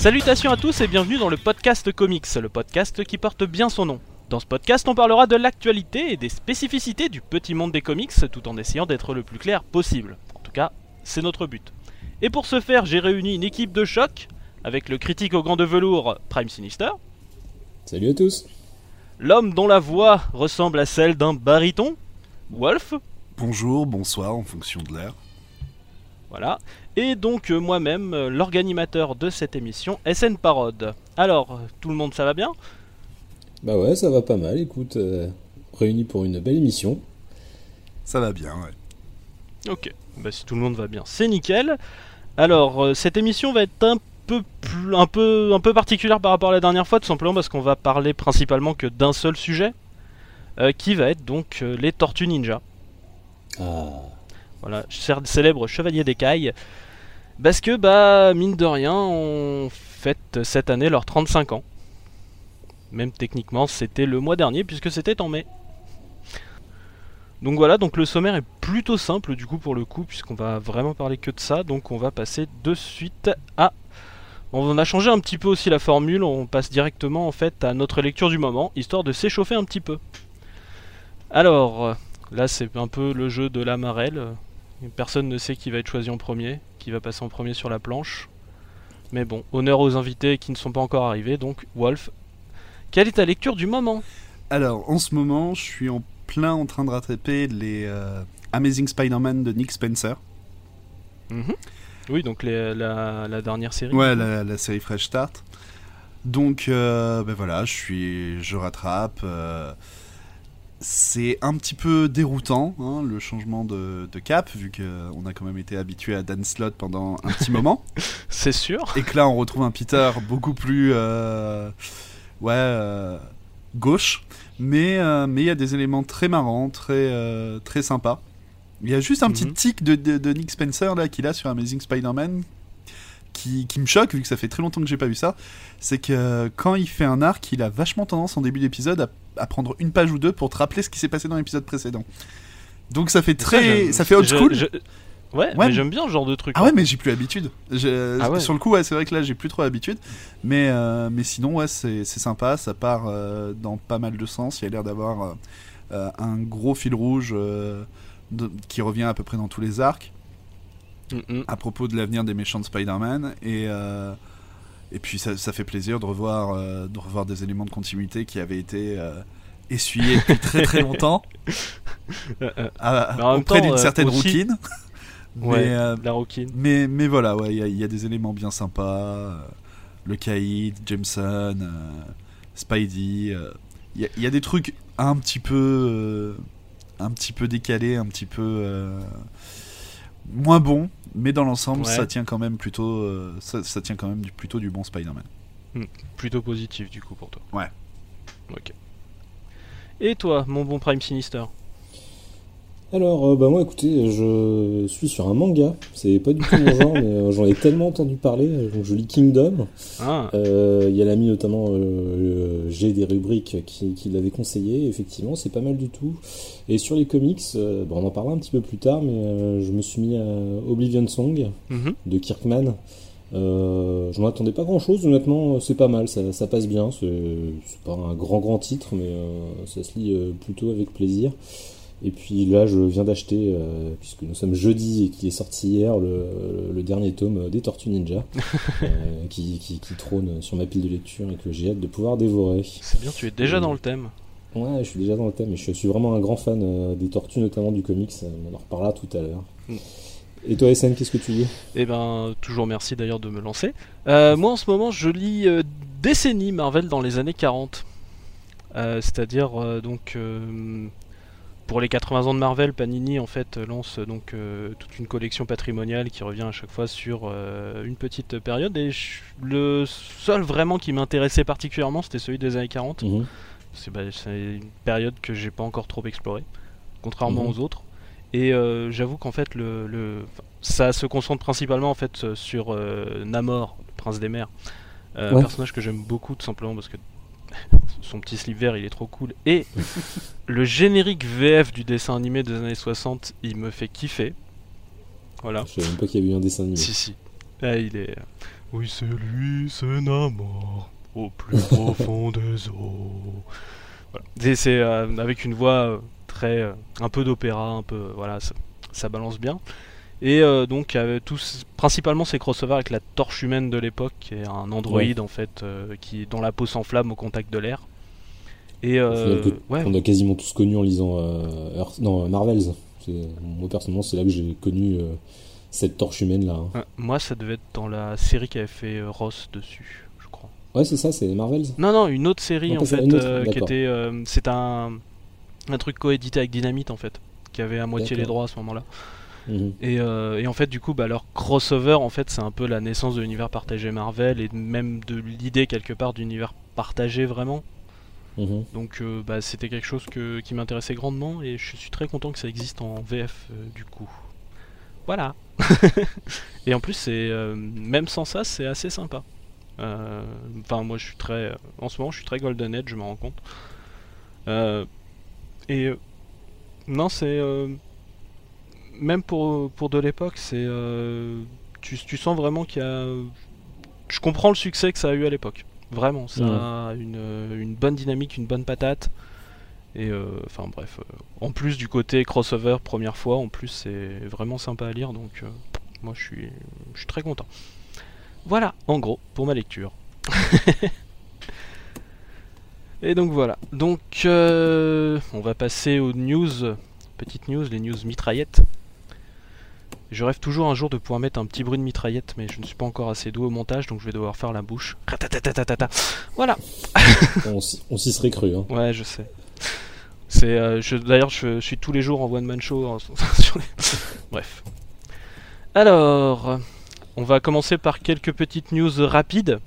Salutations à tous et bienvenue dans le podcast Comics, le podcast qui porte bien son nom. Dans ce podcast, on parlera de l'actualité et des spécificités du petit monde des comics tout en essayant d'être le plus clair possible. En tout cas, c'est notre but. Et pour ce faire, j'ai réuni une équipe de choc avec le critique au grand de velours Prime Sinister. Salut à tous. L'homme dont la voix ressemble à celle d'un baryton, Wolf. Bonjour, bonsoir en fonction de l'heure. Voilà. Et donc euh, moi-même, euh, l'organimateur de cette émission, SN Parode. Alors, tout le monde, ça va bien? Bah ouais, ça va pas mal, écoute, euh, réunis pour une belle émission. Ça va bien, ouais. Ok, bah si tout le monde va bien, c'est nickel. Alors, euh, cette émission va être un peu, plus, un, peu, un peu particulière par rapport à la dernière fois, tout simplement parce qu'on va parler principalement que d'un seul sujet, euh, qui va être donc euh, les Tortues Ninja. Ah, Voilà, célèbre chevalier d'écaille. Parce que, bah, mine de rien, on fête cette année leurs 35 ans. Même techniquement, c'était le mois dernier, puisque c'était en mai. Donc voilà, donc le sommaire est plutôt simple du coup pour le coup, puisqu'on va vraiment parler que de ça. Donc on va passer de suite à. On a changé un petit peu aussi la formule, on passe directement en fait à notre lecture du moment, histoire de s'échauffer un petit peu. Alors, là c'est un peu le jeu de la marelle. Personne ne sait qui va être choisi en premier, qui va passer en premier sur la planche. Mais bon, honneur aux invités qui ne sont pas encore arrivés, donc Wolf, quelle est ta lecture du moment? Alors, en ce moment, je suis en plein en train de rattraper les euh, Amazing Spider-Man de Nick Spencer. Mhm. Oui, donc les- la, la dernière série. Ouais, la, la série Fresh Start. Donc, euh, ben voilà, je suis, je rattrape. euh, c'est un petit peu déroutant, hein, le changement de, de cap, vu qu'on a quand même été habitué à Dan Slott pendant un petit moment. C'est sûr. Et que là, on retrouve un Peter beaucoup plus. euh, ouais. euh, gauche. Mais euh, mais il y a des éléments très marrants, très, euh, très sympas. Il y a juste un petit Mhm. tic de, de, de Nick Spencer là qu'il a sur Amazing Spider-Man qui, qui me choque, vu que ça fait très longtemps que j'ai pas vu ça. C'est que euh, quand il fait un arc, il a vachement tendance en début d'épisode à, à prendre une page ou deux pour te rappeler ce qui s'est passé dans l'épisode précédent. Donc ça fait très. Ça, fait old school. je- Ouais, Ouais. mais j'aime bien ce genre de truc. Ah ouais, mais j'ai plus l'habitude. Ah ouais. Sur le coup, ouais, c'est vrai que là, j'ai plus trop l'habitude. Mais, euh, mais sinon, ouais, c'est sympa. Ça part euh, dans pas mal de sens. Il y a l'air d'avoir euh, un gros fil rouge de- qui revient à peu près dans tous les arcs Mhm. à propos de l'avenir des méchants de Spider-Man. Et, et puis, ça, ça fait plaisir de revoir, euh, de revoir des éléments de continuité qui avaient été euh, essuyés depuis très très longtemps Euh, à- même auprès d'une certaine aussi- routine. Ouais. Mais, La Rockin. mais, mais voilà, ouais, il y, a- il y a des éléments bien sympas. le Caïd, Jameson, Spidey. Il y, y a des trucs un petit peu, un petit peu décalés, un petit peu moins bons, mais dans l'ensemble, Ouais. ça tient quand même plutôt, euh, ça, ça tient quand même du, plutôt du bon Spider-Man. Plutôt positif du coup pour toi. Ouais. Ok. Et toi, mon bon Prime Sinister? Alors, euh, bah moi écoutez, je suis sur un manga, c'est pas du tout mon genre, mais euh, j'en ai tellement entendu parler, donc je lis Kingdom. Ah, Euh, Il y a l'ami notamment, euh, j'ai des rubriques qui, qui l'avait conseillé, effectivement, c'est pas mal du tout. Et sur les comics, bon, on en parlera un petit peu plus tard, mais euh, je me suis mis à Oblivion Song mhm. de Kirkman. Euh, je m'attendais pas grand chose, honnêtement, c'est pas mal, ça, ça passe bien. C'est c'est pas un grand grand titre, mais euh, ça se lit euh, plutôt avec plaisir. Et puis là, je viens d'acheter, euh, puisque nous sommes jeudi et qu'il est sorti hier, le, le dernier tome des Tortues Ninja, euh, qui, qui, qui trône sur ma pile de lecture et que j'ai hâte de pouvoir dévorer. c'est bien, tu es déjà Euh, dans le thème. Ouais, je suis déjà dans le thème et je suis vraiment un grand fan des Tortues, notamment du comics. On en reparlera tout à l'heure. Mm. Et toi, SN, qu'est-ce que tu lis? Eh ben, toujours merci d'ailleurs de me lancer. Euh, moi en ce moment, je lis euh, décennies Marvel dans les années 40. Euh, C'est-à-dire, donc, euh, pour les 80 ans de Marvel, Panini en fait lance euh, donc euh, toute une collection patrimoniale qui revient à chaque fois sur euh, une petite période. Et je- le seul vraiment qui m'intéressait particulièrement, c'était celui des années 40. Mhm. C'est bah, c'est une période que j'ai pas encore trop explorée, contrairement Mhm. aux autres. Et euh, j'avoue qu'en fait, le, le- ça se concentre principalement en fait sur Namor, le prince des mers. Ouais. personnage que j'aime beaucoup tout simplement parce que son petit slip vert, il est trop cool. Et le générique VF du dessin animé des années 60, il me fait kiffer. Voilà. Je savais même pas qu'il y avait eu un dessin animé. Si, si. Ah, il est. Oui, c'est lui, c'est Namor, au plus profond des eaux. Voilà. C'est euh, avec une voix euh, très. euh, un peu d'opéra, un peu. voilà, ça, ça balance bien. Et euh, donc, euh, tous, principalement, ces crossovers avec la torche humaine de l'époque, qui est un androïde en fait, euh, qui, dont la peau s'enflamme au contact de l'air. Et. Euh, ouais, On a quasiment tous connu en lisant euh, Earth- non, Marvels. Moi personnellement, c'est là que j'ai connu euh, cette torche humaine là. hein. moi, ça devait être dans la série qui avait fait euh, Ross dessus, je crois. Ouais, c'est ça, c'est Marvels. Non, non, une autre série Non, en fait, qui était. euh, c'est un, un truc coédité avec Dynamite en fait, qui avait à moitié les droits à ce moment-là. Mhm. Et, et en fait, du coup, bah, leur crossover, en fait, c'est un peu la naissance de l'univers partagé Marvel et même de l'idée quelque part d'univers partagé vraiment. Mhm. Donc, euh, bah, c'était quelque chose qui m'intéressait grandement et je suis très content que ça existe en VF euh, du coup. Voilà. et en plus, c'est euh, même sans ça, c'est assez sympa. Enfin, moi, je suis très, en ce moment, je suis très Golden Age, je me rends compte. Et non, c'est même pour de l'époque, c'est tu sens vraiment qu'il y a. Je comprends le succès que ça a eu à l'époque. Vraiment, ça a une, euh, une bonne dynamique, une bonne patate. Et euh, enfin bref, euh, en plus du côté crossover première fois, en plus c'est vraiment sympa à lire, donc euh, moi je suis, je suis très content. Voilà, en gros, pour ma lecture. Et donc voilà. Donc on va passer aux news, petites news, les news mitraillettes. Je rêve toujours un jour de pouvoir mettre un petit bruit de mitraillette, mais je ne suis pas encore assez doué au montage, donc je vais devoir faire la bouche. Voilà. On s'y serait cru. Hein. Ouais, je sais. C'est, euh, d'ailleurs, je, je suis tous les jours en one man show. en- sur les- Bref. Alors, on va commencer par quelques petites news rapides.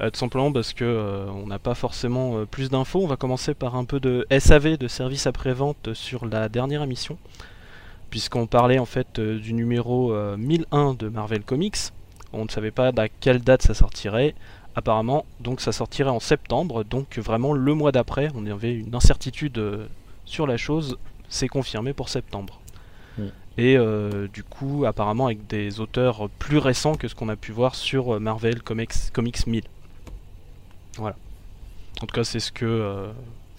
Euh, tout simplement parce que euh, on n'a pas forcément plus d'infos. On va commencer par un peu de SAV, de service après-vente, sur la dernière émission. Puisqu'on parlait en fait euh, du numéro euh, 1001 de Marvel Comics. On ne savait pas à quelle date ça sortirait. Apparemment, donc ça sortirait en septembre, donc vraiment le mois d'après. On avait une incertitude euh, sur la chose. C'est confirmé pour septembre. Et euh, du coup, apparemment avec des auteurs plus récents que ce qu'on a pu voir sur euh, Marvel Comics, Comics 1000. Voilà. En tout cas, c'est ce que euh,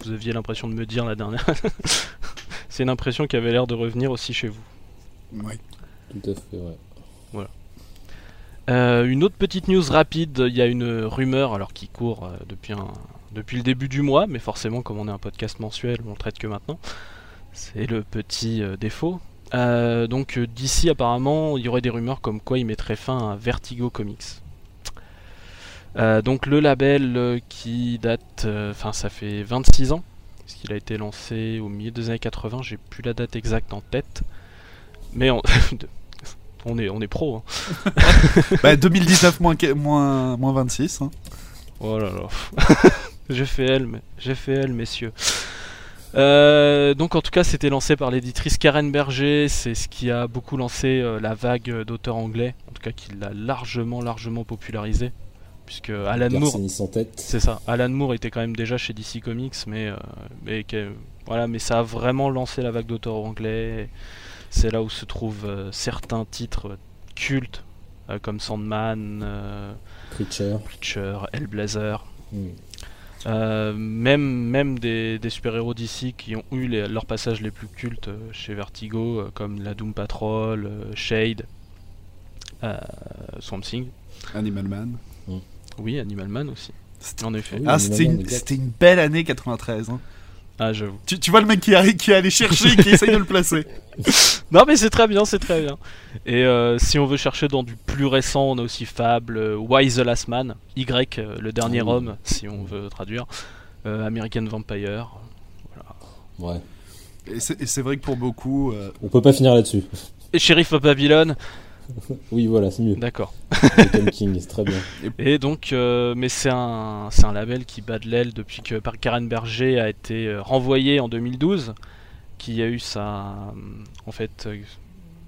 vous aviez l'impression de me dire la dernière. c'est une impression qui avait l'air de revenir aussi chez vous. Ouais. Tout à fait, ouais. Euh, une autre petite news rapide, il y a une rumeur alors qui court euh, depuis, un, depuis le début du mois, mais forcément comme on est un podcast mensuel, on le traite que maintenant. C'est le petit euh, défaut. Euh, donc d'ici apparemment il y aurait des rumeurs comme quoi il mettrait fin à Vertigo Comics. Euh, donc le label euh, qui date, euh, enfin ça fait 26 ans, puisqu'il a été lancé au milieu des années 80, j'ai plus la date exacte en tête, mais on, on est, on est pro. Hein. Bah 2019 moins, que- moins, moins 26. hein. Oh là là. j'ai fait elle, j'ai fait elle, messieurs. Euh, donc en tout cas, c'était lancé par l'éditrice Karen Berger. C'est ce qui a beaucoup lancé euh, la vague d'auteurs anglais. En tout cas, qui l'a largement, largement popularisé. Puisque Alan Moore, c'est ça. Alan Moore était quand même déjà chez DC Comics, mais, euh, mais, voilà, mais ça a vraiment lancé la vague d'auteurs anglais. C'est là où se trouvent euh, certains titres cultes, euh, comme Sandman, euh, Preacher. Preacher, Hellblazer. Mm. Euh, même même des, des super-héros d'ici qui ont eu les- leurs passages les plus cultes chez Vertigo, comme la Doom Patrol, Shade, euh, Swamp Thing. Animal Man. Oui, Animal Man aussi. C'était- En effet. Oui, Ah, Animal c'était Man, une, exact. c'était une belle année 93. hein. Ah, j'avoue. Tu, tu vois le mec qui, est allé chercher, qui essaye de le placer. Non, mais c'est très bien, c'est très bien. Et euh, si on veut chercher dans du plus récent, on a aussi Fable, euh, Why the Last Man, Y, euh, le dernier Ah homme, si on veut traduire, euh, American Vampire. Ouais. Et c'est et c'est vrai que pour beaucoup, euh, On peut pas finir là-dessus. Et Sheriff of Babylon, Oui, voilà, c'est mieux. d'accord. King, c'est très bien. Et donc, euh, mais c'est un, c'est un label qui bat de l'aile depuis que Karen Berger a été euh, renvoyé en 2012, qui a eu sa, en fait, euh,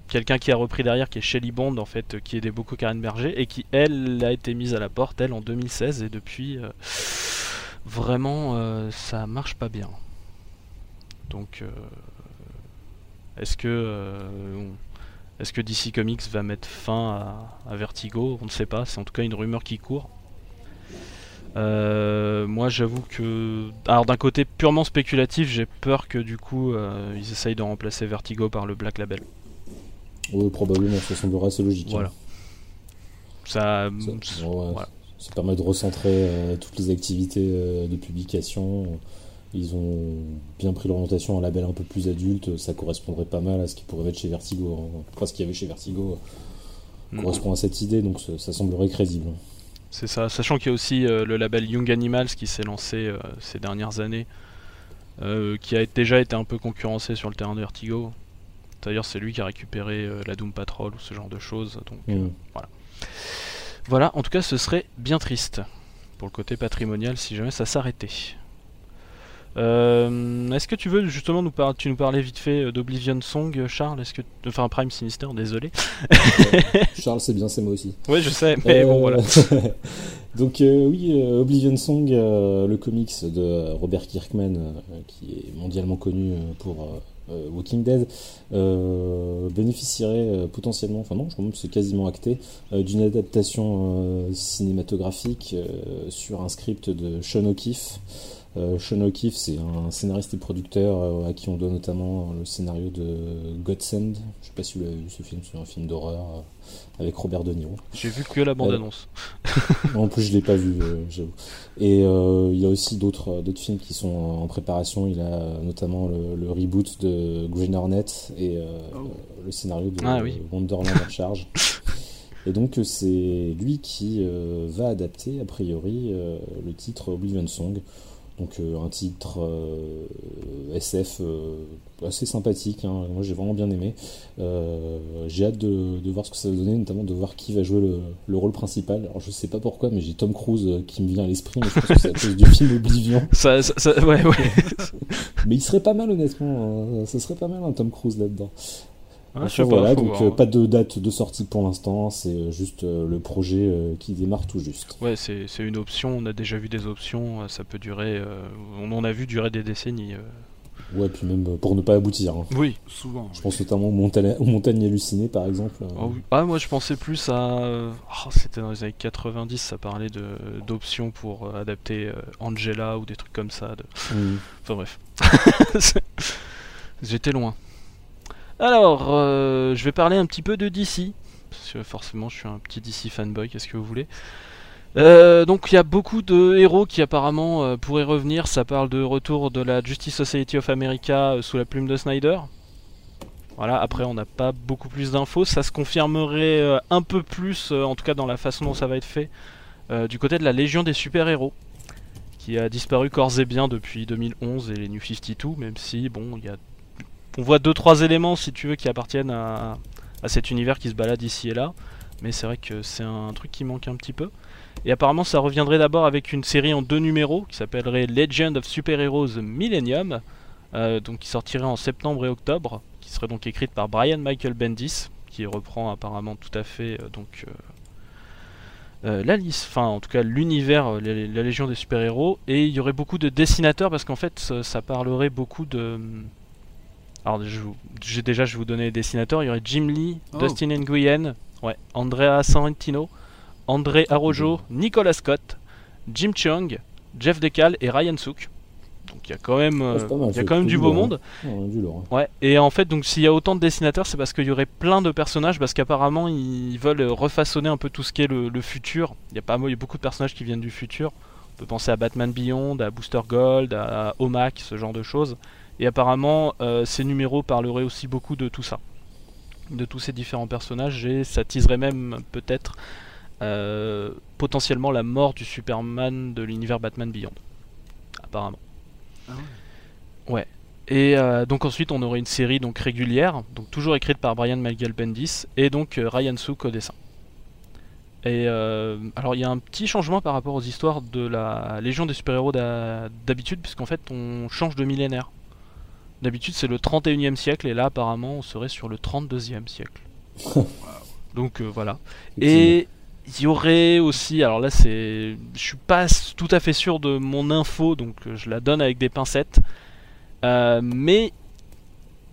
quelqu'un qui a repris derrière, qui est Shelly Bond en fait, euh, qui aidait beaucoup Karen Berger et qui elle a été mise à la porte elle en 2016 et depuis, euh, vraiment euh, ça marche pas bien. Donc euh, est-ce que euh, est-ce que DC Comics va mettre fin à, à Vertigo? On ne sait pas, c'est en tout cas une rumeur qui court. Euh, moi j'avoue que. Alors d'un côté purement spéculatif, j'ai peur que du coup euh, ils essayent de remplacer Vertigo par le Black Label. Oui, probablement, ça semblerait assez logique. Voilà. hein. Ça. Ça, ça- ouais, voilà. ça permet de recentrer euh, toutes les activités euh, de publication. Ils ont bien pris l'orientation à un label un peu plus adulte. Ça correspondrait pas mal à ce qui pourrait être chez Vertigo. hein. Enfin, ce qu'il y avait chez Vertigo Mm. correspond à cette idée, donc ça, ça semblerait crédible. C'est ça, sachant qu'il y a aussi euh, le label Young Animals qui s'est lancé euh, ces dernières années, euh, qui a déjà été un peu concurrencé sur le terrain de Vertigo. D'ailleurs, c'est lui qui a récupéré euh, la Doom Patrol ou ce genre de choses. Donc Mm. voilà, en tout cas, ce serait bien triste pour le côté patrimonial si jamais ça s'arrêtait. Euh, Est-ce que tu veux justement nous parler, tu nous parlais vite fait euh, d'Oblivion Song, euh, Charles? Est-ce que, enfin Prime Sinister, désolé. Charles, c'est bien, c'est moi aussi. Oui, je sais, mais bon voilà. Donc euh, oui, Oblivion Song, le comics de Robert Kirkman, qui est mondialement connu pour Walking Dead, euh, bénéficierait euh, potentiellement, enfin non, je crois même que c'est quasiment acté, euh, d'une adaptation cinématographique sur un script de Sean O'Keefe. Euh, Sean O'Keefe, c'est un scénariste et producteur euh, à qui on doit notamment le scénario de Godsend. Je sais pas si vous l'avez vu ce film, c'est un film d'horreur euh, avec Robert De Niro. J'ai vu que la bande-annonce. En plus, je l'ai pas vu, euh, j'avoue. Et euh, il y a aussi d'autres d'autres films qui sont en préparation. Il a notamment le, le reboot de Green Hornet et euh, Oh. le scénario de Ah oui. Wonderland en charge. Et donc c'est lui qui euh, va adapter a priori euh, le titre Oblivion Song. Donc euh, un titre euh, SF euh, assez sympathique. hein. Moi j'ai vraiment bien aimé. J'ai hâte de, de voir ce que ça va donner, notamment de voir qui va jouer le, le rôle principal. Alors je sais pas pourquoi, mais j'ai Tom Cruise qui me vient à l'esprit, mais je pense que c'est à cause du film Oblivion. Ça, ça- ça- ouais, ouais. Mais il serait pas mal honnêtement, euh, ce serait pas mal un Tom Cruise là-dedans. Ah, Enfin, pas, voilà, faut donc euh, pas de date de sortie pour l'instant, c'est euh, juste euh, le projet euh, qui démarre tout juste. Ouais, c'est c'est une option, on a déjà vu des options, ça peut durer, euh, on en a vu durer des décennies. euh. Ouais, puis même pour ne pas aboutir. hein. Oui. Souvent. Je pense notamment aux montagnes, aux montagnes hallucinées par exemple. euh, Ah oui. Ah, moi je pensais plus à... oh, C'était dans les années 90, ça parlait de- d'options pour adapter euh, Angela ou des trucs comme ça. de- hum. Enfin bref. J'étais loin. Alors, euh, je vais parler un petit peu de DC. Parce que forcément, je suis un petit DC fanboy, qu'est-ce que vous voulez. Euh, donc, il y a beaucoup de héros qui apparemment euh, pourraient revenir. Ça parle de retour de la Justice Society of America sous la plume de Snyder. Voilà, après, on n'a pas beaucoup plus d'infos. Ça se confirmerait un peu plus, en tout cas dans la façon dont ça va être fait, du côté de la Légion des super-héros qui a disparu corps et bien depuis 2011 et les New 52, même si, bon, il y a... On voit deux trois éléments, si tu veux, qui appartiennent à, cet univers qui se balade ici et là, mais c'est vrai que c'est un truc qui manque un petit peu. Et apparemment, ça reviendrait d'abord avec une série en deux numéros qui s'appellerait Legend of Super Heroes Millennium, euh, donc qui sortirait en septembre et octobre, qui serait donc écrite par Brian Michael Bendis, qui reprend apparemment tout à fait euh, donc euh, la liste, enfin en tout cas l'univers, la, Légion des super-héros, et il y aurait beaucoup de dessinateurs parce qu'en fait ça parlerait beaucoup de. Alors je vous- j'ai déjà je vais vous donner les dessinateurs, il y aurait Jim Lee, Oh. Dustin Nguyen, ouais, Andrea Sorrentino, André Arrojo, Nicolas Scott, Jim Chung, Jeff Decal et Ryan Sook. Donc il y a quand même, c'est pas mal, il y a c'est quand même tout du beau lourd, monde. ouais, du lourd, hein. Ouais, et en fait, donc s'il y a autant de dessinateurs, c'est parce qu'il y aurait plein de personnages, parce qu'apparemment ils veulent refaçonner un peu tout ce qui est le, le futur. Il y a pas il y a beaucoup de personnages qui viennent du futur. On peut penser à Batman Beyond, à Booster Gold, à Omac, ce genre de choses. Et apparemment, euh, ces numéros parleraient aussi beaucoup de tout ça, de tous ces différents personnages, et ça teaserait même peut-être euh, potentiellement la mort du Superman de l'univers Batman Beyond. Apparemment. Ah ouais. Et euh, donc ensuite on aurait une série donc régulière, donc toujours écrite par Brian Michael Bendis et donc euh, Ryan Sook au dessin. Et euh, alors il y a un petit changement par rapport aux histoires de la Légion des super-héros d'ha- d'habitude puisqu'en fait on change de millénaire. D'habitude c'est le 31e siècle et là apparemment on serait sur le 32e siècle. donc euh, voilà. Et il y aurait aussi, alors là c'est, je suis pas tout à fait sûr de mon info, donc euh, je la donne avec des pincettes. Euh, mais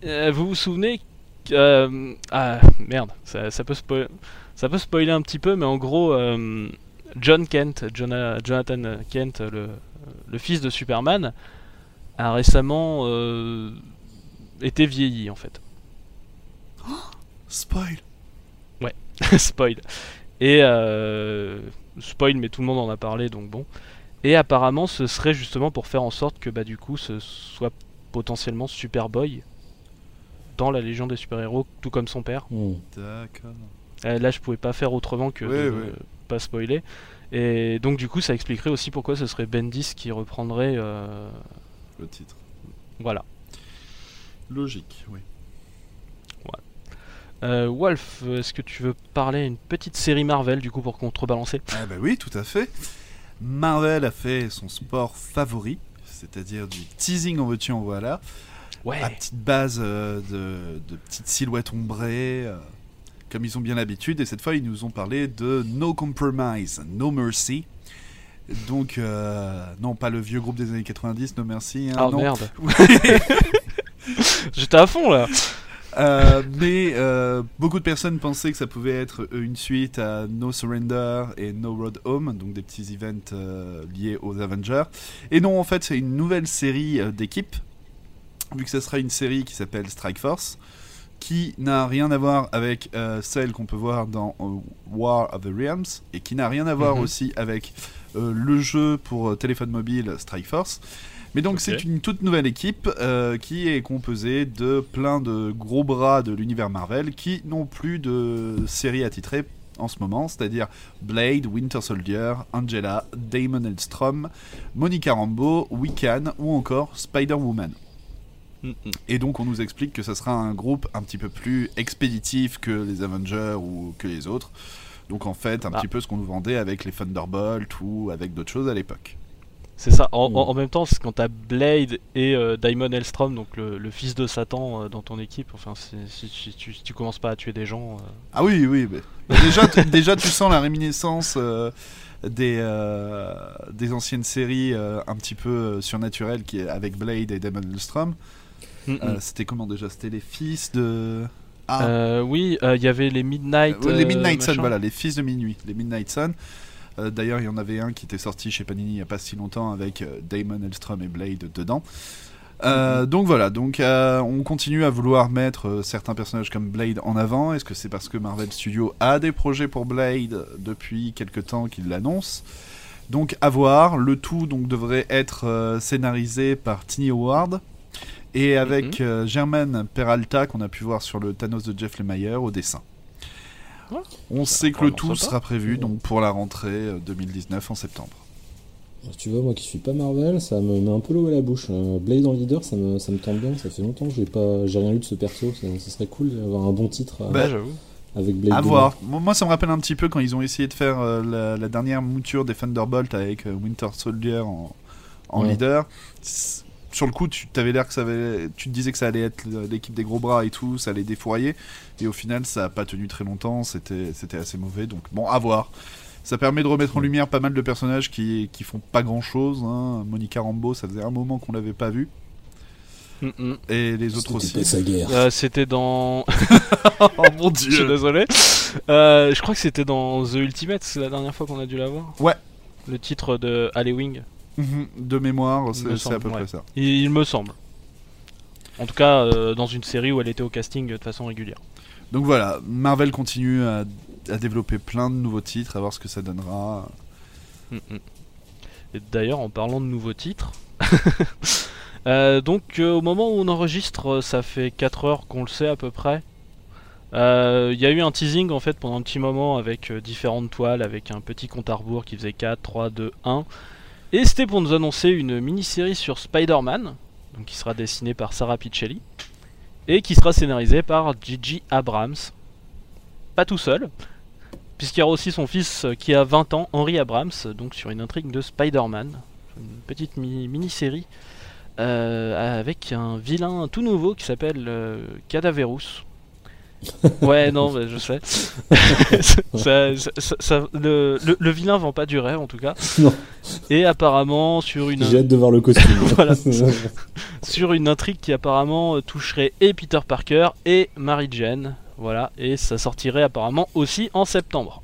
euh, vous vous souvenez euh, ah merde, ça, ça peut spoiler, ça peut spoiler un petit peu, mais en gros, John Kent, Jona- Jonathan Kent, le, le fils de Superman, a récemment euh, été vieilli en fait. Spoil. spoil. Et euh, spoil, mais tout le monde en a parlé, donc bon. Et apparemment, ce serait justement pour faire en sorte que bah du coup, ce soit potentiellement Superboy dans la Légion des super-héros, tout comme son père. Hmm. D'accord. Euh, là, je pouvais pas faire autrement que Ouais, de ouais. pas spoiler. Et donc du coup, ça expliquerait aussi pourquoi ce serait Bendis qui reprendrait. euh, Le titre. Voilà. Logique, oui. Euh, Wolf, est-ce que tu veux parler une petite série Marvel du coup pour contrebalancer? Ah bah oui, tout à fait. Marvel a fait son sport favori, c'est-à-dire du teasing en veux-tu en voilà, Ouais. à petite base euh, de, de petites silhouettes ombrées, euh, comme ils ont bien l'habitude, et cette fois ils nous ont parlé de No Compromise, No Mercy. Donc, euh, non, pas le vieux groupe des années 90, No Mercy. hein, Ah non. merde. J'étais à fond là. Euh, mais euh, beaucoup de personnes pensaient que ça pouvait être une suite à No Surrender et No Road Home, donc des petits events liés aux Avengers. Et non, en fait, c'est une nouvelle série d'équipes, vu que ce sera une série qui s'appelle Strike Force, qui n'a rien à voir avec celle qu'on peut voir dans War of the Realms, et qui n'a rien à voir Mhm. aussi avec le jeu pour euh, téléphone mobile Strike Force. Mais donc c'est une toute nouvelle équipe euh, qui est composée de plein de gros bras de l'univers Marvel qui n'ont plus de série attitrée en ce moment, c'est-à-dire Blade, Winter Soldier, Angela, Damon Elstrom, Monica Rambeau, Wiccan ou encore Spider-Woman. Mm. Et donc on nous explique que ça sera un groupe un petit peu plus expéditif que les Avengers ou que les autres. Donc en fait un Ah. petit peu ce qu'on nous vendait avec les Thunderbolts ou avec d'autres choses à l'époque. C'est ça. En, Mm. en- en même temps, c'est quand t'as Blade et euh, Daimon Elstrom, donc le, le fils de Satan, euh, dans ton équipe, enfin, si, si tu, si tu commences pas à tuer des gens. euh, Ah oui, oui. mais- déjà, tu- déjà, tu sens la réminiscence euh, des, euh, des anciennes séries euh, un petit peu euh, surnaturelles qui, avec Blade et Damon Elstrom. mm, mm. Euh, C'était comment déjà? C'était les fils de. Ah, Euh, oui, euh, il y avait les Midnight. euh, les euh, Midnight Sun, voilà, les fils de minuit, les Midnight Sun. D'ailleurs, il y en avait un qui était sorti chez Panini il n'y a pas si longtemps avec Damon Elstrom et Blade dedans. Euh, donc voilà, donc on continue à vouloir mettre certains personnages comme Blade en avant. Est-ce que c'est parce que Marvel Studios a des projets pour Blade depuis quelque temps qu'il l'annonce Donc à voir. Le tout donc devrait être scénarisé par Tiny Howard et avec euh, Germaine Peralta qu'on a pu voir sur le Thanos de Jeff Lemire au dessin. Ouais. On Ça sait que le tout sera prévu donc pour la rentrée euh, 2019 en septembre. Tu vois, moi qui suis pas Marvel, ça me met un peu l'eau à la bouche. Euh, Blade en leader, ça me, ça me tente bien. Ça fait longtemps que j'ai pas, j'ai rien lu de ce perso. Ça, ça serait cool d'avoir un bon titre euh, Bah, j'avoue. avec Blade. À voir. Moi, moi, ça me rappelle un petit peu quand ils ont essayé de faire euh, la, la dernière mouture des Thunderbolt avec euh, Winter Soldier en, en Ouais. leader. Sur le coup, tu t'avais l'air que ça avait, tu te disais que ça allait être l'équipe des gros bras et tout, ça allait défourailler. Et au final, ça a pas tenu très longtemps. C'était, c'était assez mauvais. Donc bon, à voir. Ça permet de remettre en lumière pas mal de personnages qui, qui font pas grand chose. Monica Rambeau, ça faisait un moment qu'on l'avait pas vu. Mm, mm. Et les autres C'était aussi. Euh, c'était dans. oh mon Je suis désolé. Euh, je crois que c'était dans The Ultimate, c'est la dernière fois qu'on a dû la voir. Ouais. Le titre de Alley Wing, Mhm, De mémoire, c'est, à peu ouais. près ça. il, il me semble. En tout cas, euh, dans une série où elle était au casting de façon régulière. Donc voilà, Marvel continue à, à développer plein de nouveaux titres, à voir ce que ça donnera. Mm, mm. Et d'ailleurs, en parlant de nouveaux titres, euh, donc euh, au moment où on enregistre, ça fait 4 heures qu'on le sait à peu près. Euh, Il y a eu un teasing en fait pendant un petit moment avec différentes toiles, avec un petit compte à rebours qui faisait 4, 3, 2, 1. Et c'était pour nous annoncer une mini-série sur Spider-Man, qui sera dessinée par Sarah Pichelli, et qui sera scénarisée par Gigi Abrams. Pas tout seul, puisqu'il y aura aussi son fils qui a 20 ans, Henry Abrams, donc sur une intrigue de Spider-Man, une petite mi- mini-série euh, avec un vilain tout nouveau qui s'appelle euh, Cadaverous. Ouais, non, je sais. Ça- ça- ça- le, le- le vilain vend pas du rêve en tout cas. Non. Et apparemment sur une J'ai hâte de voir le costume. Voilà. sur une intrigue qui apparemment euh, toucherait et Peter Parker et Mary Jane. Voilà, et ça sortirait apparemment aussi en septembre.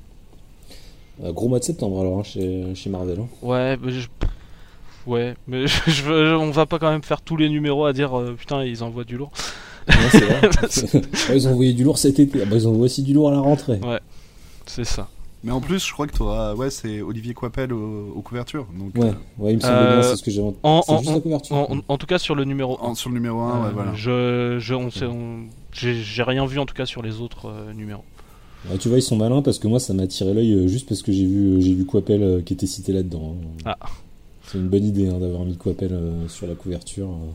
Euh, Gros mois de septembre alors hein, chez, chez Marvel. hein. Ouais, mais je... ouais, mais je, on va pas quand même faire tous les numéros à dire euh, putain ils envoient du lourd. Ouais, c'est vrai. Ouais, ils ont envoyé du lourd cet été. Ah bah, ils envoient aussi du lourd à la rentrée. C'est ça. Mais en plus, je crois que toi, ouais, c'est Olivier Coipel aux, aux couvertures. Donc, Ouais, euh, ouais, il me semble Euh, bien, c'est ce que j'ai en- C'est en- juste la couverture. En, en tout cas sur le numéro 1. en- sur le numéro 1, ouais, voilà. Je, je, on sait, on- j'ai rien vu en tout cas sur les autres euh, numéros. Ouais, tu vois, ils sont malins parce que moi, ça m'a attiré l'œil euh, juste parce que j'ai vu, j'ai vu Coppel euh, qui était cité là-dedans. hein. Ah. C'est une bonne idée hein, d'avoir mis Coppel euh, sur la couverture euh,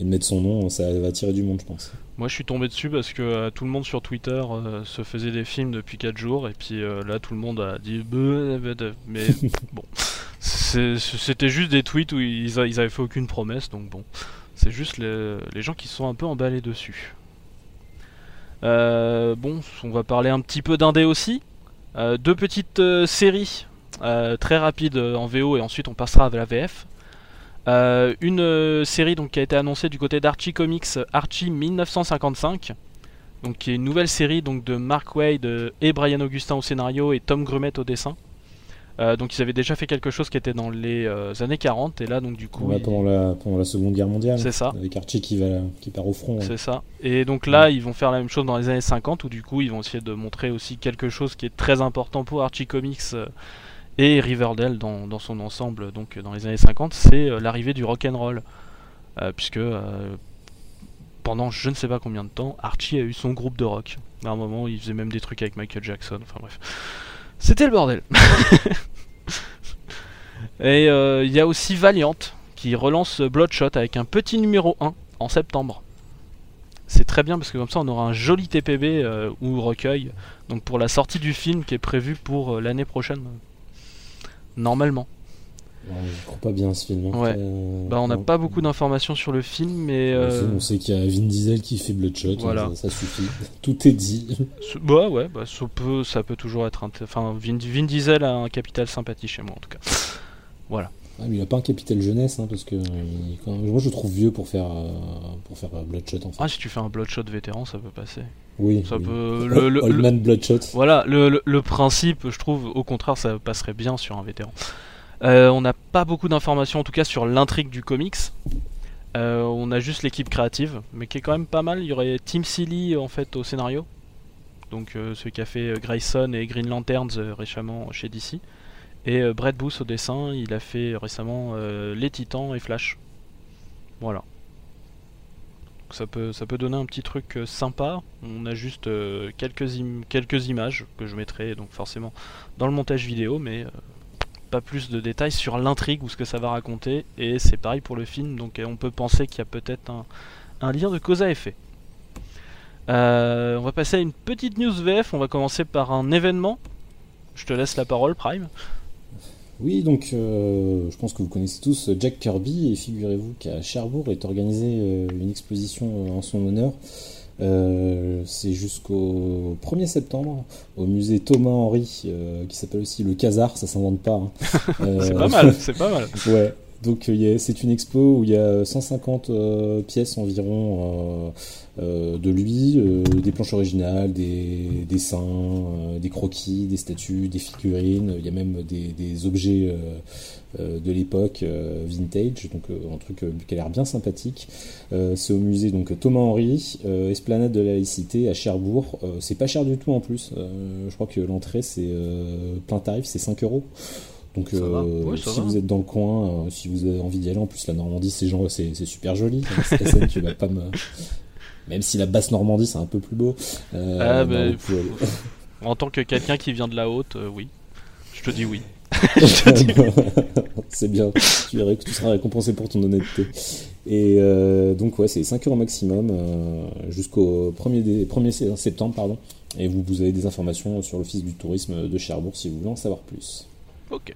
et de mettre son nom. Ça va attirer du monde, je pense. Moi je suis tombé dessus parce que euh, tout le monde sur Twitter euh, se faisait des films depuis 4 jours et puis euh, là tout le monde a dit Bleu, bleu, bleu. mais bon c'était juste des tweets où ils, a- ils avaient fait aucune promesse donc bon c'est juste les, les gens qui se sont un peu emballés dessus. Euh, bon on va parler un petit peu d'indé aussi. Deux petites séries très rapides en VO et ensuite on passera à la VF. Euh, une euh, série donc qui a été annoncée du côté d'Archie Comics, Archie 1955, donc qui est une nouvelle série donc de Mark Wade euh, et Brian Augustin au scénario et Tom Grumet au dessin. Euh, donc ils avaient déjà fait quelque chose qui était dans les années 40 et là donc du coup pendant, la, pendant la Seconde Guerre mondiale. c'est ça. Avec Archie qui, va, qui part au front. ouais. C'est ça. Et donc là, ils vont faire la même chose dans les années 50, où du coup, ils vont essayer de montrer aussi quelque chose qui est très important pour Archie Comics et Riverdale dans, son ensemble, donc dans les années 50, c'est euh, l'arrivée du rock'n'roll. Euh, puisque euh, pendant je ne sais pas combien de temps, Archie a eu son groupe de rock. À un moment, il faisait même des trucs avec Michael Jackson, enfin bref. C'était le bordel. et il y a aussi Valiant, qui relance Bloodshot avec un petit numéro 1 en septembre. C'est très bien parce que comme ça on aura un joli TPB ou recueil donc pour la sortie du film qui est prévue pour l'année prochaine. Normalement. Je crois pas bien ce film. hein. Ouais. Euh, Bah on n'a pas beaucoup d'informations sur le film mais Le euh, film, On sait qu'il y a Vin Diesel qui fait Bloodshot. Voilà. Ça, ça suffit. Tout est dit. bah ouais bah, ça peut ça peut toujours être enfin Vin, Vin Diesel a un capital sympathie chez moi en tout cas. Ah, mais il a pas un capital jeunesse, hein, parce que euh, il moi je le trouve vieux pour faire, euh, pour faire euh, Bloodshot en fait. Ah si tu fais un Bloodshot vétéran ça peut passer. Oui. Ça oui. peut le, le- Old Man Bloodshot. Voilà, le, principe, je trouve, au contraire, ça passerait bien sur un vétéran. Euh, on n'a pas beaucoup d'informations, en tout cas, sur l'intrigue du comics. Euh, on a juste l'équipe créative, mais qui est quand même pas mal. Il y aurait Tim Seeley, en fait, au scénario. Donc, euh, celui qui a fait euh, Grayson et Green Lanterns récemment chez DC. Et Brett Booth au dessin, il a fait récemment Les Titans et Flash. Voilà. Ça peut, ça peut donner un petit truc euh, sympa. On a juste euh, quelques, quelques images que je mettrai donc forcément dans le montage vidéo, mais euh, pas plus de détails sur l'intrigue ou ce que ça va raconter. Et c'est pareil pour le film, donc on peut penser qu'il y a peut-être un, lien de cause à effet. On va passer à une petite news VF. On va commencer par un événement. Je te laisse la parole, Prime. Oui, donc euh, je pense que vous connaissez tous Jack Kirby et figurez-vous qu'à Cherbourg est organisée euh, une exposition euh, en son honneur. Euh, c'est jusqu'au 1er septembre au musée Thomas Henry euh, qui s'appelle aussi le Casar, ça s'invente pas. hein. Euh, C'est pas mal, c'est pas mal. Ouais, donc euh, c'est une expo où il y a 150 euh, pièces environ euh, de lui, euh, des planches originales, des dessins, euh, des croquis, des statues, des figurines. Il y a même des, des objets de l'époque vintage, donc un truc qui a l'air bien sympathique. C'est au musée donc Thomas Henry, Esplanade de la laïcité à Cherbourg. C'est pas cher du tout en plus. Je crois que l'entrée c'est plein tarif, c'est 5 euros. Donc euh, si va. vous êtes dans le coin, euh, si vous avez envie d'y aller, en plus la Normandie c'est genre c'est c'est super joli. Cette scène, tu vas pas me même si la basse Normandie c'est un peu plus beau. Euh, Ah, bah, En tant que quelqu'un qui vient de la haute, euh, oui. Je te dis oui. c'est bien, tu, verras que tu seras récompensé pour ton honnêteté. Et euh, donc ouais, c'est 5 euros maximum euh, jusqu'au 1er, dé- 1er septembre. Pardon. Et vous, vous avez des informations sur l'Office du tourisme de Cherbourg si vous voulez en savoir plus. Ok.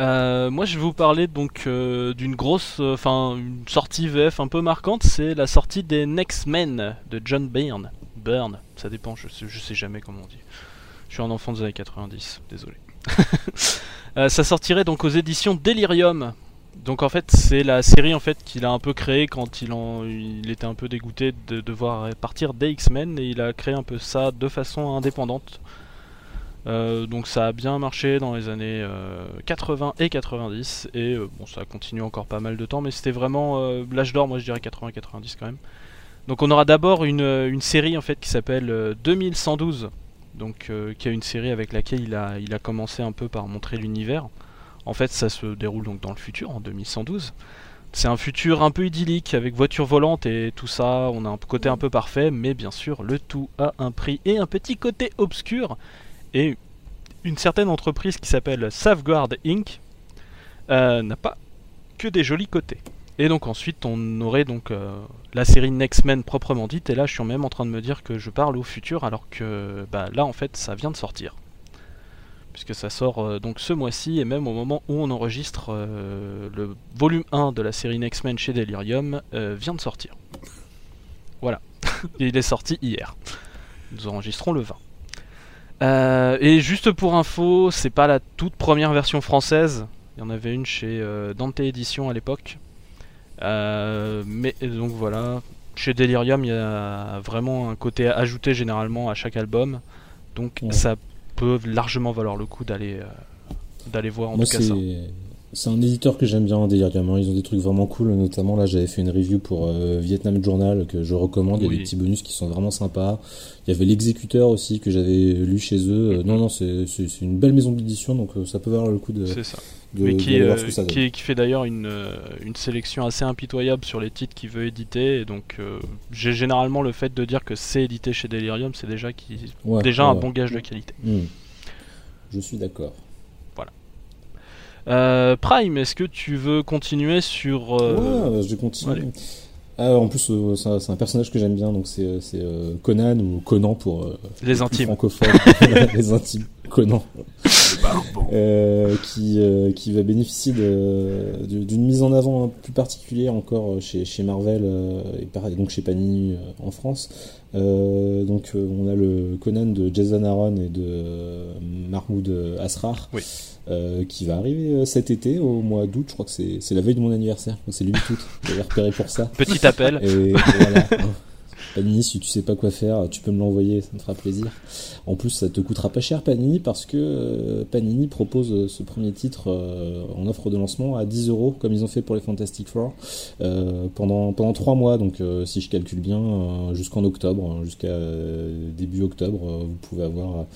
Euh, moi, je vais vous parler donc euh, d'une grosse, euh, enfin, une sortie VF un peu marquante. C'est la sortie des Next Men de John Byrne. Byrne, ça dépend. Je sais, sais jamais comment on dit. Je suis un enfant des années 90, désolé. ça sortirait donc aux éditions Delirium. Donc en fait, c'est la série en fait qu'il a un peu créée quand il, il était un peu dégoûté de devoir partir des X-Men et il a créé un peu ça de façon indépendante. Euh, donc ça a bien marché dans les années 80 et 90 et euh, bon ça continue encore pas mal de temps mais c'était vraiment euh, l'âge d'or moi je dirais 80-90 quand même. Donc on aura d'abord une, une, série en fait qui s'appelle 2112 donc qui est une série avec laquelle il a, il a commencé un peu par montrer l'univers. En fait ça se déroule donc dans le futur en 2112. C'est un futur un peu idyllique avec voiture volante et tout ça, on a un côté un peu parfait mais bien sûr le tout a un prix et un petit côté obscur et une certaine entreprise qui s'appelle Safeguard Inc. Euh, n'a pas que des jolis côtés. Et donc ensuite on aurait donc euh, la série Next Men proprement dite et là je suis même en train de me dire que je parle au futur alors que bah, là en fait ça vient de sortir. Puisque ça sort euh, donc ce mois-ci et même au moment où on enregistre le volume 1 de la série Next Men chez Delirium vient de sortir. Voilà. il est sorti hier. Nous enregistrons le 20. Euh, et juste pour info, c'est pas la toute première version française. Il y en avait une chez euh, Dante Edition à l'époque. Euh, mais donc voilà, chez Delirium, il y a vraiment un côté ajouté généralement à chaque album. Donc ça peut largement valoir le coup d'aller d'aller voir en tout cas ça. C'est un éditeur que j'aime bien, Delirium. Ils ont des trucs vraiment cool, notamment là j'avais fait une review pour euh, Vietnam Journal que je recommande. Il y a des petits bonus qui sont vraiment sympas. Il y avait l'exécuteur aussi que j'avais lu chez eux. Euh, non, non, c'est une belle maison d'édition, donc euh, ça peut valoir le coup de. C'est ça. Mais qui, qui, qui, fait d'ailleurs une, une, sélection assez impitoyable sur les titres qu'il veut éditer. Et donc, j'ai généralement le fait de dire que c'est édité chez Delirium, c'est déjà, qui, déjà un bon gage de qualité. Hmm. Je suis d'accord. Euh, Prime, est-ce que tu veux continuer sur. Euh... Ouais, je continue. Ah, en plus, euh, c'est un, personnage que j'aime bien, donc c'est euh, Conan ou Conan pour les intimes francophones, les intimes Conan, qui qui va bénéficier d'une mise en avant plus particulière encore chez, chez Marvel et donc chez Panini en France. donc on a le Conan de Jason Aaron et de Mahmoud Asrar. Oui. Euh, qui va arriver euh, cet été au mois d'août. Je crois que c'est la veille de mon anniversaire, c'est lui tout. J'avais repéré pour ça. Petit appel. Et, voilà. Panini, si tu sais pas quoi faire, tu peux me l'envoyer, ça me fera plaisir. En plus, ça te coûtera pas cher Panini parce que euh, Panini propose ce premier titre en offre de lancement à 10 euros comme ils ont fait pour les Fantastic Four pendant pendant trois mois. Donc, si je calcule bien, jusqu'en octobre, hein, jusqu'à début octobre, vous pouvez avoir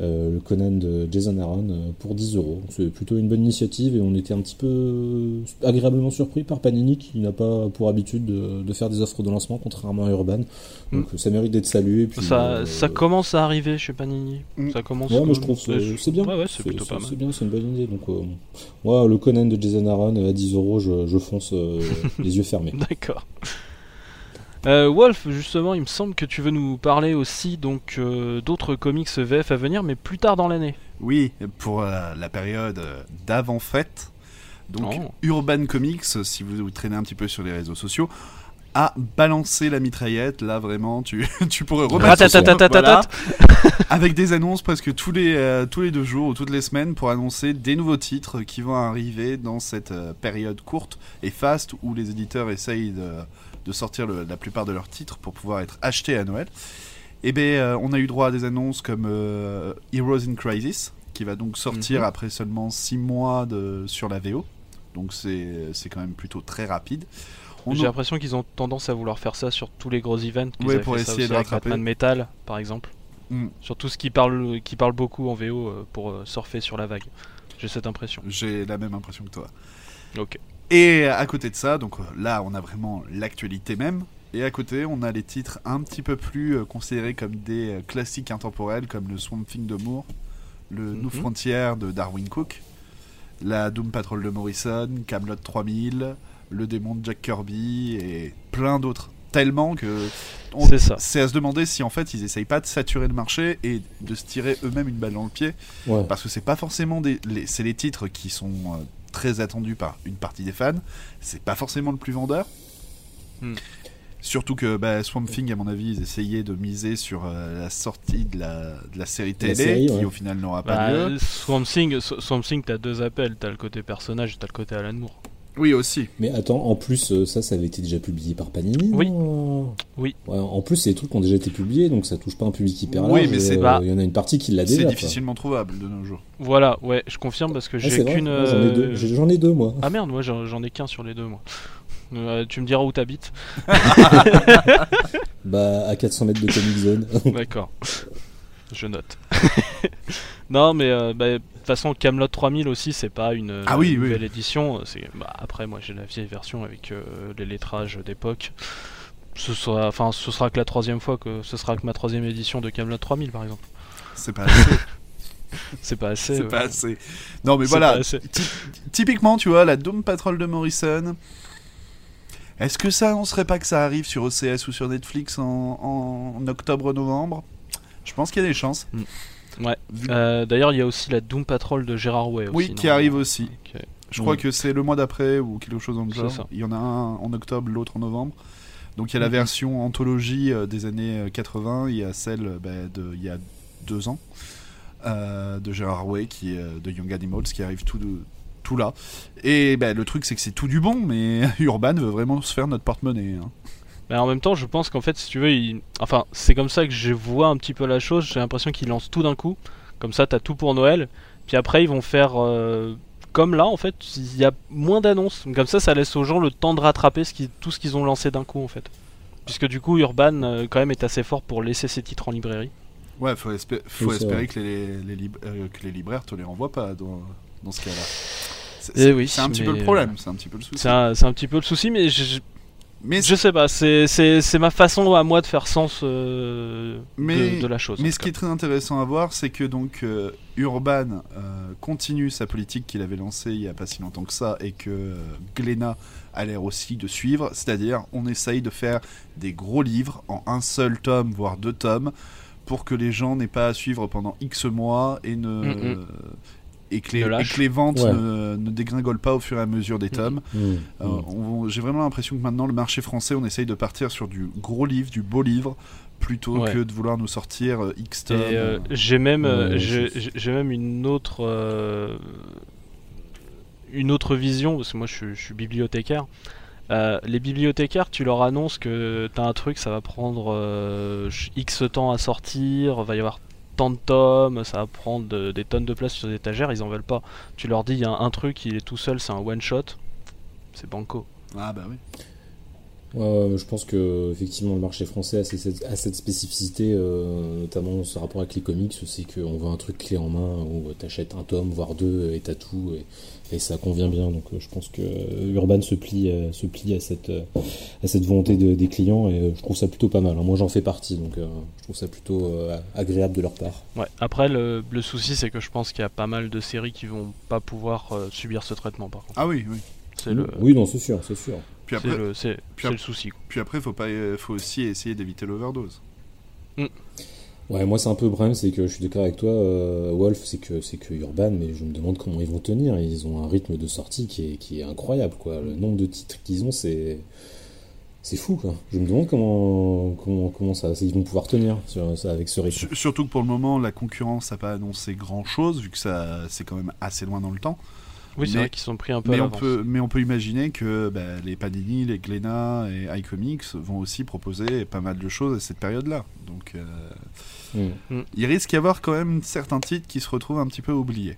euh, le Conan de Jason Aaron euh, pour 10 euros. C'est plutôt une bonne initiative et on était un petit peu euh, agréablement surpris par Panini qui n'a pas pour habitude de, faire des offres de lancement contrairement à Urban. Donc mm. ça mérite d'être salué. Puis, ça, ça commence à arriver chez Panini. Mm. Ça commence. Ouais, moi je trouve c'est bien. Ouais, c'est plutôt pas mal. C'est bien, c'est une bonne idée. Donc moi le Conan de Jason Aaron à 10 euros, je, je fonce les yeux fermés. D'accord. Euh, Wolf, justement, il me semble que tu veux nous parler aussi donc euh, d'autres comics VF à venir, mais plus tard dans l'année. Oui, pour euh, la période d'avant fête. Donc oh. Urban Comics, si vous, vous traînez un petit peu sur les réseaux sociaux, a balancé la mitraillette. Là, vraiment, tu, tu pourrais remettre voilà, avec des annonces presque tous les, tous les deux jours ou toutes les semaines pour annoncer des nouveaux titres qui vont arriver dans cette période courte et faste où les éditeurs essayent de de sortir la plupart de leurs titres pour pouvoir être achetés à Noël. Et eh bien, euh, on a eu droit à des annonces comme euh, Heroes in Crisis, qui va donc sortir mhm. après seulement 6 mois de, sur la VO. Donc c'est quand même plutôt très rapide. J'ai l'impression qu'ils ont tendance à vouloir faire ça sur tous les gros events. Oui, pour essayer de rattraper. Batman Metal, par exemple. Mm. Sur tout ce qui parle, qui parle beaucoup en VO euh, pour surfer sur la vague. J'ai cette impression. J'ai la même impression que toi. Ok. Et à côté de ça, donc là on a vraiment l'actualité même. Et à côté, on a les titres un petit peu plus euh, considérés comme des euh, classiques intemporels, comme le Swamp Thing de Moore, le New mhm. Frontier de Darwin Cook, la Doom Patrol de Morrison, Camelot 3000, le démon de Jack Kirby et plein d'autres. tellement que C'est à se demander si en fait ils essayent pas de saturer le marché et de se tirer eux-mêmes une balle dans le pied Ouais. parce que c'est pas forcément des c'est les titres qui sont euh, très attendus par une partie des fans c'est pas forcément le plus vendeur Hmm. surtout que bah, Swamp Thing à mon avis ils essayaient de miser sur euh, la sortie de la, de la série télé série, qui ouais. au final n'aura pas Bah, lieu Swamp Thing, Swamp Thing, t'as deux appels. T'as le côté personnage et t'as le côté Alan Moore. Oui aussi Mais attends, en plus, euh, ça, ça avait été déjà publié par Panini Oui. Oui. Ouais, en plus, c'est des trucs qui ont déjà été publiés, donc ça touche pas un public hyper Oui, large. mais c'est euh, pas- Il y en a une partie qui l'a c'est déjà. quoi. difficilement trouvable de nos jours Voilà, ouais, je confirme parce que Ah, j'ai c'est qu'une. Moi, J'en ai, deux. euh, j'en ai deux, moi. Ah merde, moi j'en j'en ai qu'un sur les deux, moi. Euh, tu me diras où t'habites. Bah, à 400 mètres de Comic Zone. D'accord. Je note. non, mais euh, bah, façon, Camelot 3000 aussi, c'est pas une Ah oui, nouvelle édition. C'est bah, après, moi, j'ai la vieille version avec euh, les lettrages d'époque. Ce sera, enfin, ce sera que la troisième fois que ce sera que ma troisième édition de Camelot 3000, par exemple. c'est pas assez C'est pas assez. c'est ouais. pas assez non mais voilà Typiquement, tu vois, la Doom Patrol de Morrison. Est-ce que ça annoncerait pas que ça arrive sur OCS ou sur Netflix en, en- en octobre-novembre? Je pense qu'il y a des chances. Ouais. Euh, D'ailleurs, il y a aussi la Doom Patrol de Gérard Way. Oui, qui arrive aussi. Je crois Mm. que c'est le mois d'après ou quelque chose dans le genre. ça. Il y en a un en octobre, l'autre en novembre. Donc il y a la Mhm. version anthologie euh, des années euh, 80, il y a celle euh, bah, de il y a deux ans euh, de Gérard Way qui est euh, de Young Animals qui arrive tout de tout là. Et bah, le truc c'est que c'est tout du bon, mais Urban veut vraiment se faire notre porte-monnaie. hein. Mais en même temps, je pense qu'en fait, si tu veux, il... enfin, c'est comme ça que je vois un petit peu la chose. J'ai l'impression qu'ils lancent tout d'un coup. Comme ça, t'as tout pour Noël. Puis après, ils vont faire euh, comme là, en fait, il y a moins d'annonces. Comme ça, ça laisse aux gens le temps de rattraper ce qui... tout ce qu'ils ont lancé d'un coup, en fait. Puisque du coup, Urban, euh, quand même, est assez fort pour laisser ses titres en librairie. Ouais, faut, espé- faut Oui, espérer que les, les lib- euh, que les libraires te les renvoient pas dans, dans ce cas-là. C'est Eh c'est- oui, un petit peu le problème, c'est un petit peu le souci. C'est un... c'est un petit peu le souci, mais je, Mais, je sais pas. C'est ma façon à moi de faire sens euh, Mais- de, de la chose. mais ce cas. qui est très intéressant à voir, c'est que donc euh, Urban euh, continue sa politique qu'il avait lancée il y a pas si longtemps que ça et que Glénat a l'air aussi de suivre, c'est-à-dire on essaye de faire des gros livres en un seul tome voire deux tomes pour que les gens n'aient pas à suivre pendant X mois et ne Mm, mm. Et, que les, Ne et lâche. que les ventes Ouais. ne, ne dégringolent pas au fur et à mesure des tomes. Mmh, Euh, mmh. J'ai vraiment l'impression que maintenant le marché français, on essaye de partir sur du gros livre, du beau livre, plutôt Ouais. que de vouloir nous sortir euh, X tomes. euh, j'ai même, euh, Ouais, j'ai une autre, euh, une autre vision parce que moi je, suis- je suis bibliothécaire. Euh, les bibliothécaires, tu leur annonces que t'as un truc, ça va prendre euh, X temps à sortir, va y avoir tant de tomes, ça va prendre de- des tonnes de place sur les étagères, ils en veulent pas. Tu leur dis, il y a un truc, il est tout seul, c'est un one shot, c'est banco. Ah bah oui. Ouais, ouais, je pense que effectivement le marché français a cette, a cette spécificité, euh, notamment ce rapport avec les comics, c'est qu'on veut un truc clé en main où t'achètes un tome voire deux et t'as tout et, et ça convient bien. Donc euh, je pense que euh, Urban se plie, euh, se plie à cette, à cette volonté de- des clients et je trouve ça plutôt pas mal. hein. Moi j'en fais partie donc euh, je trouve ça plutôt euh, agréable de leur part. Ouais. Après, le, le souci, c'est que je pense qu'il y a pas mal de séries qui vont pas pouvoir euh, subir ce traitement, par contre. Ah oui, oui. C'est le, Oui non c'est sûr, c'est sûr. Puis c'est après, le, c'est- puis c'est ap- le souci. quoi. puis après, faut pas, euh, faut aussi essayer d'éviter l'overdose. Ouais, moi c'est un peu le problème, c'est que je suis d'accord avec toi, euh, Wolf, c'est que c'est que Urban, mais je me demande comment ils vont tenir. Ils ont un rythme de sortie qui est, qui est incroyable, quoi. Le nombre de titres qu'ils ont, c'est c'est fou, quoi. Je me demande comment comment comment ça, ils vont pouvoir tenir sur, ça, avec ce rythme. Sur- Surtout que pour le moment, la concurrence n'a pas annoncé grand-chose, vu que ça, c'est quand même assez loin dans le temps. Oui, c'est Mais- vrai qu'ils sont pris un peu Mais à on, peut, mais on peut imaginer que bah, les Panini, les Glénat et iComics vont aussi proposer pas mal de choses à cette période-là. Donc euh, Mm. il risque d'y avoir quand même certains titres qui se retrouvent un petit peu oubliés.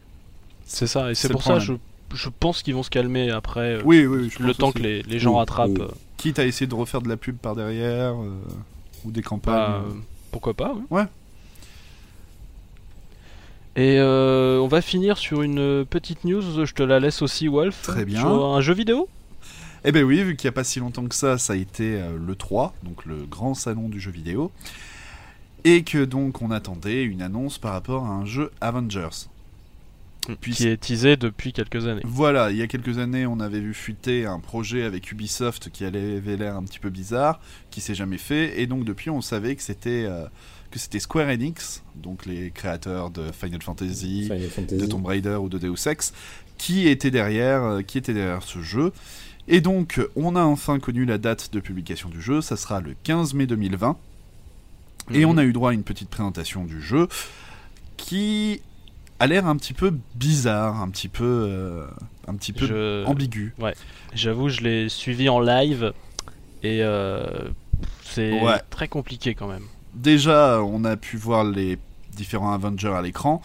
C'est ça, et c'est pour ça je, problème. je pense qu'ils vont se calmer après euh, Oui, oui, oui, je le temps aussi. que les, les gens Oui, rattrapent. euh, Quitte à essayer de refaire de la pub par derrière, euh, ou des campagnes. bah, pourquoi pas ouais. Et euh, on va finir sur une petite news, je te la laisse aussi Wolf. Très bien. Sur un jeu vidéo? Eh ben oui, vu qu'il n'y a pas si longtemps que ça, ça a été euh, le 3, donc le grand salon du jeu vidéo. Et que donc on attendait une annonce par rapport à un jeu Avengers. Puis- Qui est teasé depuis quelques années. Voilà, il y a quelques années, on avait vu fuiter un projet avec Ubisoft qui avait l'air un petit peu bizarre, qui s'est jamais fait, et donc depuis, on savait que c'était euh, que c'était Square Enix, donc les créateurs de Final Fantasy, Final de. Tomb Raider ou de Deus Ex, qui était derrière, euh, qui était derrière ce jeu. Et donc, on a enfin connu la date de publication du jeu, ça sera le 15 mai 2020. Et Mhm. on a eu droit à une petite présentation du jeu qui a l'air un petit peu bizarre, un petit peu, euh, un petit peu Je- ambigu. J'avoue, je l'ai suivi en live et euh, c'est Ouais. très compliqué quand même. Déjà, on a pu voir les différents Avengers à l'écran.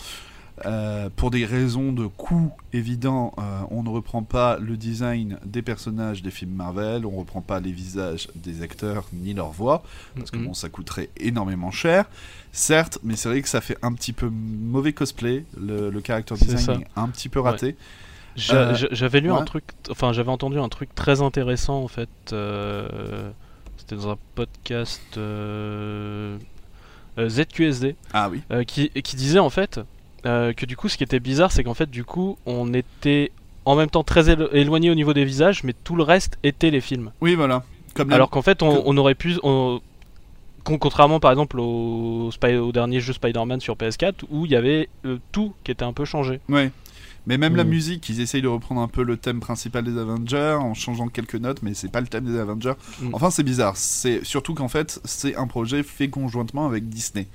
Euh, pour des raisons de coût évident, euh, on ne reprend pas le design des personnages des films Marvel, on ne reprend pas les visages des acteurs ni leur voix, parce que Mhm. bon, ça coûterait énormément cher. Certes, mais c'est vrai que ça fait un petit peu mauvais cosplay, le, le character design est un petit peu raté. Euh, j'a- J'avais lu ouais. un truc, enfin j'avais entendu un truc très intéressant en fait. C'était dans un podcast euh, euh, ZQSD Ah oui. euh, qui, qui disait en fait que du coup ce qui était bizarre c'est qu'en fait du coup on était en même temps très élo- éloigné au niveau des visages mais tout le reste était les films. Oui, voilà. Comme Alors qu'en fait, on, aurait pu. on- con- contrairement par exemple au, dernier jeu Spider-Man sur PS4 où il y avait euh, tout qui était un peu changé. Ouais. Mais même la Mm. musique, ils essayent de reprendre un peu le thème principal des Avengers en changeant quelques notes, mais c'est pas le thème des Avengers. Mm. Enfin, c'est bizarre. C'est surtout qu'en fait, c'est un projet fait conjointement avec Disney.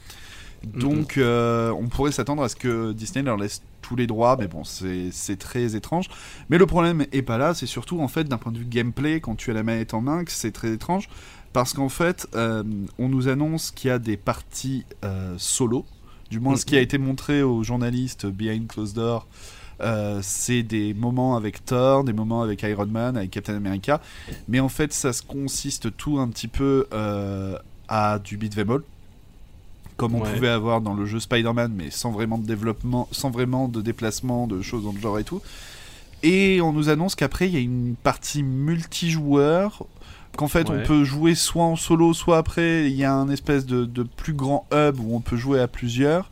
Donc, euh, on pourrait s'attendre à ce que Disney leur laisse tous les droits, mais bon, c'est c'est très étrange. Mais le problème est pas là, c'est surtout en fait d'un point de vue gameplay, quand tu as la manette en main, que c'est très étrange, parce qu'en fait, euh, on nous annonce qu'il y a des parties euh, solo, du moins ce qui a été montré aux journalistes behind closed door. Euh, c'est des moments avec Thor, des moments avec Iron Man, avec Captain America, mais en fait ça se consiste tout un petit peu euh, à du beat 'em all, comme on Ouais. pouvait avoir dans le jeu Spider-Man, mais sans vraiment de développement, sans vraiment de déplacement, de choses dans le genre et tout. Et on nous annonce qu'après il y a une partie multijoueur, qu'en fait on peut jouer soit en solo, soit après il y a un espèce de, de plus grand hub où on peut jouer à plusieurs.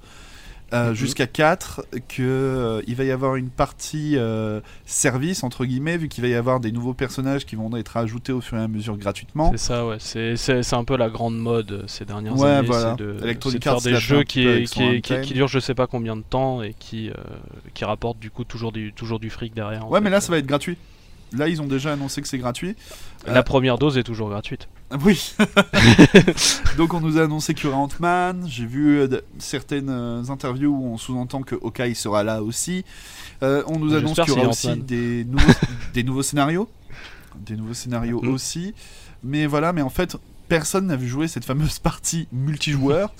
Euh, Mhm. jusqu'à 4 que euh, il va y avoir une partie euh, service entre guillemets vu qu'il va y avoir des nouveaux personnages qui vont être ajoutés au fur et à mesure gratuitement C'est ça, ouais. C'est- un peu la grande mode euh, ces dernières Ouais, années. voilà. C'est de, de faire des jeux qui, est- qui, est- qui, qui durent je sais pas combien de temps et qui, qui rapportent du coup toujours du, toujours du fric derrière. ouais fait. mais là ça va être gratuit là ils ont déjà annoncé que c'est gratuit La première dose est toujours gratuite. Oui. Donc on nous a annoncé qu'il y aura Ant-Man. J'ai vu euh, certaines euh, interviews où on sous-entend que Hawkeye sera là aussi. Euh, on nous annonce qu'il y aura aussi des nouveaux, des nouveaux scénarios. Des nouveaux scénarios Mhm. aussi. Mais voilà, mais en fait, personne n'a vu jouer cette fameuse partie multijoueur.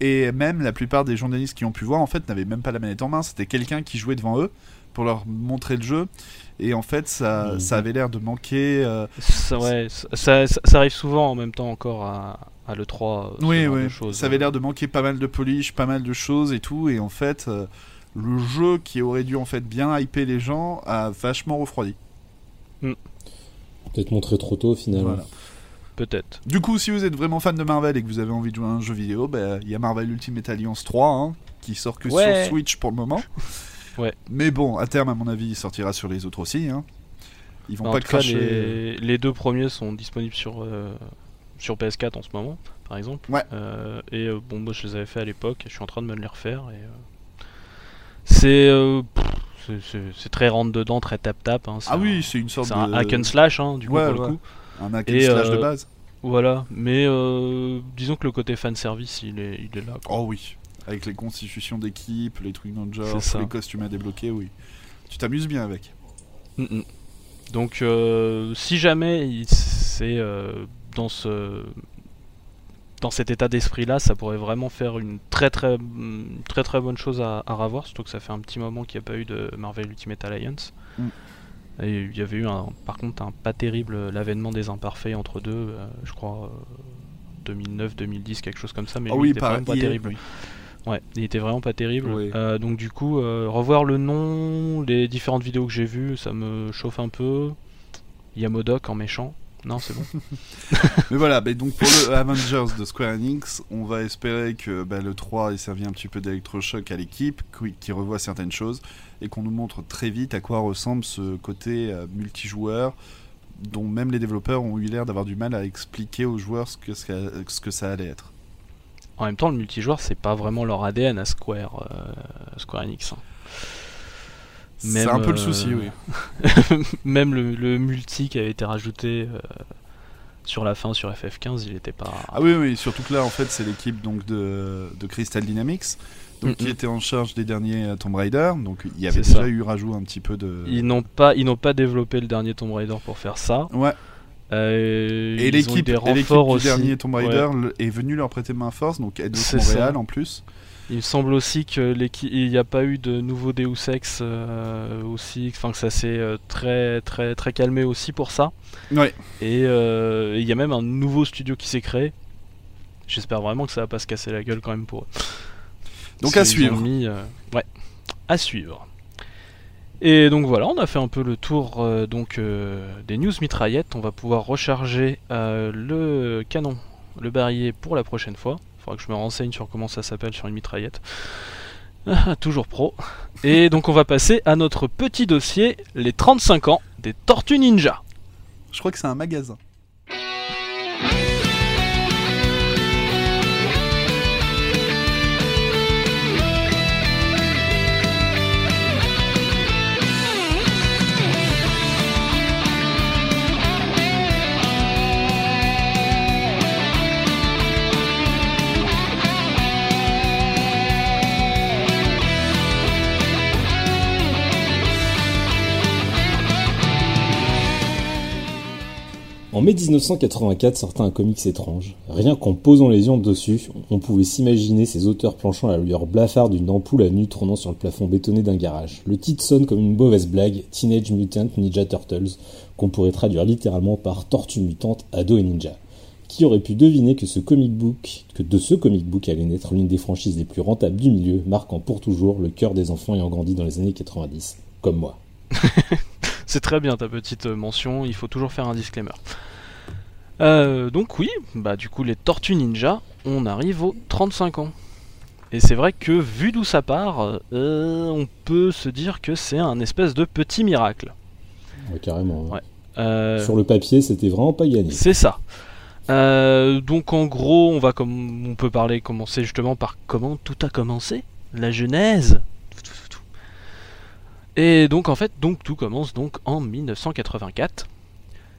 Et même la plupart des journalistes qui ont pu voir, en fait, n'avaient même pas la manette en main. C'était quelqu'un qui jouait devant eux pour leur montrer le jeu. Et en fait, ça, Mhm. ça avait l'air de manquer. euh, Ça, ouais, ça, ça- ça arrive souvent en même temps encore à, à l'E3. euh, Oui, oui. Ça avait l'air de manquer pas mal de polish, pas mal de choses et tout. Et en fait, euh, le jeu qui aurait dû en fait bien hyper les gens a vachement refroidi. Peut-être montré trop tôt finalement. Voilà. Peut-être. Du coup, si vous êtes vraiment fan de Marvel et que vous avez envie de jouer à un jeu vidéo, bah, il y a Marvel Ultimate Alliance 3 hein, qui sort que Ouais. sur Switch pour le moment. Ouais. Mais bon, à terme, à mon avis, il sortira sur les autres aussi. Hein. Ils vont Bah, en pas tout cas, cracher. les, les deux premiers sont disponibles sur, euh, sur PS4 en ce moment, par exemple. Ouais. Euh, et euh, bon, moi je les avais fait à l'époque et je suis en train de me les refaire. Et, c'est, c'est- très rentre dedans, très tap-tap. hein, c'est Ah oui, c'est une sorte c'est de. un hack and slash, hein, du coup, Ouais, pour ouais. le coup. Un hack and Et, slash de base. Voilà, mais euh, disons que le côté fanservice, il est, il est là. quoi. Oh oui, avec les constitutions d'équipe, les trucs dans le genre, ça. les costumes à débloquer, oui. Tu t'amuses bien avec. Mm, mm. Donc, euh, si jamais c'est euh, dans ce dans cet état d'esprit-là, ça pourrait vraiment faire une très très mm, très très bonne chose à, à revoir, surtout que ça fait un petit moment qu'il n'y a pas eu de Marvel Ultimate Alliance. Mm. Et il y avait eu un, par contre un pas terrible l'avènement des imparfaits entre deux, euh, je crois 2009-2010 quelque chose comme ça, mais Ah lui, oui, il était par vraiment pas terrible. oui. Ouais, il était vraiment pas terrible. Oui. Euh, donc du coup, euh, revoir le nom, les différentes vidéos que j'ai vues, ça me chauffe un peu. Il y a Modoc en méchant. Non, c'est bon. Mais voilà, donc pour le Avengers de Square Enix, on va espérer que bah, le 3 ait servi un petit peu d'électrochoc à l'équipe, qui, revoit certaines choses, et qu'on nous montre très vite à quoi ressemble ce côté euh, multijoueur, dont même les développeurs ont eu l'air d'avoir du mal à expliquer aux joueurs que, ce que ça allait être. En même temps, le multijoueur, c'est pas vraiment leur ADN à Square, euh, Square Enix. hein. C'est un peu le euh, souci, oui. même le, le multi qui avait été rajouté euh, sur la fin sur FF15, il était pas. Ah oui, oui, surtout que là, en fait, c'est l'équipe donc de, de Crystal Dynamics, donc, qui était en charge des derniers Tomb Raider. Donc il y avait déjà ça. eu rajout un petit peu de. Ils n'ont pas, ils n'ont pas développé le dernier Tomb Raider pour faire ça. Ouais. Euh, Et l'équipe des renforts aussi. dernier Tomb. Raider est venue leur prêter main force, donc C'est Montréal ça. en plus. Il me semble aussi que il n'y a pas eu de nouveau Deus Ex euh, aussi, enfin que ça s'est euh, très très très calmé aussi pour ça. Ouais. Et il y a même un nouveau studio qui s'est créé. J'espère vraiment que ça va pas se casser la gueule quand même pour eux. Donc à suivre. mis, ouais, à suivre. Et donc voilà, on a fait un peu le tour euh, donc euh, des news mitraillettes. On va pouvoir recharger euh, le canon, le barillet pour la prochaine fois. Faudra que je me renseigne sur comment ça s'appelle sur une mitraillette. Ah, toujours pro. Et donc on va passer à notre petit dossier, les 35 ans des Tortues Ninja. Je crois que c'est un magasin. En mai 1984 sortait un comics étrange. Rien qu'en posant les yeux dessus, on pouvait s'imaginer ces auteurs planchant la lueur blafarde d'une ampoule à nu tournant sur le plafond bétonné d'un garage. Le titre sonne comme une mauvaise blague, Teenage Mutant Ninja Turtles, qu'on pourrait traduire littéralement par Tortue mutante, ado et ninja. Qui aurait pu deviner que ce comic book, que de ce comic book allait naître l'une des franchises les plus rentables du milieu, marquant pour toujours le cœur des enfants ayant grandi dans les années 90, comme moi. C'est très bien ta petite mention, il faut toujours faire un disclaimer. Euh, donc oui, bah du coup les Tortues Ninja, on arrive aux 35 ans. Et c'est vrai que vu d'où ça part, euh, on peut se dire que c'est un espèce de petit miracle. Ouais, carrément. ouais. Ouais. Euh, Sur le papier, c'était vraiment pas gagné. c'est ça. Donc en gros, on va comme on peut parler commencer justement par comment tout a commencé, la genèse. Tout, tout, tout, tout. Et donc en fait, donc tout commence donc en 1984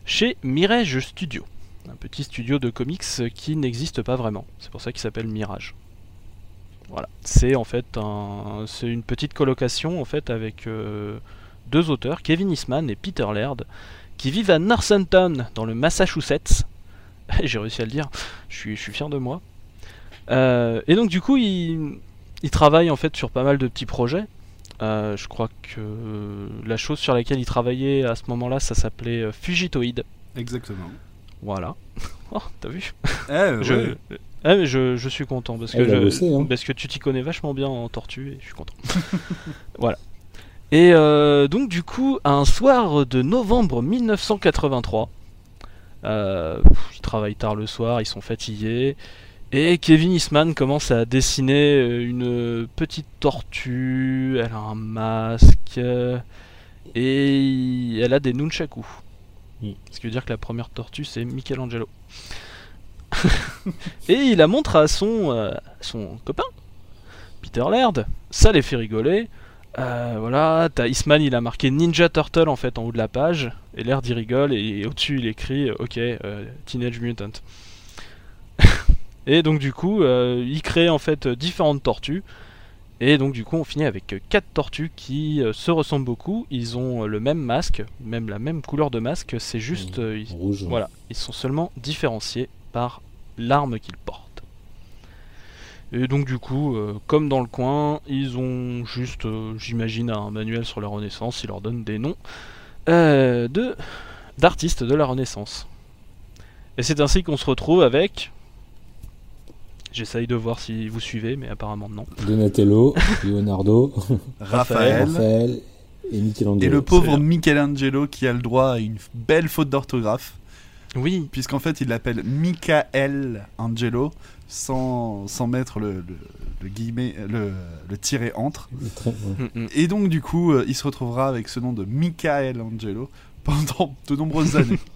chez Mirage Studio, un petit studio de comics qui n'existe pas vraiment. C'est pour ça qu'il s'appelle Mirage. Voilà, c'est en fait un, c'est une petite colocation en fait avec euh, deux auteurs, Kevin Eastman et Peter Laird, qui vivent à Northampton dans le Massachusetts. J'ai réussi à le dire, je suis, je fier de moi. Euh, et donc du coup, ils, ils travaillent en fait sur pas mal de petits projets. Euh, je crois que la chose sur laquelle ils travaillaient à ce moment-là, ça s'appelait euh, Fugitoid. Exactement. Voilà. Oh, t'as vu? Eh, je, ouais. Mais je, je suis content parce que, je- bossé, hein. parce que tu t'y connais vachement bien en tortue et je suis content. voilà. Et euh, donc du coup, un soir de novembre 1983, euh, pff, ils travaillent tard le soir, ils sont fatigués, et Kevin Eastman commence à dessiner euh, une petite tortue, elle a un masque, euh, et elle a des nunchaku. Mm. Ce qui veut dire que la première tortue c'est Michelangelo. et il la montre à son, euh, son copain, Peter Laird. Ça les fait rigoler. Euh, voilà, t'as Eastman, il a marqué Ninja Turtle en fait en haut de la page, et Laird il rigole, et, au-dessus il écrit Ok, euh, Teenage Mutant. et donc du coup, euh, il crée en fait différentes tortues, et donc du coup on finit avec quatre tortues qui euh, se ressemblent beaucoup, ils ont euh, le même masque, même la même couleur de masque, c'est juste... euh, ils- Rouge. voilà, ils sont seulement différenciés par l'arme qu'ils portent. Et donc du coup, comme dans le coin, ils ont juste, j'imagine, un manuel sur la Renaissance, ils leur donnent des noms de d'artistes de la Renaissance. Et c'est ainsi qu'on se retrouve avec... J'essaye de voir si vous suivez, mais apparemment non. Donatello, Leonardo, Raphaël. Raphaël et Michelangelo. Et le pauvre Michelangelo qui a le droit à une belle faute d'orthographe. Oui, puisqu'en fait il l'appelle Michael Angelo sans, sans mettre le, le, le guillemet, le, le tiret entre. Très- ouais. Mm, mm. Et donc du coup, euh, il se retrouvera avec ce nom de Michael Angelo pendant de nombreuses années.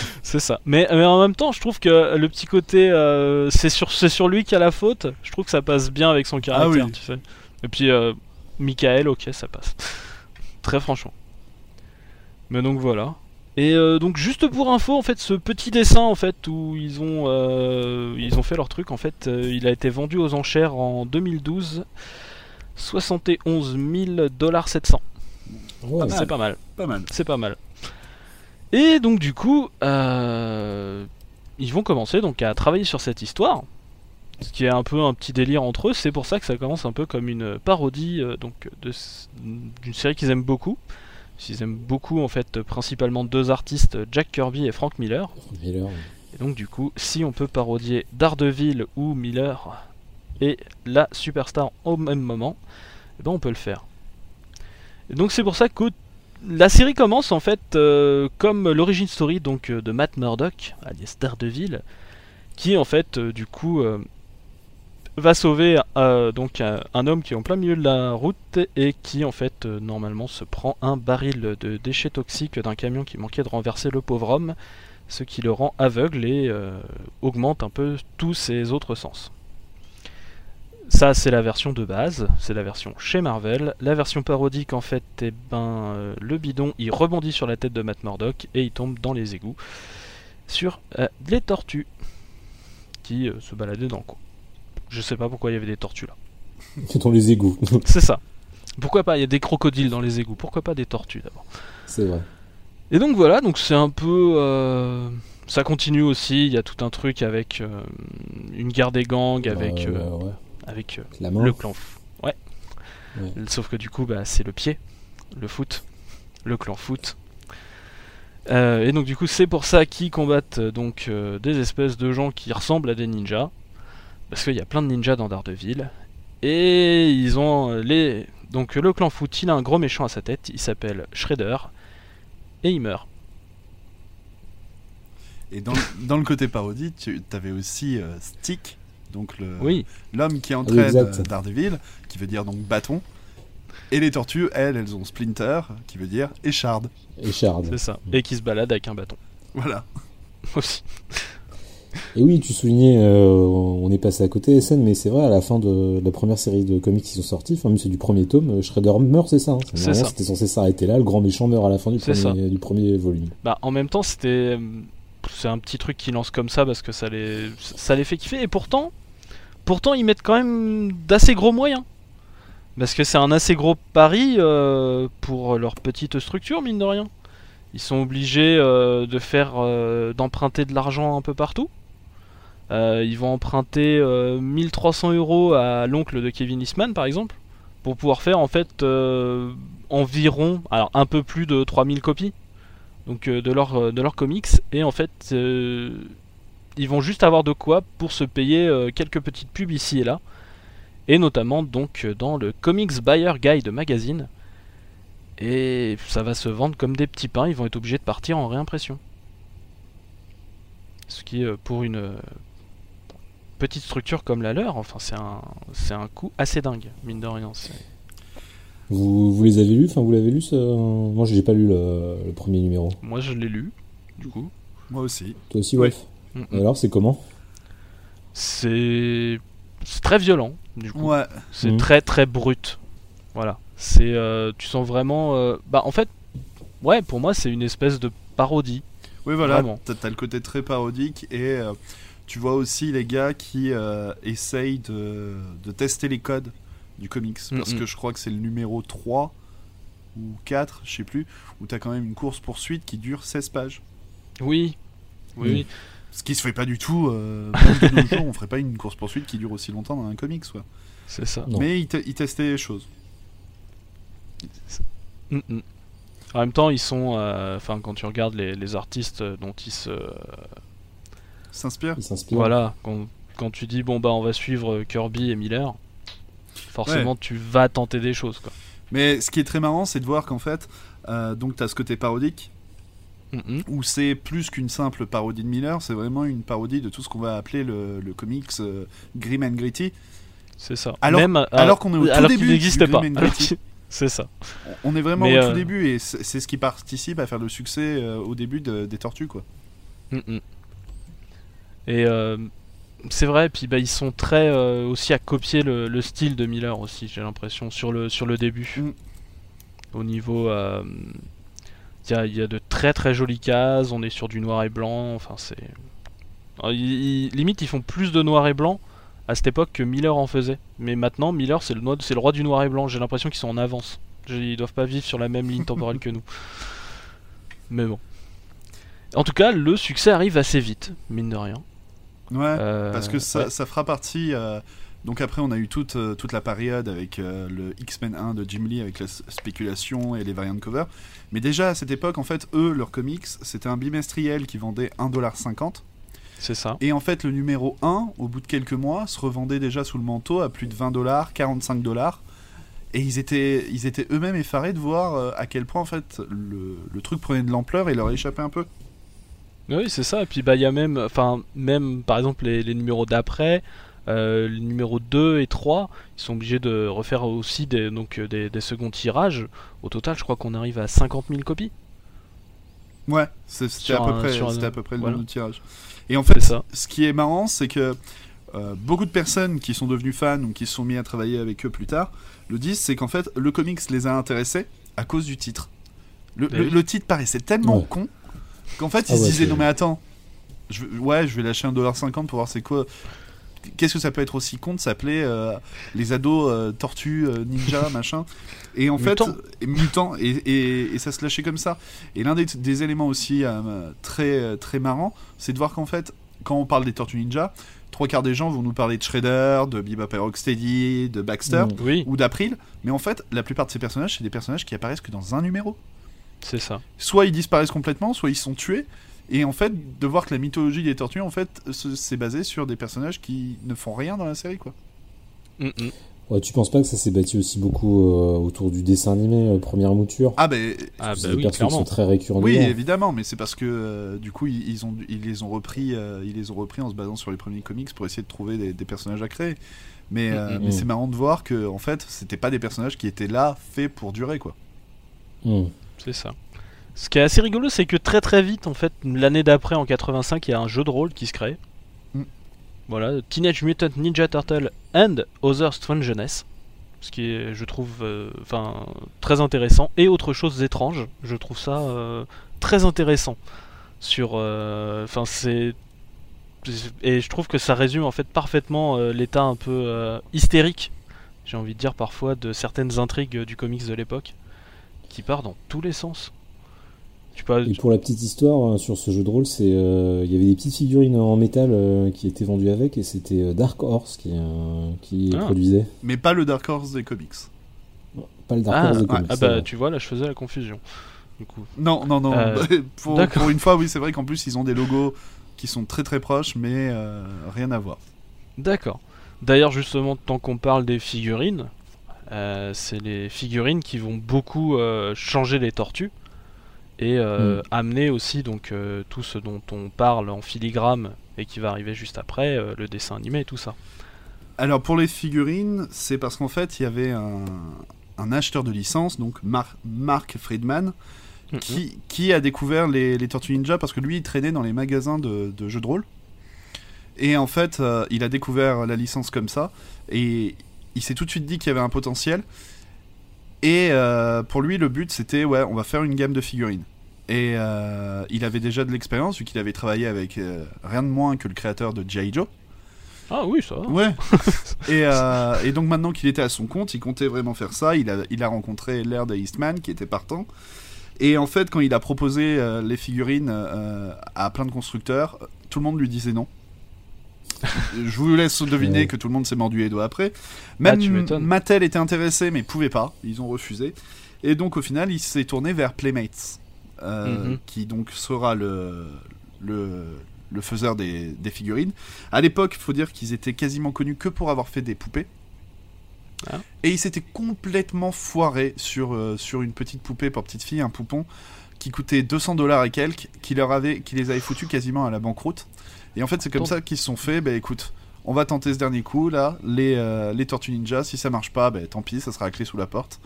c'est ça. Mais, mais en même temps, je trouve que le petit côté, euh, c'est sur, c'est sur lui qui a la faute. Je trouve que ça passe bien avec son caractère, Ah oui. tu sais. Et puis, euh, Michael, ok, ça passe. Très franchement. Mais donc voilà. Et euh, donc juste pour info, en fait, ce petit dessin, en fait, où ils ont, euh, ils ont fait leur truc, en fait, il a été vendu aux enchères en 2012, 71 000 dollars 700. Ouais, C'est pas mal. Pas mal. C'est pas mal. Et donc du coup, euh, ils vont commencer donc à travailler sur cette histoire, ce qui est un peu un petit délire entre eux. C'est pour ça que ça commence un peu comme une parodie euh, donc d'une série qu'ils aiment beaucoup. Ils aiment beaucoup en fait principalement deux artistes, Jack Kirby et Frank Miller. Miller, Et donc du coup, si on peut parodier Daredevil ou Miller et la superstar au même moment, eh ben on peut le faire. Et donc c'est pour ça que la série commence en fait euh, comme l'origine story donc euh, de Matt Murdock, alias Daredevil, qui en fait euh, du coup va sauver donc un, homme qui est en plein milieu de la route et qui en fait normalement se prend un baril de déchets toxiques d'un camion qui manquait de renverser le pauvre homme ce qui le rend aveugle et augmente un peu tous ses autres sens. Ça, c'est la version de base, c'est la version chez Marvel. La version parodique, en fait, eh ben, euh, le bidon, il rebondit sur la tête de Matt Murdock et il tombe dans les égouts sur euh, les tortues qui euh, se baladaient dans le coin. Je sais pas pourquoi il y avait des tortues là. dans les égouts. C'est ça. Pourquoi pas Il y a des crocodiles dans les égouts. Pourquoi pas des tortues d'abord c'est vrai. Et donc voilà, donc c'est un peu. euh, ça continue aussi, il y a tout un truc avec une guerre des gangs, avec, ouais. Avec euh, le clan. Ouais. Ouais. Sauf que du coup, bah, c'est le pied, le foot, le clan foot. Euh, et donc du coup, c'est pour ça qu'ils combattent euh, donc euh, des espèces de gens qui ressemblent à des ninjas, parce qu'il y a plein de ninjas dans Daredevil. Et ils ont les donc le clan foot, il a un gros méchant à sa tête, il s'appelle Shredder, et il meurt. Et dans, le- dans le côté parodie, tu avais aussi euh, Stick, donc le Oui, l'homme qui oui, entraîne exact. euh, Daredevil, qui veut dire donc bâton. Et les tortues, elles, elles ont Splinter, qui veut dire écharde. Écharde. c'est ça. Et qui se balade avec un bâton Voilà. aussi. Et oui, tu soulignais, euh, on est passé à côté SN, mais c'est vrai, à la fin de la première série de comics qui sont sortis, enfin, même c'est du premier tome, euh, Shredder meurt, c'est ça. hein. C'est ça. C'était censé s'arrêter là, le grand méchant meurt à la fin du, C'est premier, du premier volume. Bah en même temps c'était c'est un petit truc qui lance comme ça parce que ça les ça les fait kiffer et pourtant pourtant ils mettent quand même d'assez gros moyens parce que c'est un assez gros pari euh, pour leur petite structure mine de rien. Ils sont obligés euh, de faire euh, d'emprunter de l'argent un peu partout. Ils vont emprunter euh, 1300 euros à l'oncle de Kevin Eastman par exemple pour pouvoir faire en fait environ alors un peu plus de 3000 copies de leur de leurs comics et en fait ils vont juste avoir de quoi pour se payer euh, quelques petites pubs ici et là. Et notamment donc euh, dans le Comics Buyer Guide magazine. Et ça va se vendre comme des petits pains ils vont être obligés de partir en réimpression. Ce qui euh, pour une petite structure comme la leur enfin c'est un c'est un coût assez dingue mine de rien. Vous, vous les avez lus? Enfin, vous l'avez lu ce... Moi, j'ai pas lu le, le premier numéro. moi je l'ai lu du coup. Moi aussi. Toi aussi, Ouais. Wolf Alors, c'est comment c'est c'est très violent du coup Ouais. C'est Mhm. très très brut. Voilà. C'est euh, tu sens vraiment euh, bah en fait ouais, pour moi c'est une espèce de parodie. Oui, voilà, t'as le côté très parodique et euh, tu vois aussi les gars qui euh, essayent de, de tester les codes du comics. Parce Mhm. que je crois que c'est le numéro 3 ou 4, je sais plus, où t'as quand même une course-poursuite qui dure 16 pages. Oui. Oui. Ce qui se fait pas du tout. Euh, même de nos jours, on ferait pas une course-poursuite qui dure aussi longtemps dans un comics, quoi. c'est ça. Non. Mais ils, te- ils testaient les choses. Mm, mm. En même temps, ils sont euh, enfin quand tu regardes les, les artistes dont ils se S'inspire Il s'inspire. voilà, quand, quand tu dis bon bah on va suivre Kirby et Miller, forcément tu vas tenter des choses quoi. Mais ce qui est très marrant, c'est de voir qu'en fait, euh, donc t'as ce côté parodique, Mhm. où c'est plus qu'une simple parodie de Miller, c'est vraiment une parodie de tout ce qu'on va appeler le, le comics euh, grim and gritty. C'est ça. Alors- Même, euh, alors qu'on est au tout alors début n'existait du pas. C'est ça. On est vraiment Mais, au euh, tout début et c'est ce qui participe à faire le succès euh, au début de- des Tortues quoi. Mhm. Et euh, c'est vrai, puis bah, ils sont très euh, aussi à copier le, le style de Miller aussi, j'ai l'impression, sur le, sur le début. Mm. Au niveau. Il y, a, il y a de très très jolies cases, on est sur du noir et blanc, enfin c'est. Ils- limite, ils font plus de noir et blanc à cette époque que Miller en faisait. Mais maintenant, Miller, c'est le, le roi du noir et blanc, j'ai l'impression qu'ils sont en avance. Ils doivent pas vivre sur la même ligne temporelle que nous. Mais bon. En tout cas, le succès arrive assez vite, mine de rien. Ouais. Euh, Parce que ça, ouais. ça fera partie. euh, donc après, on a eu toute, euh, toute la période avec euh, le X-Men 1 de Jim Lee, avec la spéculation et les variantes cover. Mais déjà à cette époque, en fait, eux, leurs comics, c'était un bimestriel qui vendait 1,50$. C'est ça. Et en fait, le numéro 1, au bout de quelques mois, se revendait déjà sous le manteau à plus de 20$, 45$. Et ils étaient, ils étaient eux-mêmes effarés de voir euh, à quel point en fait le, le truc prenait de l'ampleur et leur échappait un peu. Oui, c'est ça. Et puis bah il y a même, enfin même par exemple les, les numéros d'après, euh, les numéros 2 et 3, ils sont obligés de refaire aussi des, donc euh, des, des seconds tirages. Au total, je crois qu'on arrive à 50 000 copies. Ouais, c'était à, peu un- près- un- c'était à peu près le voilà. nombre de tirages. Et en fait, ça. ce qui est marrant, c'est que euh, beaucoup de personnes qui sont devenues fans ou qui se sont mis à travailler avec eux plus tard le disent, c'est qu'en fait, le comics les a intéressés à cause du titre. Le, Mais le- oui. le titre paraissait tellement Ouais. con qu'en fait, ils Ah se ouais, disaient non mais attends, je, ouais, je vais lâcher 1,50$ pour voir c'est quoi. Qu'est-ce que ça peut être aussi con de s'appeler euh, les ados euh, tortues euh, ninja machin et en fait et mutants et, et- et ça se lâchait comme ça et l'un des, des éléments aussi euh, très très marrant c'est de voir qu'en fait quand on parle des tortues ninja trois quarts des gens vont nous parler de Shredder de Bebop et Rocksteady de Baxter Mm. Oui, ou d'April mais en fait la plupart de ces personnages c'est des personnages qui apparaissent que dans un numéro c'est ça. soit ils disparaissent complètement, soit ils sont tués. Et en fait, de voir que la mythologie des tortues, en fait, c'est basé sur des personnages qui ne font rien dans la série, quoi. Mm, mm. Ouais, tu penses pas que ça s'est bâti aussi beaucoup euh, autour du dessin animé, euh, première mouture? Ah ben, Ah C'est bah des oui, persos qui clairement. sont très récurrents. oui, évidemment, mais c'est parce que euh, du coup, ils, ils ont, ils les ont repris, euh, ils les ont repris en se basant sur les premiers comics pour essayer de trouver des, des personnages à créer. Mais, euh, Mm, mais mm. c'est marrant de voir que, en fait, c'était pas des personnages qui étaient là, faits pour durer, quoi. C'est ça. Ce qui est assez rigolo, c'est que très très vite, en fait, l'année d'après, en 85, il y a un jeu de rôle qui se crée. Mm. Voilà, Teenage Mutant Ninja Turtle and Other Strangeness. Ce qui est, je trouve, euh, enfin, très intéressant. Et autre chose étrange, je trouve ça euh, très intéressant. Sur, euh, enfin, c'est et je trouve que ça résume en fait parfaitement euh, l'état un peu euh, hystérique, j'ai envie de dire parfois, de certaines intrigues euh, du comics de l'époque, qui part dans tous les sens. Tu peux, Et pour la petite histoire euh, sur ce jeu de rôle, c'est euh, il y avait des petites figurines en métal euh, qui étaient vendues avec et c'était euh, Dark Horse qui, euh, qui les Ah. produisait. Mais pas le Dark Horse des comics. Pas le Dark Ah, Horse de ouais. comics, ah bah tu vois là je faisais la confusion. Du coup. Non, non, non. Euh, pour, d'accord. pour une fois, oui, c'est vrai qu'en plus, ils ont des logos qui sont très très proches, mais euh, rien à voir. D'accord. D'ailleurs justement tant qu'on parle des figurines, euh, c'est les figurines qui vont beaucoup euh, changer les tortues et euh, Mm. amener aussi donc euh, tout ce dont on parle en filigrane et qui va arriver juste après, euh, le dessin animé et tout ça. Alors pour les figurines, c'est parce qu'en fait il y avait un, un acheteur de licence, donc Mar- Mark Friedman, Mhm. qui, qui a découvert les, les Tortues Ninja parce que lui il traînait dans les magasins de, de jeux de rôle. Et en fait euh, il a découvert la licence comme ça et il s'est tout de suite dit qu'il y avait un potentiel. Et euh, pour lui le but c'était ouais on va faire une gamme de figurines. Et euh, il avait déjà de l'expérience vu qu'il avait travaillé avec euh, rien de moins que le créateur de G.I. Joe. Ah oui ça. va. Ouais. et, euh, et donc maintenant qu'il était à son compte, il comptait vraiment faire ça. Il a, il a rencontré Laird et Eastman qui était partant. Et en fait, quand il a proposé les figurines à plein de constructeurs, tout le monde lui disait non. Je vous laisse deviner que tout le monde s'est mordu les doigts après. Même Ah, m'étonnes. Mattel était intéressé, mais pouvait pas. Ils ont refusé. Et donc au final, il s'est tourné vers Playmates, euh, Mhm. qui donc sera le, le, le faiseur des, des figurines. À l'époque, il faut dire qu'ils étaient quasiment connus que pour avoir fait des poupées. Ah. Et ils s'étaient complètement foirés sur, euh, sur une petite poupée pour petite fille, un poupon, qui coûtait 200 dollars et quelques, qui, leur avait, qui les avait foutus quasiment à la banqueroute. Et en fait, c'est comme ça qu'ils se sont fait, bah écoute, on va tenter ce dernier coup, là, les, euh, les Tortues Ninja, si ça marche pas, bah tant pis, ça sera la clé sous la porte.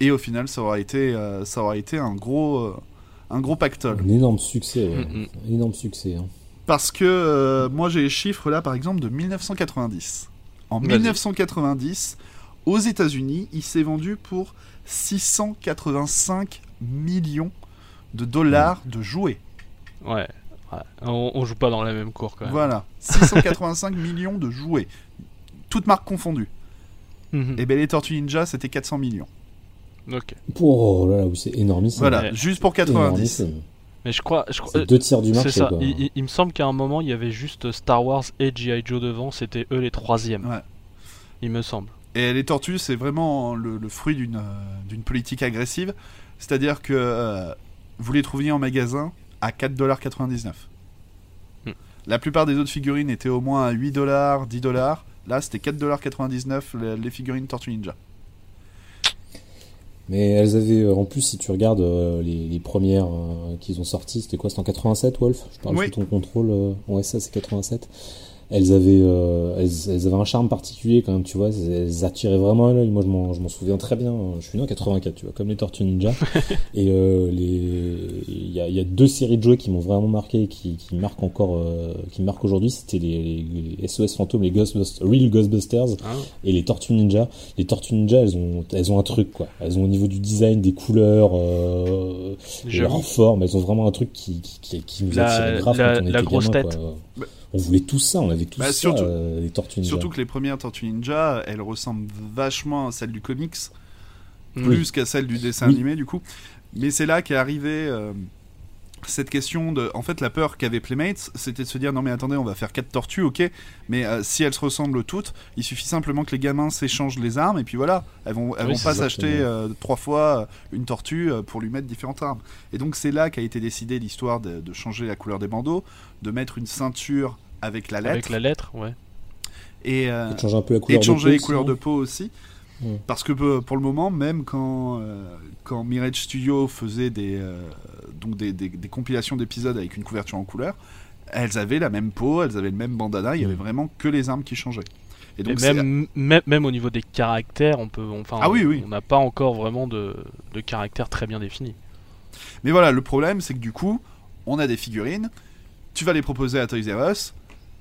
Et au final, ça aura été, euh, ça aura été un gros, euh, un gros pactole. Un énorme succès, ouais. Mm, mm. Un énorme succès. hein. Parce que euh, moi j'ai les chiffres là par exemple de 1990. En Vas-y. 1990, aux États-Unis, il s'est vendu pour 685 millions de dollars de jouets. Ouais. ouais. On, on joue pas dans la même cour quand même. Voilà, 685 millions de jouets. Toutes marques confondues. Mhm. Et ben les Tortues Ninja c'était 400 millions. Ok. Oh là là, c'est énormissime. Voilà, Ouais. juste pour 90. Énormissime. Mais je crois. Je crois C'est deux tiers du c'est marché. ça. quoi. Il, il- il me semble qu'à un moment, il y avait juste Star Wars et G.I. Joe devant. C'était eux les troisièmes. Ouais. Il me semble. Et les tortues, c'est vraiment le, le fruit d'une euh, d'une politique agressive. C'est-à-dire que euh, vous les trouviez en magasin à 4,99$. Hmm. La plupart des autres figurines étaient au moins à 8$, 10$. Là, c'était 4,99$ les, les figurines Tortues Ninja. Mais elles avaient, euh, en plus, si tu regardes euh, les, les premières euh, qu'ils ont sorties, c'était quoi C'était en 87, Wolf? Je parle Oui. sous ton contrôle. euh, Ouais, ça, c'est 87. Elles avaient, euh, elles, elles avaient un charme particulier quand même, tu vois. Elles, attiraient vraiment l'œil. Moi, je m'en, souviens très bien. Je suis né en 84, tu vois, comme les Tortues Ninja. et euh, les, il y a, y a deux séries de jouets qui m'ont vraiment marqué, et qui, qui marquent encore, euh, qui marquent aujourd'hui. C'était les, SOS fantômes, les Ghostbusters, Real Ghostbusters Hein et les Tortues Ninja. Les Tortues Ninja, elles ont, elles ont un truc quoi. Elles ont au niveau du design, des couleurs, leur forme, elles ont vraiment un truc qui, qui, qui, qui nous La- attirait grave la- quand on la était grosse gamin, tête. quoi. Bah- On voulait tout ça, on avait tout Bah, ça, surtout- euh, les Tortues Ninja. Surtout que les premières Tortues Ninja, elles ressemblent vachement à celles du comics, Mhm. plus qu'à celles du dessin Oui. animé du coup. Mais c'est là qu'est arrivée euh, cette question de... En fait, la peur qu'avait Playmates, c'était de se dire, non mais attendez, on va faire quatre tortues, ok, mais euh, si elles se ressemblent toutes, il suffit simplement que les gamins s'échangent les armes, et puis voilà, elles vont, elles Oui, vont pas s'acheter euh, trois fois une tortue euh, pour lui mettre différentes armes. Et donc c'est là qu'a été décidée l'histoire de, de changer la couleur des bandeaux, de mettre une ceinture avec la lettre, Avec la lettre, ouais. et... euh, Et de changer un peu la et couleur de de changer peau les couleurs de peau aussi. Parce que euh, pour le moment, même quand, euh, quand Mirage Studio faisait des, euh, donc des, des- des compilations d'épisodes avec une couverture en couleur, elles avaient la même peau, elles avaient le même bandana, il y avait Mm. vraiment que les armes qui changeaient. Et Et donc même, même, même au niveau des caractères, on peut, enfin, Ah oui, oui. on n'a pas encore vraiment de, de caractère très bien défini. Mais voilà, le problème c'est que du coup, on a des figurines, tu vas les proposer à Toys R Us,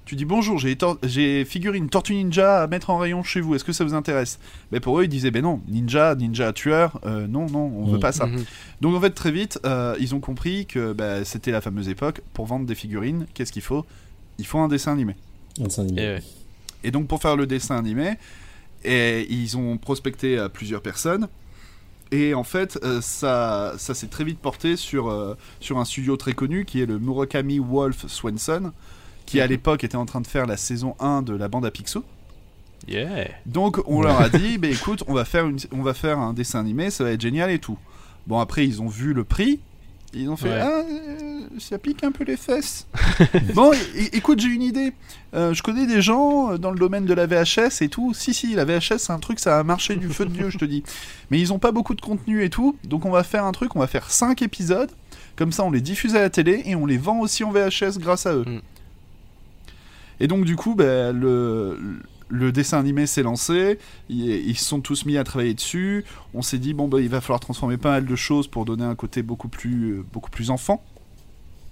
tu dis bonjour, j'ai tor- j'ai figurine Tortue Ninja à mettre en rayon chez vous, est-ce que ça vous intéresse? Mais pour eux, ils disaient, ben non, ninja, ninja tueur, euh, non, non, on veut Mm. pas ça. Mhm. Donc en fait très vite, euh, ils ont compris que bah, c'était la fameuse époque pour vendre des figurines. Qu'est-ce qu'il faut? Il faut un dessin animé. Un dessin animé. Et ouais. Et donc pour faire le dessin animé, et ils ont prospecté à plusieurs personnes. Et en fait, euh, ça, ça s'est très vite porté sur, euh, sur un studio très connu qui est le Murakami Wolf Swenson, qui à l'époque était en train de faire la saison 1 de la bande à Picsou. Yeah. Donc on leur a dit, bah écoute, on va faire une, on va faire un dessin animé, ça va être génial et tout. Bon après ils ont vu le prix, ils ont fait Ouais. ah euh, ça pique un peu les fesses. bon écoute j'ai une idée, Euh, je connais des gens euh, dans le domaine de la VHS et tout. Si si la VHS c'est un truc ça a marché du feu de dieu je te dis. Mais ils ont pas beaucoup de contenu et tout, donc on va faire un truc, on va faire 5 épisodes. Comme ça, on les diffuse à la télé et on les vend aussi en VHS grâce à eux. Mm. Et donc, du coup, ben, le, le dessin animé s'est lancé. Ils, se sont tous mis à travailler dessus. On s'est dit, bon, ben, il va falloir transformer pas mal de choses pour donner un côté beaucoup plus, euh, beaucoup plus enfant.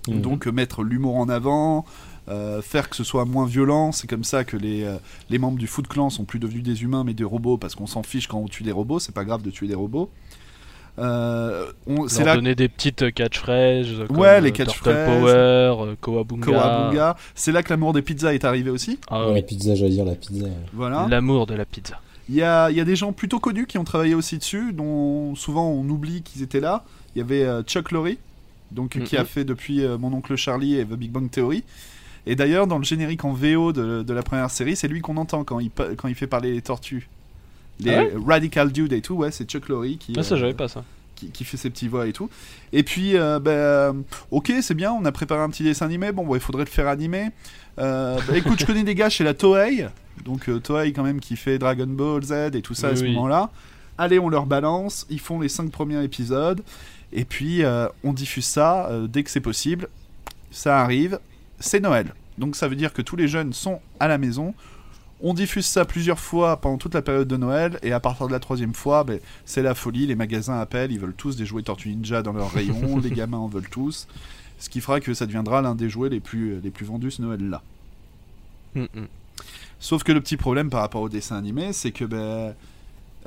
Mhm. Donc, euh, mettre l'humour en avant. euh, faire que ce soit moins violent, c'est comme ça que les, euh, les membres du Foot Clan sont plus devenus des humains mais des robots parce qu'on s'en fiche quand on tue des robots, c'est pas grave de tuer des robots. Euh, on- c'est là donner des petites catchphrases. comme, Ouais, les euh, catchphrases. Power, euh, Kowabunga. Kawabunga. C'est là que l'amour des pizzas est arrivé aussi. Ah Ouais, oui. la pizza, j'allais dire la pizza. Voilà. L'amour de la pizza. Il y a, il y a des gens plutôt connus qui ont travaillé aussi dessus, dont souvent on oublie qu'ils étaient là. Il y avait euh, Chuck Lorre, donc, qui a fait depuis euh, Mon oncle Charlie et The Big Bang Theory. Et d'ailleurs, dans le générique en VO de, de la première série, c'est lui qu'on entend quand il, quand il fait parler les tortues. Les Ah ouais Radical Dude et tout, ouais, c'est Chuck Lorre qui, Ah, ça, euh, j'avais pas ça. qui, qui fait ses petits voix et tout. Et puis, euh, ben, euh, ok, c'est bien, on a préparé un petit dessin animé. Bon, il faudrait le faire animer. Euh, bah, écoute, je connais des gars chez la Toei, donc euh, Toei quand même qui fait Dragon Ball Z et tout ça à ce oui. moment-là. Allez, on leur balance, ils font les cinq premiers épisodes. Et puis euh, on diffuse ça euh, dès que c'est possible. Ça arrive, c'est Noël. Donc ça veut dire que tous les jeunes sont à la maison. On diffuse ça plusieurs fois pendant toute la période de Noël et à partir de la troisième fois, ben, c'est la folie. Les magasins appellent, ils veulent tous des jouets Tortue Ninja dans leur rayon, les gamins en veulent tous. Ce qui fera que ça deviendra l'un des jouets les plus, les plus vendus ce Noël-là. Mm, mm. Sauf que le petit problème par rapport au dessin animé, c'est que ben,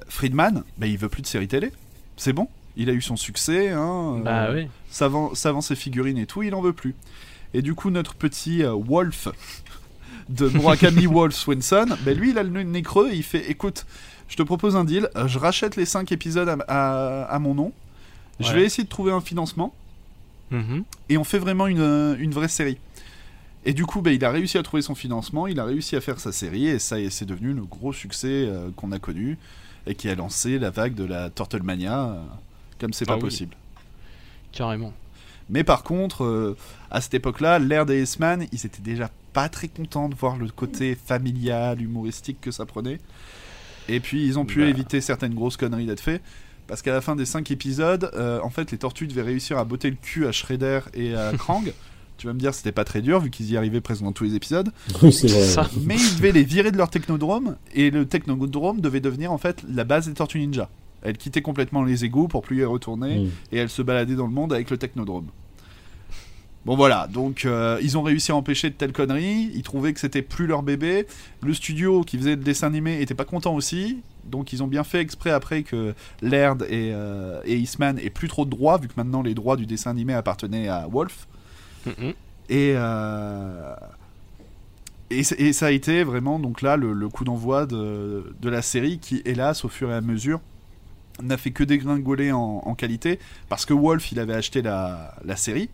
Friedman, ben, il veut plus de série télé. C'est bon, il a eu son succès, hein, Bah euh, oui. ça, vend, ça vend ses figurines et tout, il en veut plus. Et du coup, notre petit euh, Wolf de Murakami Wolf Swenson, ben lui, il a le nez creux et il fait écoute, je te propose un deal, je rachète les 5 épisodes à, à- à mon nom, je vais essayer de trouver un financement Mhm. et on fait vraiment une, une vraie série. Et du coup, ben, il a réussi à trouver son financement, il a réussi à faire sa série, et ça, et c'est devenu le gros succès euh, qu'on a connu, et qui a lancé la vague de la Turtlemania, euh, comme c'est Ah pas oui. possible. Carrément. Mais par contre, euh, à cette époque-là, l'ère des S-Man, ils étaient déjà pas très contents de voir le côté familial, humoristique que ça prenait. Et puis, ils ont pu Bah. éviter certaines grosses conneries d'être fait. Parce qu'à la fin des 5 épisodes, euh, en fait, les tortues devaient réussir à botter le cul à Shredder et à Krang. tu vas me dire, c'était pas très dur vu qu'ils y arrivaient presque dans tous les épisodes. Oui, c'est vrai. Ça. Mais ils devaient les virer de leur technodrome. Et le technodrome devait devenir en fait la base des tortues ninja. Elles quittaient complètement les égouts pour plus y retourner Mm. et elle se baladait dans le monde avec le technodrome. Bon voilà, donc euh, ils ont réussi à empêcher de telles conneries, ils trouvaient que c'était plus leur bébé, le studio qui faisait le dessin animé était pas content aussi, donc ils ont bien fait exprès après que Laird et, euh, et Eastman aient plus trop de droits, vu que maintenant les droits du dessin animé appartenaient à Wolf, Mhm. et, euh, et, ça a été vraiment donc là le, le coup d'envoi de, de la série qui, hélas, au fur et à mesure, n'a fait que dégringoler en, en qualité parce que Wolf il avait acheté la, la série.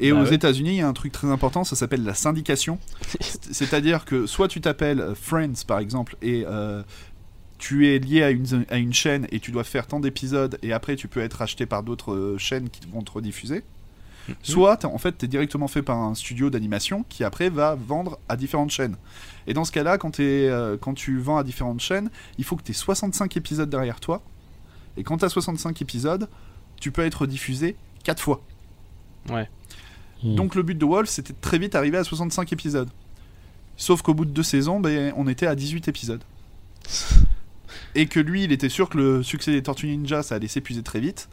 Et Bah aux ouais. États-Unis, il y a un truc très important, ça s'appelle la syndication. C'est- C'est-à-dire que soit tu t'appelles Friends par exemple et euh, tu es lié à une, à une chaîne et tu dois faire tant d'épisodes et après tu peux être acheté par d'autres euh, chaînes qui vont te rediffuser. Soit t'es- en fait t'es directement fait par un studio d'animation qui après va vendre à différentes chaînes. Et dans ce cas-là, quand, euh, quand tu vends à différentes chaînes, il faut que tu aies 65 épisodes derrière toi. Et quand tu as 65 épisodes, tu peux être diffusé 4 fois. Ouais. Mm. Donc le but de Wolf, c'était très vite arriver à 65 épisodes. Sauf qu'au bout de deux saisons, ben, on était à 18 épisodes. Et que lui, il était sûr que le succès des Tortues Ninja, ça allait s'épuiser très vite.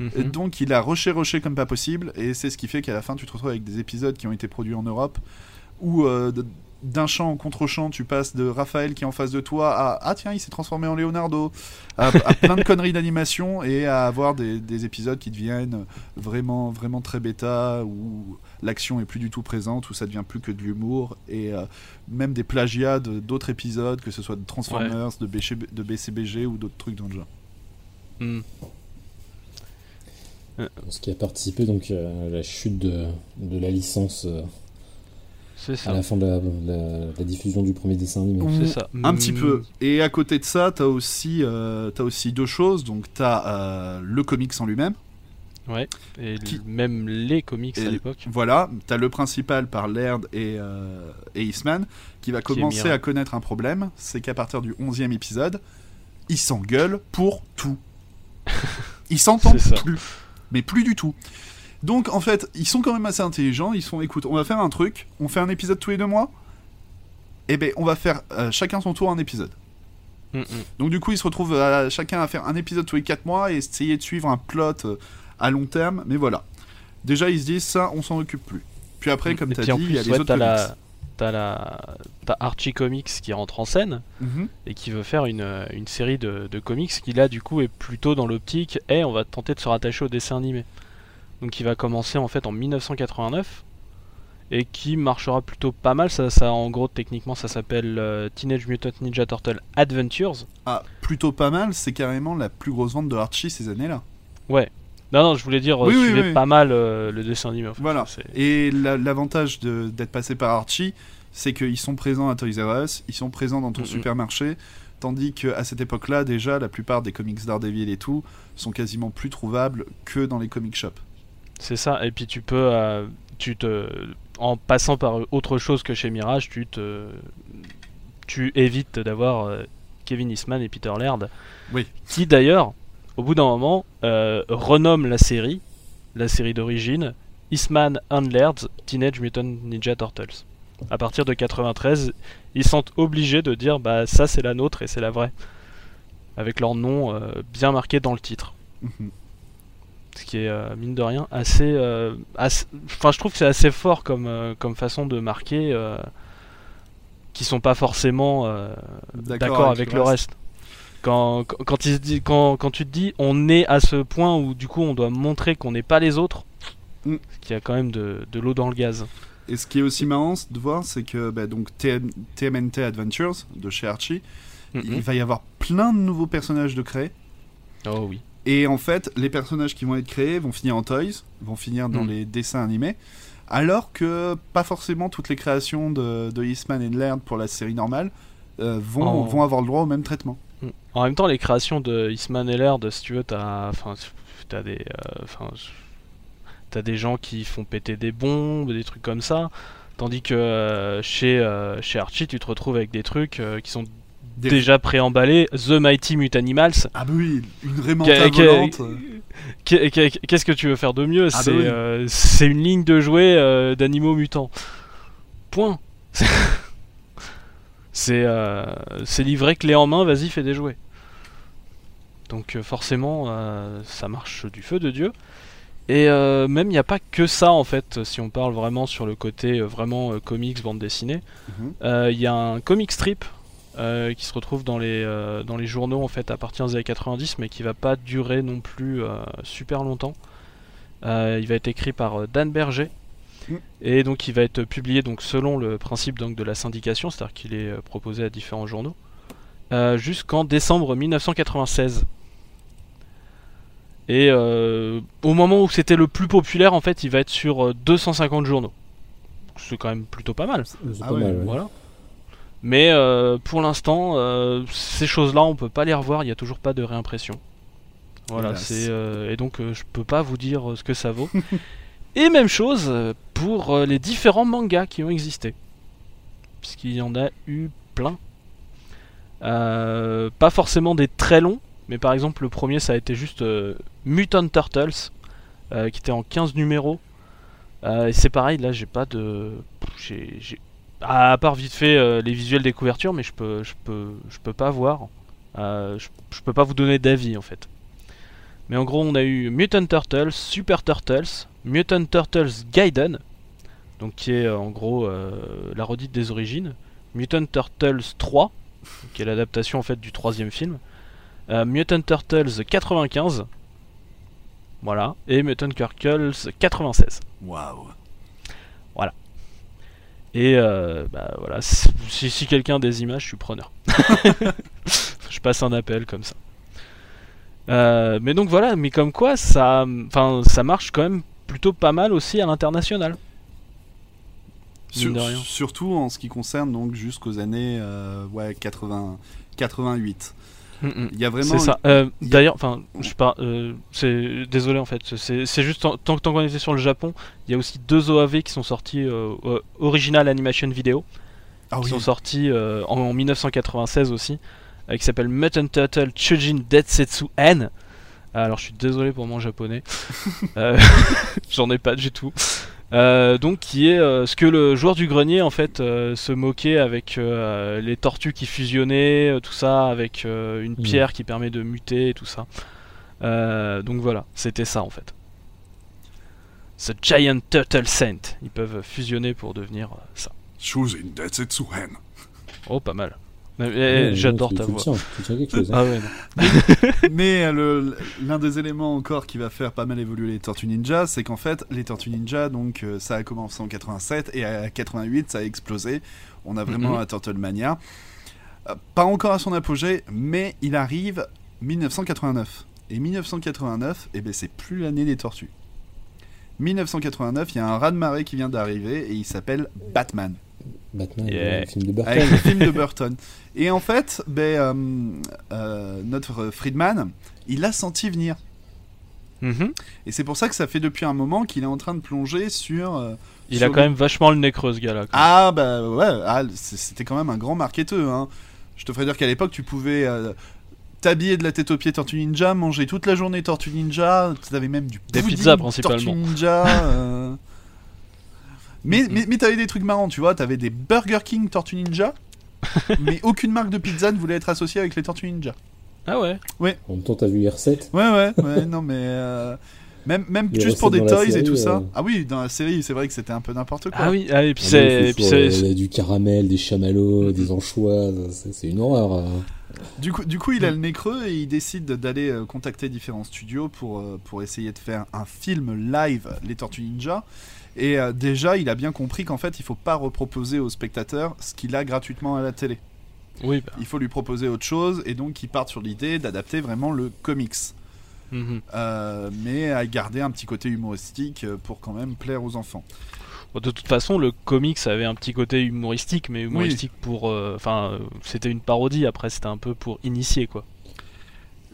Mhm. Donc il a rushé, rushé comme pas possible, et c'est ce qui fait qu'à la fin tu te retrouves avec des épisodes qui ont été produits en Europe, où euh, d'un champ en contre-champ tu passes de Raphaël qui est en face de toi à Ah tiens il s'est transformé en Leonardo, à, à plein de conneries d'animation, et à avoir des, des épisodes qui deviennent vraiment, vraiment très bêta, où l'action est plus du tout présente, où ça devient plus que de l'humour, et euh, même des plagiats de- d'autres épisodes, que ce soit de Transformers, de, BC de BCBG ou d'autres trucs dans le genre. Mm. Ce qui a participé donc à la chute de, de la licence euh, C'est à la fin de la, la- la diffusion du premier dessin animé. C'est ça. Un Mm. petit peu. Et à côté de ça, t'as aussi, euh, t'as aussi deux choses. Donc t'as euh, le comics en lui-même. Ouais. Et Qui- même les comics Et à l'époque. Voilà. T'as le principal par Laird et, euh, et Eastman qui va commencer à connaître un problème. C'est qu'à partir du 11e épisode, il s'engueule pour tout. Ils s'entendent plus. Mais plus du tout. Donc en fait, ils sont quand même assez intelligents. Ils sont, écoute, on va faire un truc. On fait un épisode tous les deux mois. Et ben, on va faire euh, chacun son tour un épisode. Mm, mm. Donc du coup, ils se retrouvent à- chacun à faire un épisode tous les 4 mois et essayer de suivre un plot euh, à long terme. Mais voilà. Déjà, ils se disent ça, on s'en occupe plus. Puis après, comme Et tu as puis en dit, il y a les ouais, autres t'as comics. la, t'as la, t'as Archie Comics qui rentre en scène Mhm. et qui veut faire une, euh, une série de, de comics qui là du coup est plutôt dans l'optique, et on va tenter de se rattacher au dessin animé. Donc qui va commencer en fait en 1989 et qui marchera plutôt pas mal. Ça, ça en gros techniquement ça s'appelle euh, Teenage Mutant Ninja Turtle Adventures. Ah, plutôt pas mal, c'est carrément la plus grosse vente de Archie ces années-là. Ouais. Non non, je voulais dire euh, Oui, oui, suivez oui. pas mal euh, le dessin animé. en fait. Voilà. Et la- l'avantage d'être passé par Archie, c'est qu'ils sont présents à Toys R Us, ils sont présents dans ton supermarché, tandis qu'à cette époque-là, déjà, la plupart des comics Daredevil et tout sont quasiment plus trouvables que dans les comic shops. C'est ça, et puis tu peux, euh, tu te, en passant par autre chose que chez Mirage, tu te, tu évites d'avoir euh, Kevin Eastman et Peter Laird. Oui. Qui d'ailleurs, au bout d'un moment, euh, renomme la série, la série d'origine, Eastman and Laird's Teenage Mutant Ninja Turtles. À partir de 93, ils sont obligés de dire bah ça c'est la nôtre et c'est la vraie, avec leur nom euh, bien marqué dans le titre. Ce qui est euh, mine de rien assez, euh, assez- enfin je trouve que c'est assez fort comme euh, comme façon de marquer, qui sont pas forcément d'accord avec, le reste. Quand, quand, quand il se dit, quand, quand tu te dis on est à ce point où du coup on doit montrer qu'on n'est pas les autres, Mm. qu'il y a quand même de, de l'eau dans le gaz. Et ce qui est aussi marrant de voir, c'est que bah, donc TM TMNT Adventures de chez Archie, il Mhm. va y avoir plein de nouveaux personnages de créer. Oh oui. Et en fait, les personnages qui vont être créés vont finir en toys, vont finir dans Mm. les dessins animés, alors que pas forcément toutes les créations de, de Eastman et de Laird pour la série normale euh, vont, vont avoir le droit au même traitement. Mm. En même temps, les créations de Eastman et Laird, si tu veux, t'as, enfin, t'as des, euh, enfin, t'as des gens qui font péter des bombes, des trucs comme ça, tandis que euh, chez chez Archie, tu te retrouves avec des trucs qui sont Des- déjà préemballés. The Mighty Mutanimals. Ah bah oui, une qu'est- volante. qu'est- qu'est- Qu'est-ce que tu veux faire de mieux Ah bah oui. euh, c'est une ligne de jouets euh, d'animaux mutants. Point. C'est euh, c'est livré clé en main, vas-y, fais des jouets. Donc forcément, ça marche du feu de Dieu. Et même, il n'y a pas que ça, en fait, si on parle vraiment sur le côté vraiment comics, bande dessinée. Mhm. Il y a un comic strip euh, qui se retrouve dans les, euh, dans les journaux en fait à partir des années 90 mais qui va pas durer non plus euh, super longtemps. Euh, il va être écrit par euh, Dan Berger Mm. et donc il va être publié donc selon le principe donc de la syndication, c'est-à-dire qu'il est euh, proposé à différents journaux euh, jusqu'en décembre 1996. Et euh, au moment où c'était le plus populaire en fait, il va être sur euh, 250 journaux. C'est quand même plutôt pas mal. C'est Ah pas ouais, mal, ouais. Voilà. Mais euh, pour l'instant, euh, ces choses-là, on peut pas les revoir. Il n'y a toujours pas de réimpression. Voilà, c'est euh, et donc je peux pas vous dire ce que ça vaut. et même chose pour les différents mangas qui ont existé, puisqu'il y en a eu plein. Pas forcément des très longs, mais par exemple le premier ça a été juste Mutant Turtles, qui était en 15 numéros. Euh, et c'est pareil, là j'ai pas de. j'ai- À part vite fait euh, les visuels des couvertures, mais je peux, je peux, pas voir. Euh, je, peux pas vous donner d'avis en fait. Mais en gros, on a eu Mutant Turtles, Super Turtles, Mutant Turtles Gaiden, donc qui est euh, en gros la redite des origines, Mutant Turtles 3, qui est l'adaptation en fait du troisième film, Mutant Turtles 95, voilà, et Mutant Turtles 96. Waouh. Et euh, bah voilà, si, si- quelqu'un a des images, je suis preneur. je passe un appel comme ça. Euh, mais donc voilà, mais comme quoi ça, enfin ça marche quand même plutôt pas mal aussi à l'international. Sur- surtout en ce qui concerne donc jusqu'aux années euh, ouais 80 88. Il y a vraiment C'est ça. Euh, a- D'ailleurs, enfin, je sais pas. euh, c'est désolé en fait. C'est juste tant, tant, tant qu'on était sur le Japon, il y a aussi deux OAV qui sont sortis euh, euh, original animation vidéo. ah qui oui. sont sortis euh, en, en 1996 aussi, euh, qui s'appelle Mutant Turtle Chujin Detsetsu N. Alors je suis désolé pour mon japonais, Euh, j'en ai pas du tout. Euh, donc qui est euh, ce que le joueur du grenier en fait euh, se moquait avec euh, les tortues qui fusionnaient, euh, tout ça, avec euh, une Mhm. pierre qui permet de muter et tout ça. Euh, donc voilà, c'était ça en fait. The Giant Turtle Saint, ils peuvent fusionner pour devenir euh, ça. Oh, pas mal. Ouais, J'adore ta voix. tiens, tu tiens quelque chose. hein. Ah ouais, non. Mais le- l'un des éléments encore qui va faire pas mal évoluer les Tortues Ninja, c'est qu'en fait, les Tortues Ninja, donc euh, ça a commencé en 87 et à 88, ça a explosé. On a vraiment Mhm. un Turtle Mania. Euh, pas encore à son apogée, mais il arrive 1989. Et 1989, eh ben, c'est plus l'année des Tortues. 1989, il y a un raz-de-marée qui vient d'arriver et il s'appelle Batman. Batman, Yeah. le film de Burton. avec le film de Burton. Et en fait, ben, euh, euh, notre Friedman, il l'a senti venir. Mhm. Et c'est pour ça que ça fait depuis un moment qu'il est en train de plonger sur. euh, Il sur a quand le- même vachement le nez creux, ce gars-là. Ah bah ouais, ah, c'était quand même un grand marketeur. Hein. Je te ferais dire qu'à l'époque, tu pouvais. euh, t'habiller de la tête aux pieds Tortue Ninja, manger toute la journée Tortue Ninja, t'avais même du Des pizzas, principalement. Tortue Ninja. euh. Mais, mais, mais t'avais des trucs marrants, tu vois, t'avais des Burger King Tortue Ninja, mais aucune marque de pizza ne voulait être associée avec les Tortues Ninja. Ah ouais En même temps, t'as vu R7 Ouais, ouais, ouais, non, mais. euh, Même, même Les juste pour des recettes toys et tout ça. euh. Ah oui, dans la série, c'est vrai que c'était un peu n'importe quoi. Ah oui, ah, et puis Ah c'est. puis sur, c'est- euh, il y a du caramel, des chamallows, Mhm. des anchois, c'est une horreur. Du coup, du coup, il a le nez creux et il décide d'aller contacter différents studios pour, pour essayer de faire un film live, Les Tortues Ninja. Et euh, déjà, il a bien compris qu'en fait, il faut pas reproposer au spectateur ce qu'il a gratuitement à la télé. Oui, bah. Il faut lui proposer autre chose et donc il part sur l'idée d'adapter vraiment le comics. mhm. Euh, mais à garder un petit côté humoristique euh, pour quand même plaire aux enfants. De toute façon, le comics avait un petit côté humoristique, mais humoristique pour. Enfin, euh, c'était une parodie, après, c'était un peu pour initier, quoi.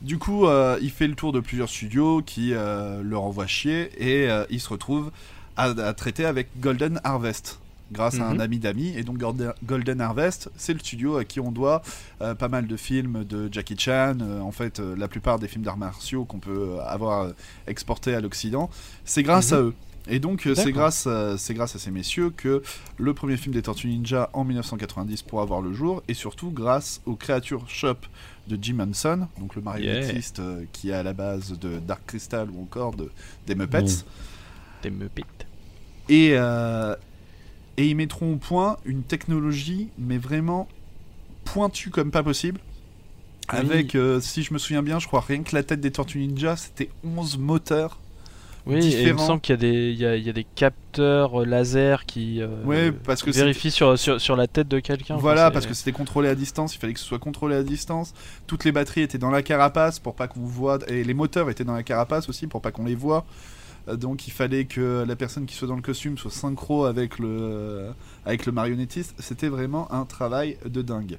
Du coup, euh, il fait le tour de plusieurs studios qui euh, le renvoient chier et il se retrouve à, à traiter avec Golden Harvest grâce à un Mhm. ami d'amis. Et donc Golden, Harvest, c'est le studio à qui on doit euh, pas mal de films de Jackie Chan. euh, en fait, euh, la plupart des films d'arts martiaux qu'on peut avoir exportés à l'Occident, c'est grâce Mhm. à eux. Et donc c'est grâce, c'est grâce à ces messieurs que le premier film des Tortues Ninja en 1990 pourra voir le jour, et surtout grâce au Creature Shop de Jim Henson, donc le marionnettiste qui est à la base de Dark Crystal ou encore de, des Muppets. Des Muppets. Et, euh, et ils mettront au point une technologie, mais vraiment pointue comme pas possible. Oui. Avec, euh, si je me souviens bien, je crois rien que la tête des Tortues Ninja, c'était 11 moteurs. Oui, et il me semble qu'il y, a des- il y, a, il y a des capteurs euh, laser qui euh, Ouais, parce que vérifient sur, sur, sur la tête de quelqu'un. Voilà, parce que c'était contrôlé à distance, il fallait que ce soit contrôlé à distance. Toutes les batteries étaient dans la carapace pour pas qu'on voit, et les moteurs étaient dans la carapace aussi pour pas qu'on les voit. Euh, Donc il fallait que la personne qui soit dans le costume soit synchro avec le, avec le marionnettiste. C'était vraiment un travail de dingue.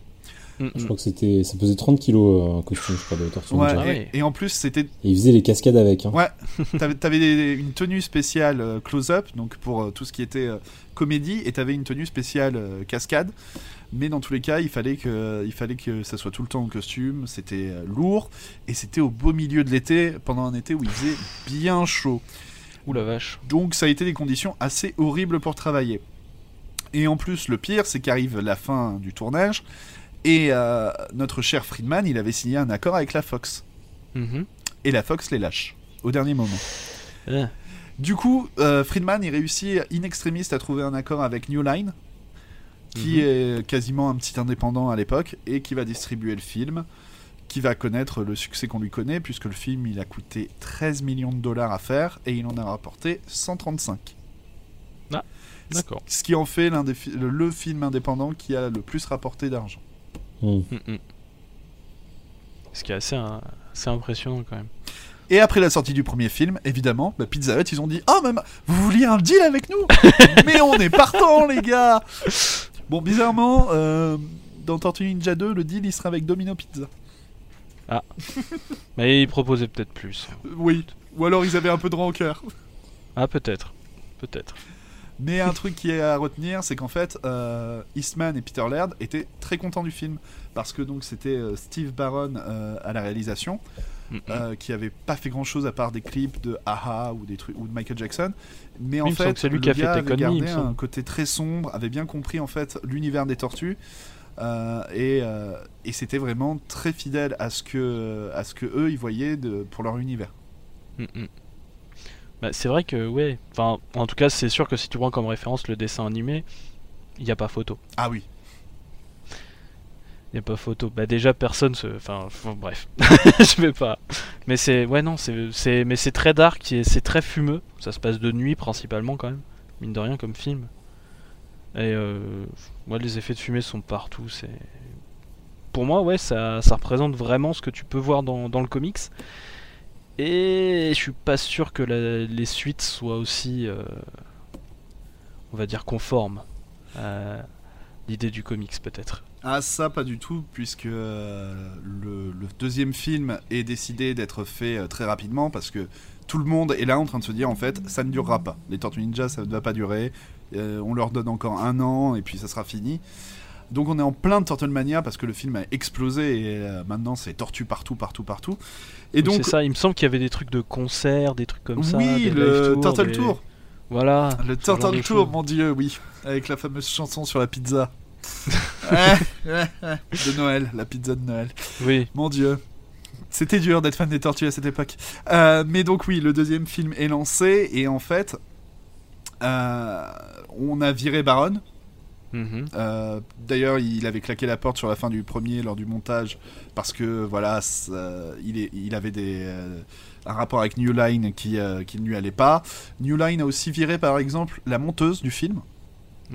Mm, mm. Je crois que c'était, ça pesait 30 kilos euh, un costume, je crois, de Tortue Ouais, Ninja. Ah et, et en plus c'était Et ils faisaient les cascades avec. Hein. Ouais, t'avais, t'avais des- une tenue spéciale euh, close-up, donc pour euh, tout ce qui était euh, comédie, et t'avais une tenue spéciale euh, cascade. Mais dans tous les cas, il fallait que, il fallait que ça soit tout le temps en costume. C'était euh, lourd et c'était au beau milieu de l'été, pendant un été où il faisait bien chaud. Ouh la vache. Donc ça a été des conditions assez horribles pour travailler. Et en plus, le pire, c'est qu'arrive la fin du tournage et euh, notre cher Friedman, il avait signé un accord avec la Fox. Mhm. Et la Fox les lâche au dernier moment. Du coup, euh, Friedman, il réussit in extremis à trouver un accord avec New Line, qui Mhm. est quasiment un petit indépendant à l'époque, et qui va distribuer le film, qui va connaître le succès qu'on lui connaît, puisque le film, il a coûté 13 millions de dollars à faire, et il en a rapporté 135. D'accord. Ce qui en fait l'un des fi- le, film indépendant qui a le plus rapporté d'argent. Mm. Mm, mm. Ce qui est assez, euh, assez impressionnant quand même. Et après la sortie du premier film, évidemment, bah, Pizza Hut, ils ont dit Ah, mais vous vouliez un deal avec nous? Mais on est partant, les gars Bon, bizarrement, euh, dans Tortue Ninja 2, le deal il sera avec Domino Pizza. Mais ils proposaient peut-être plus. Euh, Oui, ou alors ils avaient un peu de rancœur. Ah, peut-être. Peut-être. Mais un truc qui est à retenir, c'est qu'en fait, euh, Eastman et Peter Laird étaient très contents du film. Parce que donc c'était euh, Steve Barron euh, à la réalisation. Mm, mm. euh, qui avait pas fait grand chose à part des clips de Aha ou des trucs ou de Michael Jackson mais en fait c'est lui qui a fait gardé un côté très sombre avait bien compris en fait l'univers des tortues et, euh, et c'était vraiment très fidèle à ce que à ce que eux ils voyaient de, pour leur univers Mm, mm. Bah, c'est vrai que, ouais. Enfin, en tout cas, c'est sûr que si tu prends comme référence le dessin animé, il n'y a pas photo. ah oui Il n'y a pas photo. Bah, déjà, personne se. Enfin, bref. Je vais pas. Mais c'est. Ouais, non, c'est. c'est- Mais c'est très dark, et c'est très fumeux. Ça se passe de nuit principalement, quand même. Mine de rien, comme film. Et euh... ouais, les effets de fumée sont partout. C'est. Pour moi, ouais, ça, ça représente vraiment ce que tu peux voir dans, le comics. Et je suis pas sûr que les suites soient aussi, euh, on va dire, conformes à l'idée du comics, peut-être. Ah ça pas du tout puisque euh, le, le deuxième film est décidé d'être fait euh, très rapidement parce que tout le monde est là en train de se dire en fait ça ne durera pas. Les Tortues Ninja ça ne va pas durer. Euh, on leur donne encore un an et puis ça sera fini. Donc on est en plein de Turtlemania parce que le film a explosé et euh, maintenant c'est tortue partout, partout, partout. Et donc c'est ça, il me semble qu'il y avait des trucs de concert, des trucs comme ça. oui, le tours, Turtle des- Tour, Voilà. le Turtle Tour, mon dieu, oui, avec la fameuse chanson sur la pizza. De Noël, la pizza de Noël. Oui. Mon dieu. C'était dur d'être fan des tortues à cette époque. Euh, mais donc oui, le deuxième film est lancé et en fait, on a viré Baron. Mhm. Euh, D'ailleurs, il avait claqué la porte sur la fin du premier lors du montage parce que voilà, ça- il, est, il avait des, euh, un rapport avec New Line qui, euh, qui ne lui allait pas. New Line a aussi viré par exemple la monteuse du film.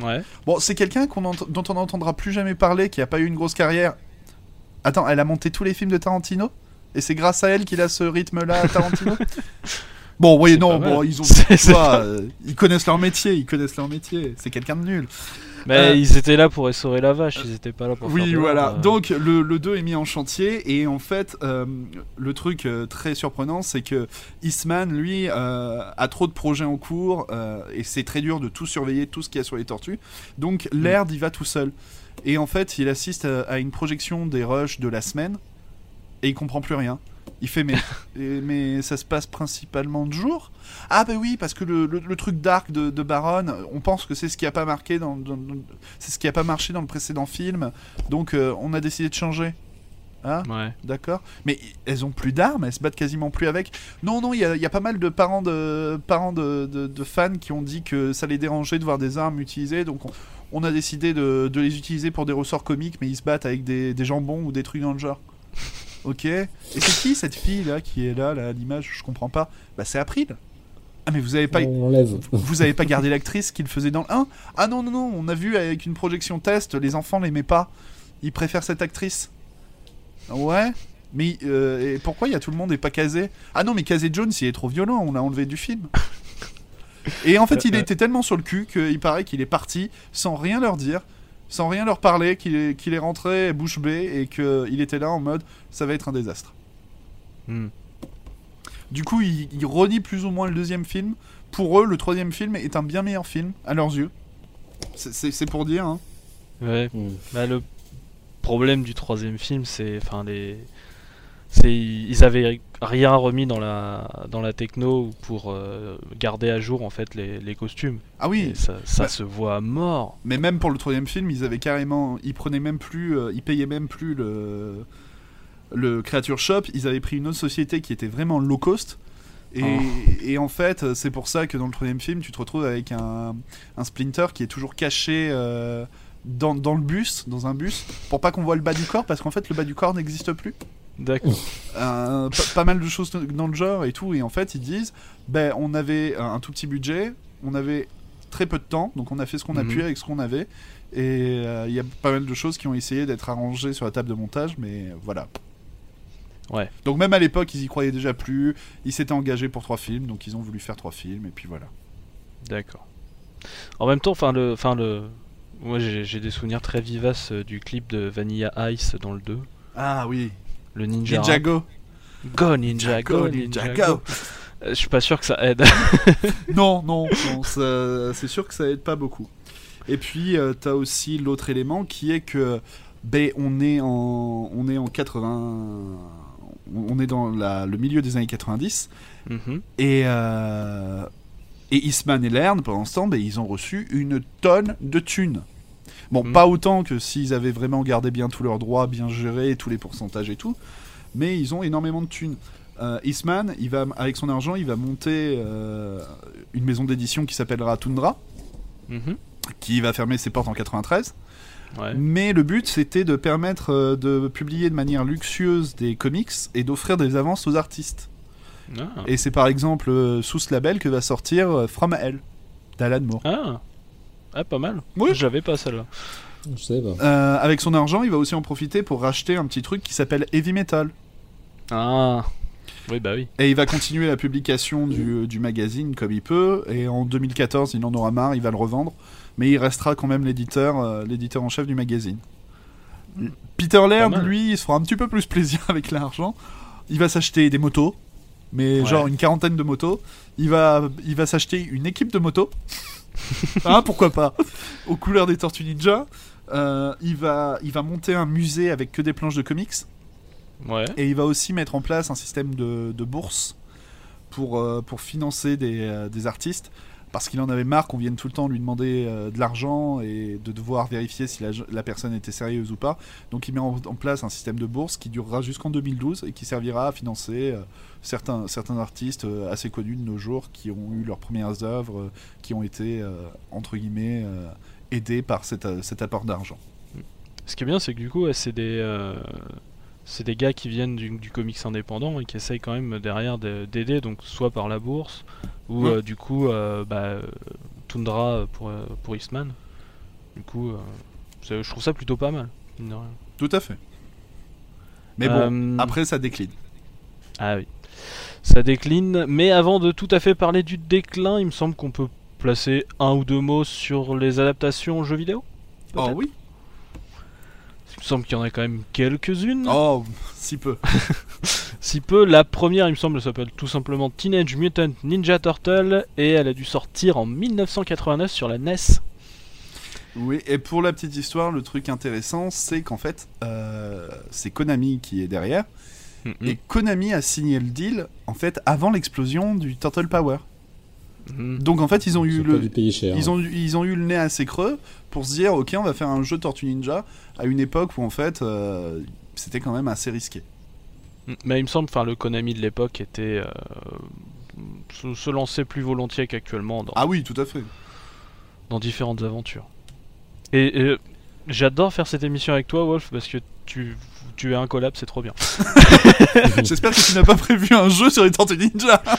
Ouais. Bon, c'est quelqu'un dont on n'entendra plus jamais parler, qui a pas eu une grosse carrière. Attends, elle a monté tous les films de Tarantino? Et c'est grâce à elle qu'il a ce rythme-là Tarantino? Bon, oui, non, bon, ils ont pas- euh, ils connaissent leur métier, ils connaissent leur métier. C'est quelqu'un de nul. Mais Euh, ils étaient là pour essorer la vache, ils étaient pas là pour faire Oui, de voilà. euh. Donc le, le 2 est mis en chantier et en fait, euh, le truc euh, très surprenant, c'est que Eastman, lui, a trop de projets en cours et c'est très dur de tout surveiller, tout ce qu'il y a sur les tortues. Donc Laird, il va tout seul. Et en fait, il assiste à, à une projection des rushs de la semaine et il comprend plus rien. Il fait mais, et- mais ça se passe principalement de jour Ah bah oui, parce que le, le- le truc dark de, de Baron, on pense que c'est ce qui a pas marqué dans, dans- dans- c'est ce qui a pas marché dans le précédent film, donc euh, on a décidé de changer. Hein? Ouais. D'accord? Mais elles ont plus d'armes, elles se battent quasiment plus avec. Non, non, il y, y a pas mal de parents, de, parents de, de- de fans qui ont dit que ça les dérangeait de voir des armes utilisées, donc on, on a décidé de, de les utiliser pour des ressorts comiques, mais ils se battent avec des, des jambons ou des trucs dans le genre. Ok Et c'est qui cette fille là qui est là, là à l'image Je comprends pas. Bah c'est April. Ah mais vous avez pas, On vous avez pas gardé l'actrice qu'il faisait dans le 1 Ah non, non, non, on a vu avec une projection test, les enfants l'aimaient pas. Ils préfèrent cette actrice. Ouais Mais euh, et pourquoi il y a tout le monde et pas casé? Ah non, mais Casé Jones, il est trop violent, on l'a enlevé du film. Et en fait, il euh. était tellement sur le cul qu'il paraît qu'il est parti sans rien leur dire, sans rien leur parler, qu'il est, qu'il est rentré bouche bée et qu'il était là en mode ça va être un désastre. Hmm. Du coup, ils, ils renient plus ou moins le deuxième film. Pour eux, le troisième film est un bien meilleur film, à leurs yeux. C'est- pour dire, hein. Ouais. Hmm. Bah, le problème du troisième film, c'est, enfin, les, c'est, ils avaient rien remis dans la, dans la techno pour euh, garder à jour en fait les, les costumes. Ah oui, Et ça, ça Bah. se voit à mort. mais même pour le troisième film, ils avaient carrément. Ils prenaient même plus. euh, ils payaient même plus le. Le Creature Shop. Ils avaient pris une autre société qui était vraiment low cost. Et, Oh. et en fait, c'est pour ça que dans le troisième film, tu te retrouves avec un, un Splinter qui est toujours caché euh, dans, dans le bus, dans un bus, pour pas qu'on voit le bas du corps, parce qu'en fait, le bas du corps n'existe plus. D'accord. Euh, pas, pas mal de choses dans le genre et tout et en fait ils disent ben on avait un, tout petit budget on avait très peu de temps donc on a fait ce qu'on a Mhm. pu avec ce qu'on avait et euh, il y a pas mal de choses qui ont essayé d'être arrangées sur la table de montage mais voilà Ouais. donc même à l'époque ils y croyaient déjà plus ils s'étaient engagés pour trois films donc ils ont voulu faire trois films et puis voilà D'accord. En même temps, enfin le, enfin le, moi j'ai, j'ai des souvenirs très vivaces euh, du clip de Vanilla Ice dans le 2, ah oui le ninja. Ninjago Go Ninja, go, Ninja, go. Euh, Je suis pas sûr que ça aide. non, non, non, c'est sûr que ça aide pas beaucoup. Et puis, euh, t'as aussi l'autre élément qui est que, ben, on est en, on est en 80, on est dans la- le milieu des années 90, Mhm. et, euh, et Eastman et Lern, pendant ce temps, ben, ils ont reçu une tonne de thunes. Bon, Mhm. pas autant que s'ils avaient vraiment gardé bien tous leurs droits, bien géré, tous les pourcentages et tout, mais ils ont énormément de thunes. Euh, Eastman, il va, avec son argent, il va monter euh, une maison d'édition qui s'appellera Tundra, Mhm. qui va fermer ses portes en 93. Ouais. Mais le but, c'était de permettre euh, de publier de manière luxueuse des comics et d'offrir des avances aux artistes. Ah. Et c'est par exemple euh, sous ce label que va sortir From Hell d'Alan Moore. Ah. Ah, pas mal. Oui. J'avais pas celle-là. Je sais pas. Euh, avec son argent, il va aussi en profiter pour racheter un petit truc qui s'appelle Heavy Metal. Ah. Oui, bah oui. Et il va continuer la publication du, du magazine comme il peut. Et en 2014, il en aura marre, il va le revendre. Mais il restera quand même l'éditeur, euh, l'éditeur en chef du magazine. Peter Laird, lui, il se fera un petit peu plus plaisir avec l'argent. Il va s'acheter des motos, mais Ouais. genre une quarantaine de motos. Il va, il va s'acheter une équipe de motos. Hein, pourquoi pas Aux couleurs des Tortues Ninja. Euh, il, va, il va monter un musée avec que des planches de comics. Ouais. Et il va aussi mettre en place un système de, de bourse pour, euh, pour financer des, euh, des artistes. Parce qu'il en avait marre qu'on vienne tout le temps lui demander euh, de l'argent et de devoir vérifier si la, personne était sérieuse ou pas. Donc il met en, place un système de bourse qui durera jusqu'en 2012 et qui servira à financer euh, certains, certains artistes euh, assez connus de nos jours qui ont eu leurs premières œuvres, qui ont été, entre guillemets, aidés par cet, cet apport d'argent. Ce qui est bien, c'est que du coup, c'est des, c'est des gars qui viennent du, du comics indépendant et qui essayent quand même derrière de- d'aider, donc soit par la bourse ou euh, du coup, euh, bah, Tundra pour euh, pour Eastman. Du coup, euh, je trouve ça plutôt pas mal. mine de rien. Tout à fait. Mais bon, après ça décline. Ah oui. Ça décline, mais avant de tout à fait parler du déclin, il me semble qu'on peut placer un ou deux mots sur les adaptations jeux vidéo. Oh oui me semble qu'il y en a quand même quelques-unes. Oh, si peu. Si peu, la première, il me semble, s'appelle tout simplement Teenage Mutant Ninja Turtle et elle a dû sortir en 1989 sur la NES. Oui, et pour la petite histoire, le truc intéressant, c'est qu'en fait, euh, c'est Konami qui est derrière. Et Konami a signé le deal, en fait, avant l'explosion du Turtle Power. Mhm. Donc en fait, ils ont Ils eu le... dû payer cher. Ils ont, eu- ils ont eu le nez assez creux pour se dire, ok, on va faire un jeu Tortue Ninja à une époque où en fait, euh, c'était quand même assez risqué. Mm. Mais il me semble, enfin, le Konami de l'époque était euh, se, se lançait plus volontiers qu'actuellement dans, Ah oui, tout à fait. dans différentes aventures. Et, et j'adore faire cette émission avec toi, Wolf, parce que tu, tu es un collab, c'est trop bien. J'espère que tu n'as pas prévu un jeu sur les Tortues Ninja.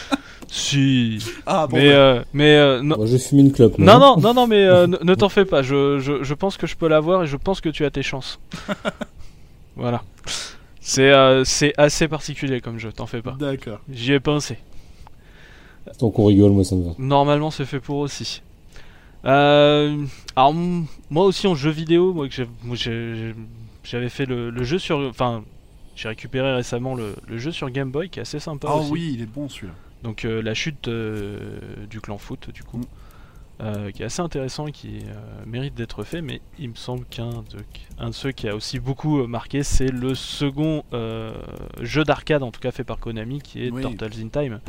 si. Ah bon, mais bah, euh, mais euh, non. Moi, je fume une clope. Non, non, non, non, mais euh, ne, ne t'en fais pas. Je, je, je pense que je peux l'avoir et je pense que tu as tes chances. voilà. C'est euh, c'est assez particulier comme jeu, t'en fais pas. D'accord. J'y ai pensé. Tant qu'on rigole, moi, ça me va. Normalement, c'est fait pour aussi. Euh, alors, m- moi aussi en jeu vidéo, moi, que j'avais fait le, le jeu sur. Enfin, j'ai récupéré récemment le, le jeu sur Game Boy qui est assez sympa. Ah aussi. oui, il est bon celui-là. Donc euh, la chute euh, du clan foot du coup, Mm. euh, qui est assez intéressant et qui euh, mérite d'être fait, mais il me semble qu'un de, un de ceux qui a aussi beaucoup euh, marqué, c'est le second euh, jeu d'arcade, en tout cas fait par Konami, qui est Oui. Turtles in Time.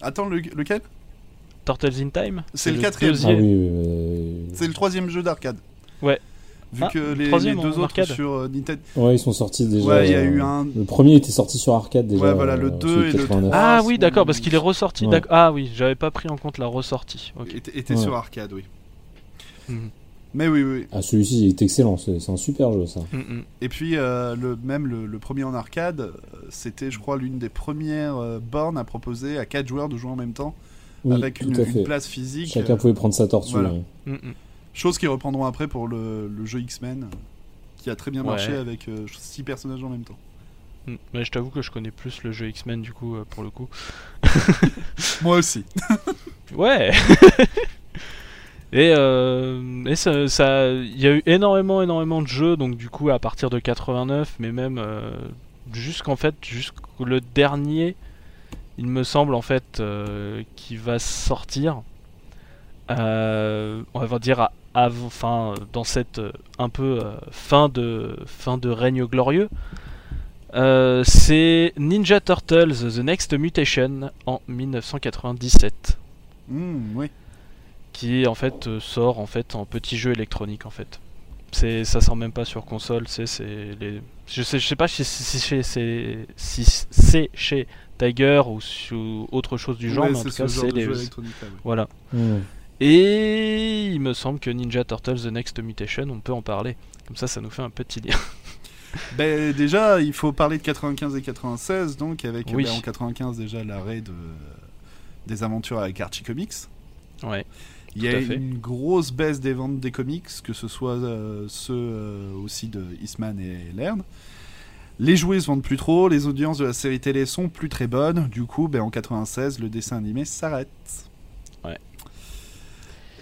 Attends, le- lequel? Turtles in Time? C'est le quatrième. Ah oui. C'est le troisième jeu d'arcade. Ouais. Vu Ah, que le les, deux autres arcade. sur euh, Nintendo. Ouais, ils sont sortis déjà. Ouais, il y a euh, eu un. Le premier était sorti sur arcade déjà. Ouais, voilà, le euh, 2 celui de et le 89. 3. Ah oui, d'accord, parce qu'il est ressorti. Ouais. Ah oui, j'avais pas pris en compte la ressortie. Ok. était, était Ouais. sur arcade, oui. Mhm. Mais oui, oui. Ah, celui-ci il est excellent, c'est un super jeu ça. Mm, mm. Et puis, euh, le, même le, le premier en arcade, euh, c'était, je crois, l'une des premières euh, bornes à proposer à 4 joueurs de jouer en même temps, Oui, avec tout une, à une fait. place physique. Chacun euh, pouvait prendre sa tortue. voilà. mm. Chose qu'ils reprendront après pour le, le jeu X-Men, euh, qui a très bien Ouais. marché avec 6 personnages en même temps. Mm. Mais je t'avoue que je connais plus le jeu X-Men du coup, euh, pour le coup. Moi aussi. Ouais. et euh, et ça, ça- il y a eu énormément, énormément de jeux, donc du coup à partir de 89, mais même euh, jusqu'en fait jusqu'au le dernier, il me semble en fait euh, qui va sortir. Euh, on va dire à, enfin dans cette euh, un peu euh, fin de fin de règne glorieux. Euh, c'est Ninja Turtles The Next Mutation en 1997 Hmm, oui. qui en fait sort en fait en petit jeu électronique en fait. C'est ça sort même pas sur console, c'est c'est les je sais je sais pas si si si chez c'est si c'est chez Tiger ou sur autre chose du genre Ouais, mais en c'est tout ce cas c'est les voilà. Hmm. Et il me semble que Ninja Turtles The Next Mutation, on peut en parler. Comme ça ça nous fait un petit lien. Ben, déjà, il faut parler de 95 et 96, donc avec Oui. ben, en 95 déjà l'arrêt de, des aventures avec Archie Comics. Ouais. Il y a une grosse baisse des ventes des comics, que ce soit euh, ceux euh, aussi de Eastman et Laird. Les jouets se vendent plus trop, les audiences de la série télé sont plus très bonnes. Du coup, ben, en 96, le dessin animé s'arrête.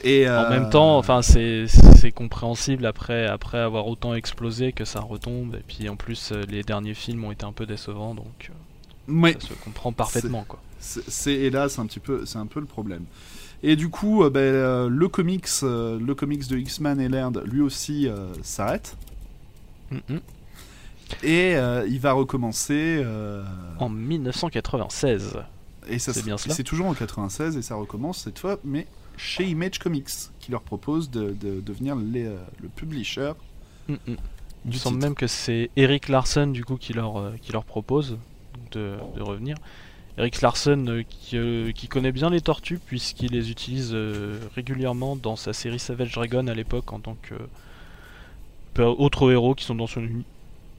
Et En euh, même temps, enfin c'est compréhensible après après avoir autant explosé que ça retombe et puis en plus euh, les derniers films ont été un peu décevants donc euh, ça se comprend parfaitement quoi. c'est c'est- hélas un petit peu, c'est un peu le problème. Et du coup, euh, ben, euh, le comics, le comics de X-Men et Laird, lui aussi s'arrête. Mhm. Et il va recommencer. En 1996. et ça c'est bien cela. C'est toujours en 96 et ça recommence cette fois, mais chez Image Comics, qui leur propose de, de devenir les, euh, le publisher. Mhm. Il me Du semble même que c'est Eric Larson du coup qui leur, euh, qui leur propose de, de revenir. Eric Larson euh, qui, euh, qui connaît bien les tortues puisqu'il les utilise régulièrement dans sa série Savage Dragon à l'époque en tant que autres héros qui sont dans son,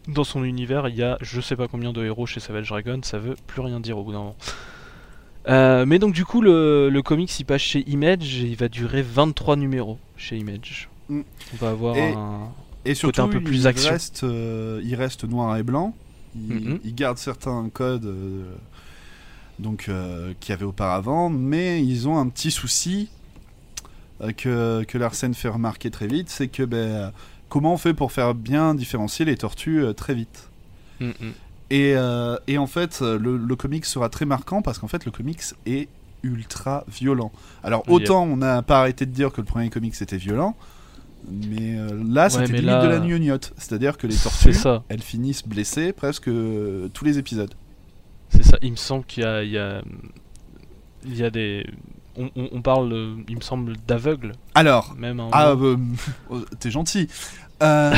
dans son univers. Il y a je sais pas combien de héros chez Savage Dragon, ça veut plus rien dire au bout d'un moment. Euh, mais donc du coup le, le comics il passe chez Image et il va durer 23 numéros chez Image. Mm. On va avoir Et- un... Et surtout, un peu plus il, action. Reste, euh, il reste noir et blanc. Il, il garde certains codes euh, donc euh, qu'il y avait auparavant, mais ils ont un petit souci euh, que, que Larsen fait remarquer très vite, c'est que ben, comment on fait pour faire bien différencier les tortues euh, très vite? Mm, mm. Et, euh, et en fait, euh, le, le comics sera très marquant parce qu'en fait, le comics est ultra violent. Alors, autant on n'a pas arrêté de dire que le premier comics était violent, mais euh, là, c'était mais limite là- de la gnognotte. C'est-à-dire que les tortues, ça. elles finissent blessées presque euh, tous les épisodes. C'est ça, il me semble qu'il y a, il y a, il y a des, on, on- on parle, euh, il me semble, d'aveugles, Alors, même. ah, euh, oh, t'es gentil. Euh,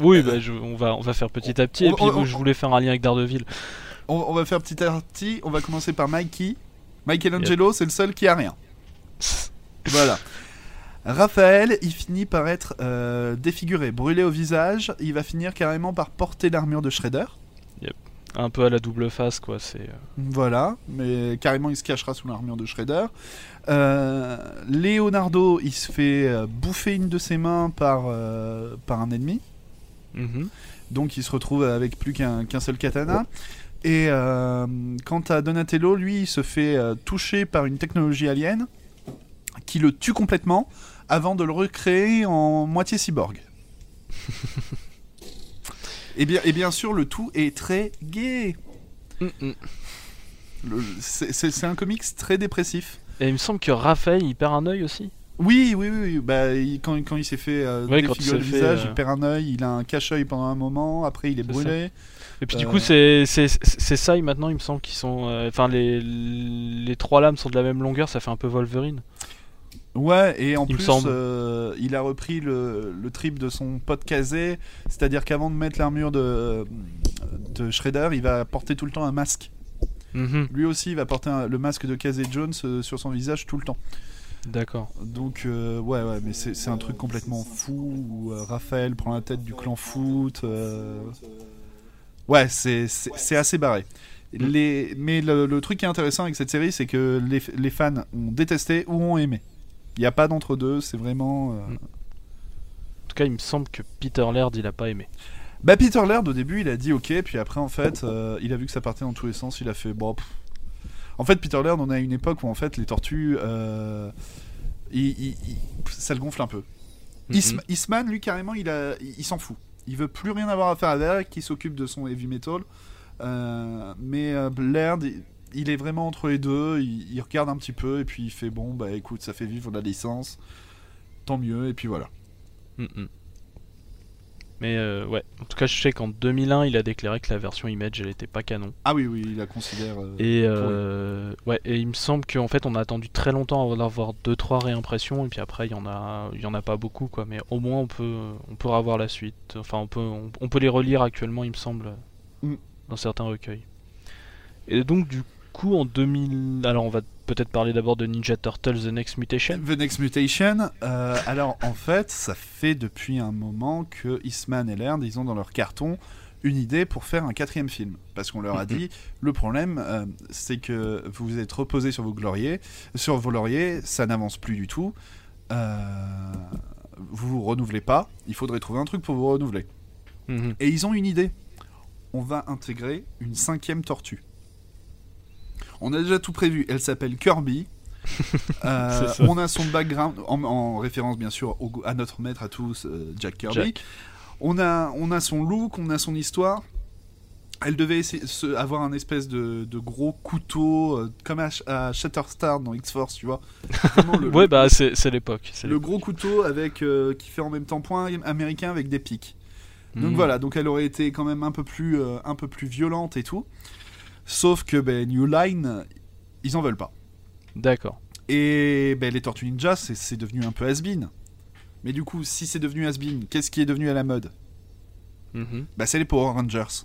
oui, bah, je- on va, on va faire petit à petit. On- et puis, on- je voulais faire un lien avec Daredevil. on, va faire petit à petit. On va commencer par Mikey. Michelangelo, c'est le seul qui a rien. Voilà. Raphaël, il finit par être euh, défiguré, brûlé au visage. Il va finir carrément par porter l'armure de Shredder. Un peu à la double face, quoi. C'est. euh, Voilà, mais carrément il se cachera sous l'armure de Shredder. Euh, Leonardo, il se fait euh, bouffer une de ses mains par, euh, par un ennemi. mhm. Donc il se retrouve avec plus qu'un qu'un seul katana. Et euh, quant à Donatello, lui, il se fait toucher par une technologie alien qui le tue complètement avant de le recréer en moitié cyborg. et, bien, et bien sûr, le tout est très gay. Mm, mm. C'est un comics très dépressif. Et il me semble que Raphaël, il perd un œil aussi. Oui, oui, oui. Bah, il- quand, quand il s'est fait euh, Ouais, défigurer le fait, visage, euh, il perd un œil, il a un cache-œil pendant un moment, après il est brûlé. Et puis du Euh. coup, c'est ça. Maintenant, il me semble qu'ils sont, euh, enfin, les les trois lames sont de la même longueur. Ça fait un peu Wolverine. Ouais, et en Il plus, euh, il a repris le, le trip de son pote casé, c'est-à-dire qu'avant de mettre l'armure de, de Shredder, il va porter tout le temps un masque. Mhm. Lui aussi, il va porter un- le masque de Casey Jones euh, sur son visage tout le temps. D'accord. Donc, euh, ouais, ouais, mais c'est un truc complètement fou où Raphaël prend la tête du clan foot. Ouais, c'est assez barré. Les... Mais le, le truc qui est intéressant avec cette série, c'est que les, les fans ont détesté ou ont aimé. Il n'y a pas d'entre-deux, c'est vraiment. euh, Mm. En tout cas, il me semble que Peter Laird, il a pas aimé. Bah, Peter Laird, au début, il a dit ok, puis après, en fait, euh, il a vu que ça partait dans tous les sens, il a fait bon. pff. En fait, Peter Laird, on a une époque où, en fait, les tortues. euh, il- il- il- ça le gonfle un peu. Mhm. Eastman, Eastman, lui, carrément, il, a, il, s'en fout. Il veut plus rien avoir à faire avec, il s'occupe de son heavy metal. Mais Laird, il, est vraiment entre les deux, il, il regarde un petit peu, et puis il fait bon, bah écoute, ça fait vivre la licence, tant mieux, et puis voilà. Mm, mm. Mais euh, ouais, en tout cas, je sais qu'en 2001, il a déclaré que la version Image, elle était pas canon. Ah oui, oui, il la considère. euh, Et euh, ouais, et il me semble qu'en fait, on a attendu très longtemps avant d'avoir deux trois réimpressions, et puis après, il y en a, il y en a pas beaucoup, quoi. Mais au moins, on peut, on pourra avoir la suite. Enfin, on peut, on, on peut les relire actuellement, il me semble, Mm. dans certains recueils. Et donc, du coup, en 2000, alors on va peut-être parler d'abord de Ninja Turtles: The Next Mutation. The Next Mutation, euh, alors en fait, ça fait depuis un moment que Eastman et Laird, ils ont dans leur carton une idée pour faire un quatrième film. Parce qu'on leur a Mhm. dit, le problème, euh, c'est que vous vous êtes reposé sur vos lauriers, sur vos lauriers, ça n'avance plus du tout. Euh, vous vous renouvelez pas, il faudrait trouver un truc pour vous renouveler. Mhm. Et ils ont une idée. On va intégrer une cinquième tortue. On a déjà tout prévu. Elle s'appelle Kirby. Euh, on a son background, en, en référence bien sûr au- à notre maître à tous, euh, Jack Kirby. Jack. On, a, on a son look, on a son histoire. Elle devait essayer- se- avoir un espèce de, de gros couteau, euh, comme à, à Shatterstar dans X-Force, tu vois. Le, Ouais, bah c'est l'époque. le gros couteau avec qui fait en même temps point américain avec des pics. Donc Mhm. voilà, donc elle aurait été quand même un peu plus, un peu plus violente et tout. Sauf que ben, New Line, ils en veulent pas. D'accord. Et ben, les Tortues Ninja, c'est- devenu un peu has-been. Mais du coup, si c'est devenu has-been, qu'est-ce qui est devenu à la mode? Bah, c'est les Power Rangers.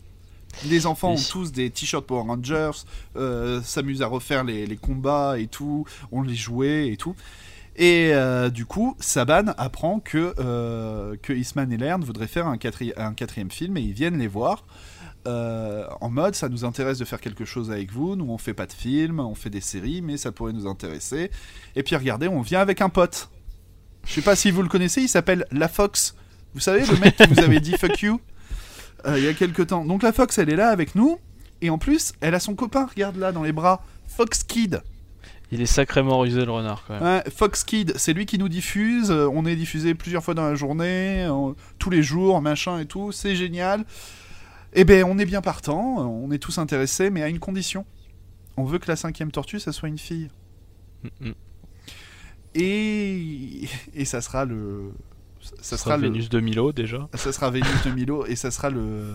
Les enfants Oui. ont tous des t-shirts Power Rangers, euh, s'amusent à refaire les, les combats et tout, on les jouait et tout. Et euh, du coup, Saban apprend que, euh, que Eastman et Laird voudraient faire un, quatri- un quatrième film et ils viennent les voir. Euh, en mode, ça nous intéresse de faire quelque chose avec vous. Nous, on fait pas de films, on fait des séries, mais ça pourrait nous intéresser. Et puis, regardez, on vient avec un pote. Je sais pas si vous le connaissez, il s'appelle La Fox. Vous savez, le mec qui vous avait dit fuck you euh, il y a quelques temps. Donc la Fox, elle est là avec nous. Et en plus, elle a son copain, regarde là, dans les bras. Fox Kid. Il est sacrément rusé le renard quand même. Ouais, Fox Kid, c'est lui qui nous diffuse. euh, on est diffusé plusieurs fois dans la journée, tous les jours, machin et tout. C'est génial. Eh ben, on est bien partant. euh, On est tous intéressés, mais à une condition. On veut que la cinquième tortue, ça soit une fille. Et, et ça sera le. Ça Ça sera sera le. Vénus de Milo déjà. Ça sera Vénus de Milo et ça sera le,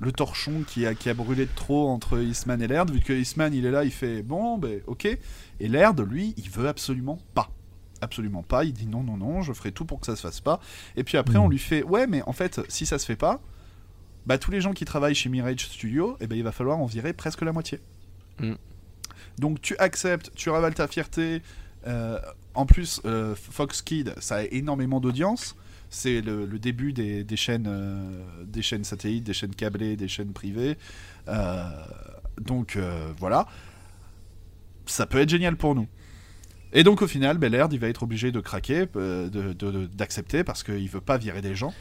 le torchon qui a, qui a brûlé de trop entre Eastman et Laird, vu que Eastman il est là, il fait bon, ben ok. Et Laird, lui, il veut absolument pas. Absolument pas. Il dit non, non, non, je ferai tout pour que ça se fasse pas. Et puis après, Mm. on lui fait ouais, mais en fait, si ça se fait pas, bah tous les gens qui travaillent chez Mirage Studio, eh ben, il va falloir en virer presque la moitié. Mm. Donc tu acceptes, tu ravales ta fierté. euh, en plus, euh, Fox Kid, ça a énormément d'audience. C'est le, le début des, des chaînes, euh, des chaînes satellites, des chaînes câblées, des chaînes privées. Donc voilà, ça peut être génial pour nous. Et donc au final, Belaird, il va être obligé de craquer, euh, de- de- de- d'accepter parce qu'il veut pas virer des gens.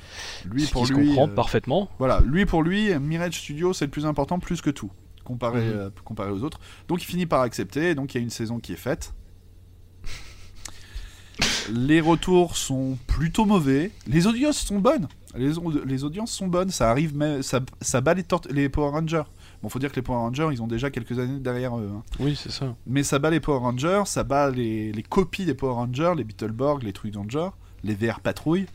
Lui Ce pour qui se lui, comprend euh, parfaitement. voilà, lui pour lui, Mirage Studio c'est le plus important plus que tout comparé, Mhm. euh, comparé aux autres. Donc il finit par accepter, et donc il y a une saison qui est faite. Les retours sont plutôt mauvais. Les audiences sont bonnes. Les, au- les audiences sont bonnes. Ça arrive, ça, ça bat les, tort- les Power Rangers. Bon, faut dire que les Power Rangers, ils ont déjà quelques années derrière eux. hein. Oui, c'est ça. Mais ça bat les Power Rangers, ça bat les, les copies des Power Rangers, les Beetleborg, les Trucs Rangers, les VR Patrouille.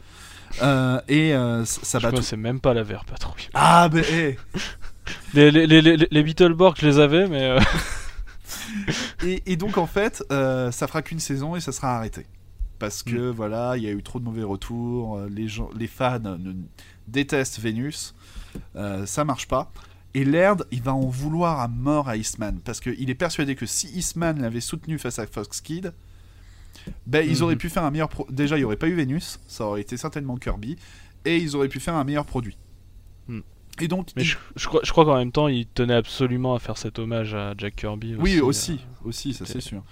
Euh, et euh, ça Je bat tout. que c'est même pas la VR Patrouille. Ah, ben, eh, Les, les, les, les, je les avais, mais. euh, Et, et donc en fait, ça fera qu'une saison et ça sera arrêté. Parce que voilà, il y a eu trop de mauvais retours, les, gens, les fans ne- détestent Vénus, euh, ça marche pas. Et Laird, il va en vouloir à mort à Eastman, parce qu'il est persuadé que si Eastman l'avait soutenu face à Fox Kid, ben, ils Mhm. auraient pu faire un meilleur... pro- Déjà, il n'y aurait pas eu Vénus, ça aurait été certainement Kirby, et ils auraient pu faire un meilleur produit. Mhm. Et donc, Mais il- je, je crois, je crois qu'en même temps, il tenait absolument à faire cet hommage à Jack Kirby. Oui, euh, aussi, aussi, ça ok. c'est sûr.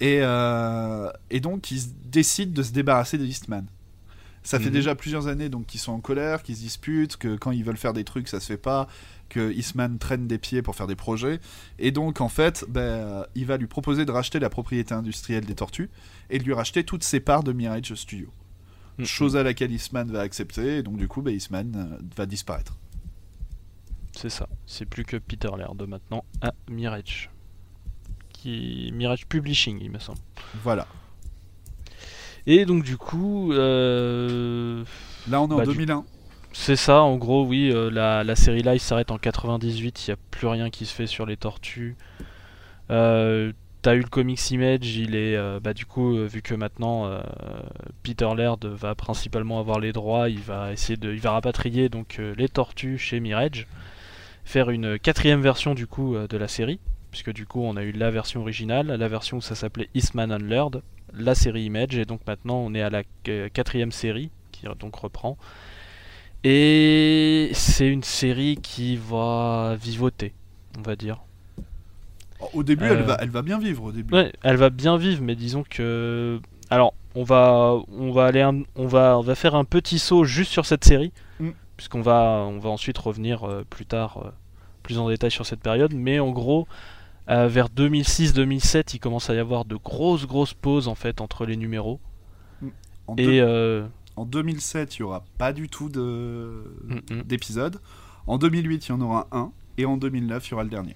Et, euh, et donc, ils décident de se débarrasser de Eastman. Ça fait Mhm. déjà plusieurs années donc qu'ils sont en colère, qu'ils se disputent, que quand ils veulent faire des trucs, ça se fait pas, que Eastman traîne des pieds pour faire des projets. Et donc, en fait, ben, euh, il va lui proposer de racheter la propriété industrielle des tortues et de lui racheter toutes ses parts de Mirage Studio. Mhm. Chose à laquelle Eastman va accepter, et donc du coup, ben, Eastman euh, va disparaître. C'est ça. C'est plus que Peter Laird maintenant à Mirage. Qui... Mirage Publishing, il me semble. Voilà. Et donc, du coup. euh, Là, on est Bah, en du- 2001. C'est ça, en gros, oui, euh, la, la série live s'arrête en 98, il n'y a plus rien qui se fait sur les tortues. Euh, T'as eu le comics Image, il est, euh, bah, du coup, vu que maintenant Peter Laird va principalement avoir les droits, il va essayer de, il va rapatrier donc les tortues chez Mirage, faire une quatrième version du coup de la série, puisque du coup on a eu la version originale, la version où ça s'appelait Eastman and Laird, la série Image, et donc maintenant on est à la quatrième série qui donc reprend. Et c'est une série qui va vivoter, on va dire. Au début, Euh, elle, va, elle va bien vivre au début. Ouais, elle va bien vivre, mais disons que. Alors, on va, on va aller, un- on va, on va faire un petit saut juste sur cette série, Mm. puisqu'on va, on va ensuite revenir euh, plus tard, euh, plus en détail sur cette période. Mais en gros, euh, vers 2006-2007, il commence à y avoir de grosses, grosses pauses en fait entre les numéros. En, Et deux- euh, en 2007, il n'y aura pas du tout d'épisode. En 2008, il y en aura un. Et en 2009, il y aura le dernier.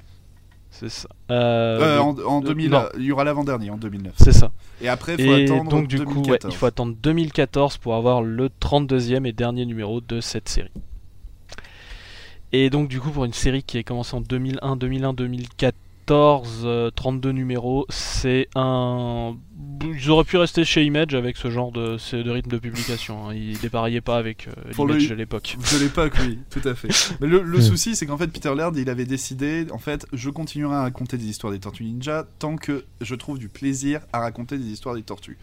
C'est ça. Euh, euh, en, en euh, il y aura l'avant-dernier en 2009. C'est ça. Et après, il faut et attendre donc, du 2014. Coup, il faut attendre 2014 pour avoir le 32e et dernier numéro de cette série. Et donc, du coup, pour une série qui a commencé en 2001, 2001, 2004, 14, 32 euh, numéros, c'est un... Ils auraient pu rester chez Image avec ce genre de, rythme de publication. Hein. Ils dépariaient pas avec euh, de l'époque. De l'époque, oui, tout à fait. Le, le hmm. souci, c'est qu'en fait, Peter Laird, il avait décidé, en fait, je continuerai à raconter des histoires des Tortues Ninja tant que je trouve du plaisir à raconter des histoires des Tortues.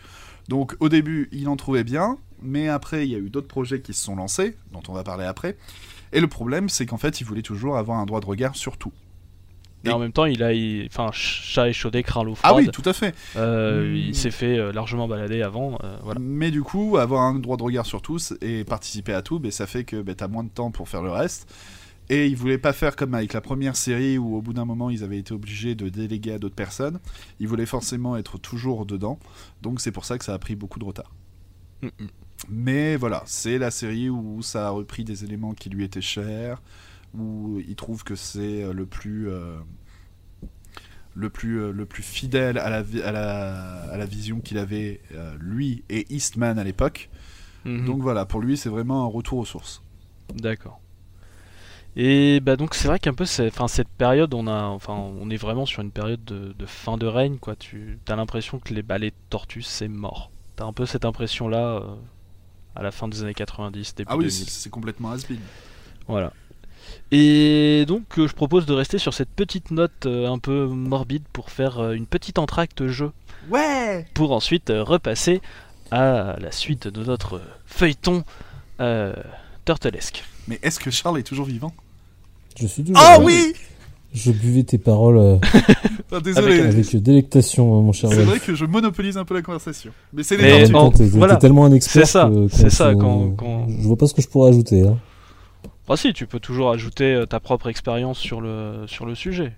Donc au début, il en trouvait bien, mais après, il y a eu d'autres projets qui se sont lancés, dont on va parler après. Et le problème, c'est qu'en fait, il voulait toujours avoir un droit de regard sur tout. Et en même temps, il a, enfin, chat échaudé, craint l'eau Ah froide. oui, tout à fait. Euh. Il s'est fait euh, largement balader avant. euh, voilà. Mais du coup, avoir un droit de regard sur tous et participer à tout, ben, ça fait que ben, t'as moins de temps pour faire le reste. Et ils voulaient pas faire comme avec la première série où au bout d'un moment ils avaient été obligés de déléguer à d'autres personnes. Ils voulaient forcément être toujours dedans. Donc c'est pour ça que ça a pris beaucoup de retard. Mm, mm. Mais voilà, c'est la série où ça a repris des éléments qui lui étaient chers, où il trouve que c'est euh, le plus euh, le plus euh, le plus fidèle à la à la, à la vision qu'il avait euh, lui et Eastman à l'époque. Mhm. Donc voilà, pour lui c'est vraiment un retour aux sources. D'accord. Et bah donc c'est vrai qu'un peu enfin cette période on a enfin on est vraiment sur une période de, de fin de règne quoi tu as l'impression que les bah, les tortues c'est mort. T'as un peu cette impression là à la fin des années 90 début Ah oui, 2000. c'est c'est complètement has-been. Voilà. Et donc euh, je propose de rester sur cette petite note euh, un peu morbide pour faire euh, une petite entracte jeu Ouais pour ensuite repasser à la suite de notre feuilleton euh, turtlesque. Mais est-ce que Charles est toujours vivant? Je suis toujours. Ah oui Je buvais tes paroles euh, Ah, Désolé, Avec avec délectation, mon cher. c'est vrai que je monopolise un peu la conversation. Mais c'est les voilà. tellement un expert. C'est ça, c'est ça, quand- Je vois pas ce que je pourrais ajouter. Hein. Ah si, tu peux toujours ajouter euh, ta propre expérience sur le, sur le sujet.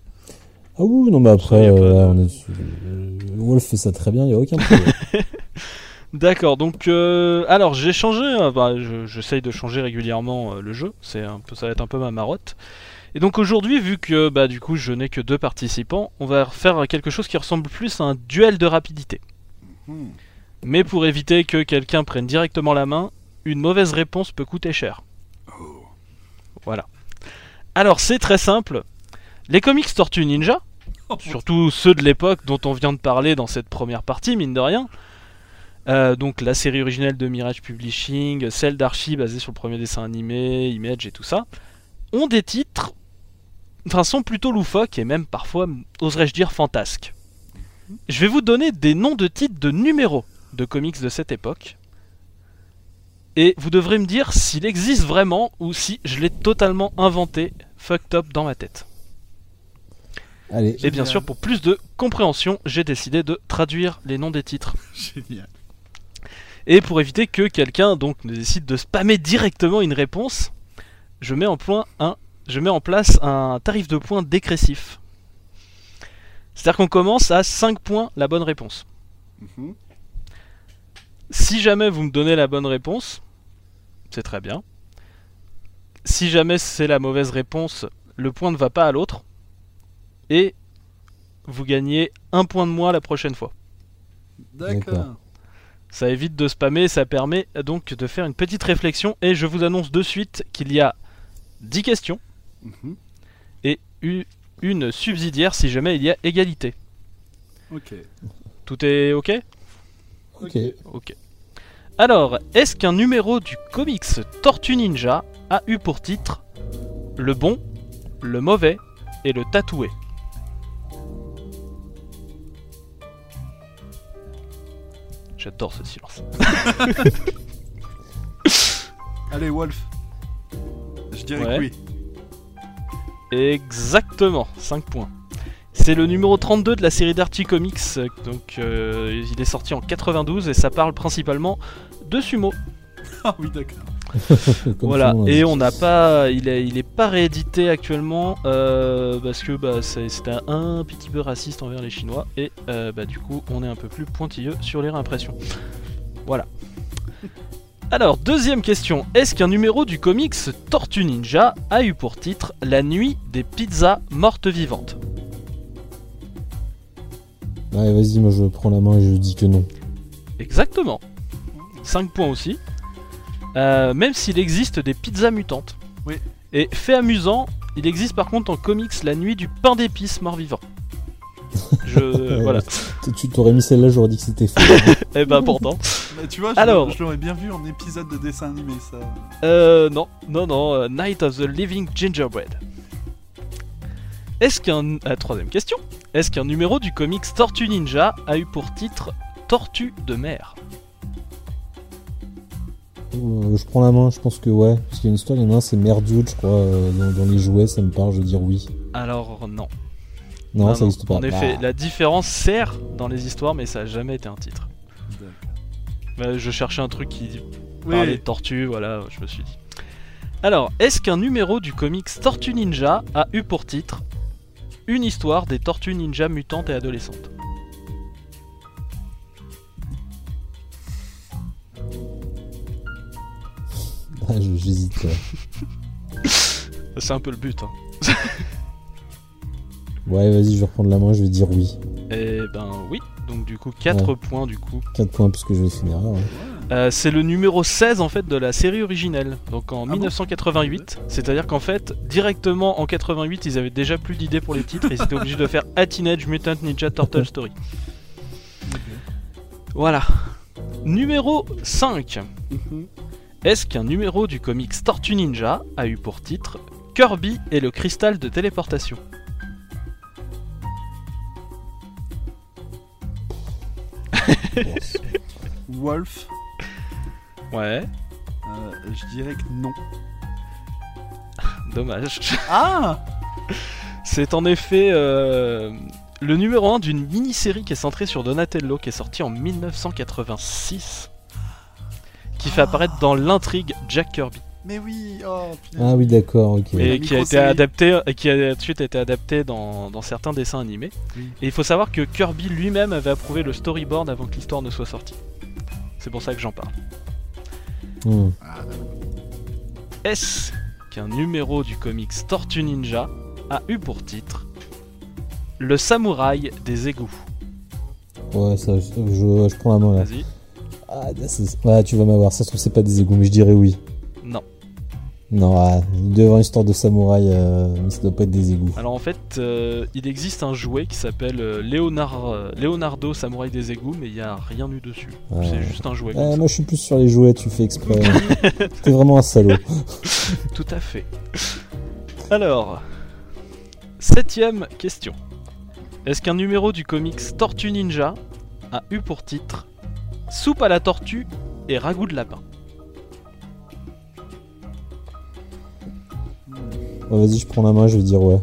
Ah oui, non, mais après, euh, de- on est- euh, Wolf fait ça très bien, il y a aucun problème. D'accord, donc euh, alors j'ai changé, euh, bah, je- j'essaye de changer régulièrement euh, le jeu, c'est un peu, ça va être un peu ma marotte. Et donc aujourd'hui, vu que bah du coup je n'ai que deux participants, on va faire quelque chose qui ressemble plus à un duel de rapidité. Hmm. Mais pour éviter que quelqu'un prenne directement la main, une mauvaise réponse peut coûter cher. Voilà. Alors c'est très simple. Les comics Tortue Ninja, surtout ceux de l'époque dont on vient de parler dans cette première partie, mine de rien. Euh, donc la série originelle de Mirage Publishing, celle d'Archie basée sur le premier dessin animé, Image et tout ça, ont des titres, enfin sont plutôt loufoques et même parfois, oserais-je dire, fantasques. Je vais vous donner des noms de titres de numéros de comics de cette époque. Et vous devrez me dire s'il existe vraiment ou si je l'ai totalement inventé, fucked up dans ma tête. Allez, Et bien sûr, pour plus de compréhension, j'ai décidé de traduire les noms des titres. Génial. Et pour éviter que quelqu'un donc ne décide de spammer directement une réponse, je mets en, point un, je mets en place un tarif de points dégressif. C'est-à-dire qu'on commence à 5 points la bonne réponse. Mhm. Si jamais vous me donnez la bonne réponse, c'est très bien. Si jamais c'est la mauvaise réponse, le point ne va pas à l'autre. Et vous gagnez un point de moins la prochaine fois. D'accord. Ça évite de spammer, ça permet donc de faire une petite réflexion. Et je vous annonce de suite qu'il y a 10 questions Mhm. et une subsidiaire si jamais il y a égalité. Ok. Tout est ok? Ok. Ok. Alors, est-ce qu'un numéro du comics Tortue Ninja a eu pour titre Le bon, le mauvais et le tatoué J'adore ce silence. Allez, Wolf. Je dirais Ouais. que oui. Exactement, 5 points. C'est le numéro 32 de la série d'Archie Comics, donc euh, il est sorti en 92 et ça parle principalement de sumo. Ah oui, d'accord. Voilà, nom et on n'a pas, il est, il est pas réédité actuellement euh, parce que bah, c'est- c'était un petit peu raciste envers les Chinois et euh, bah, du coup on est un peu plus pointilleux sur les réimpressions. Voilà. Alors, deuxième question. Est-ce qu'un numéro du comics Tortue Ninja a eu pour titre La nuit des pizzas mortes vivantes? Ouais, vas-y, moi je prends la main et je dis que non. Exactement. 5 points aussi. Euh, même s'il existe des pizzas mutantes. Oui. Et fait amusant, il existe par contre en comics La nuit du pain d'épices mort-vivant. Je. Voilà. Tu- t'aurais mis celle-là, j'aurais dit que c'était faux. Eh ben pourtant. Bah, tu vois, je Alors. l'aurais- je l'aurais bien vu en épisode de dessin animé, ça. Euh, non, non, non, euh, Night of the Living Gingerbread. Est-ce qu'un. euh, troisième question. Est-ce qu'un numéro du comics Tortue Ninja a eu pour titre Tortue de mer? Euh, je prends la main, je pense que ouais. Parce qu'il y a une histoire, il y en a un, c'est Merdude, je crois, euh, dans, dans les jouets, ça me parle, je veux dire oui. Alors, non. Non, Ah ça n'existe pas. En effet, Bah, la différence sert dans les histoires, mais ça n'a jamais été un titre. Euh, je cherchais un truc qui parlait de tortue, voilà, je me suis dit. Alors, est-ce qu'un numéro du comics Tortue Ninja a eu pour titre Une histoire des tortues ninja mutantes et adolescentes ah, je- j'hésite. ouais. C'est un peu le but. hein. Ouais, vas-y, je vais reprendre la main, je vais dire oui. Eh ben oui, donc du coup 4 points du coup. 4 points parce que je vais finir. hein. Euh, c'est le numéro 16 en fait de la série originelle, donc en bon 1988. C'est-à-dire qu'en fait, directement en 88, ils avaient déjà plus d'idées pour les titres et ils étaient obligés de faire A Teenage Mutant Ninja Turtle Story. Voilà. Numéro 5. Est-ce qu'un numéro du comics Tortue Ninja a eu pour titre Kirby et le cristal de téléportation? Wolf, Ouais, euh, je dirais que non. dommage. Ah C'est en effet euh, le numéro 1 d'une mini-série qui est centrée sur Donatello, qui est sortie en 1986, qui fait apparaître dans l'intrigue Jack Kirby, Mais oui, oh punaise. Ah oui, d'accord, ok. et qui a été adapté, et qui a ensuite été adapté dans, dans certains dessins animés. Oui. Et il faut savoir que Kirby lui-même avait approuvé le storyboard avant que l'histoire ne soit sortie. C'est pour ça que j'en parle. D'accord. Est-ce qu'un numéro du comics Tortue Ninja a eu pour titre Le samouraï des égouts Ouais, ça, je, je, je prends la main là. Vas-y. Ah, ouais, tu vas m'avoir. Ça se trouve, c'est pas des égouts, mais je dirais oui. Non. Ah, avoir une histoire de samouraï, euh, ça doit pas être des égouts. Alors en fait, euh, il existe un jouet qui s'appelle euh, euh, Leonardo Samouraï des égouts, mais il n'y a rien eu dessus. C'est juste un jouet. Comme ça. moi, je suis plus sur les jouets, tu fais exprès. T'es vraiment un salaud. Tout à fait. Alors, septième question. Est-ce qu'un numéro du comics Tortue Ninja a eu pour titre Soupe à la tortue et ragoût de lapin? Ouais, Vas-y, je prends la main, je vais dire ouais.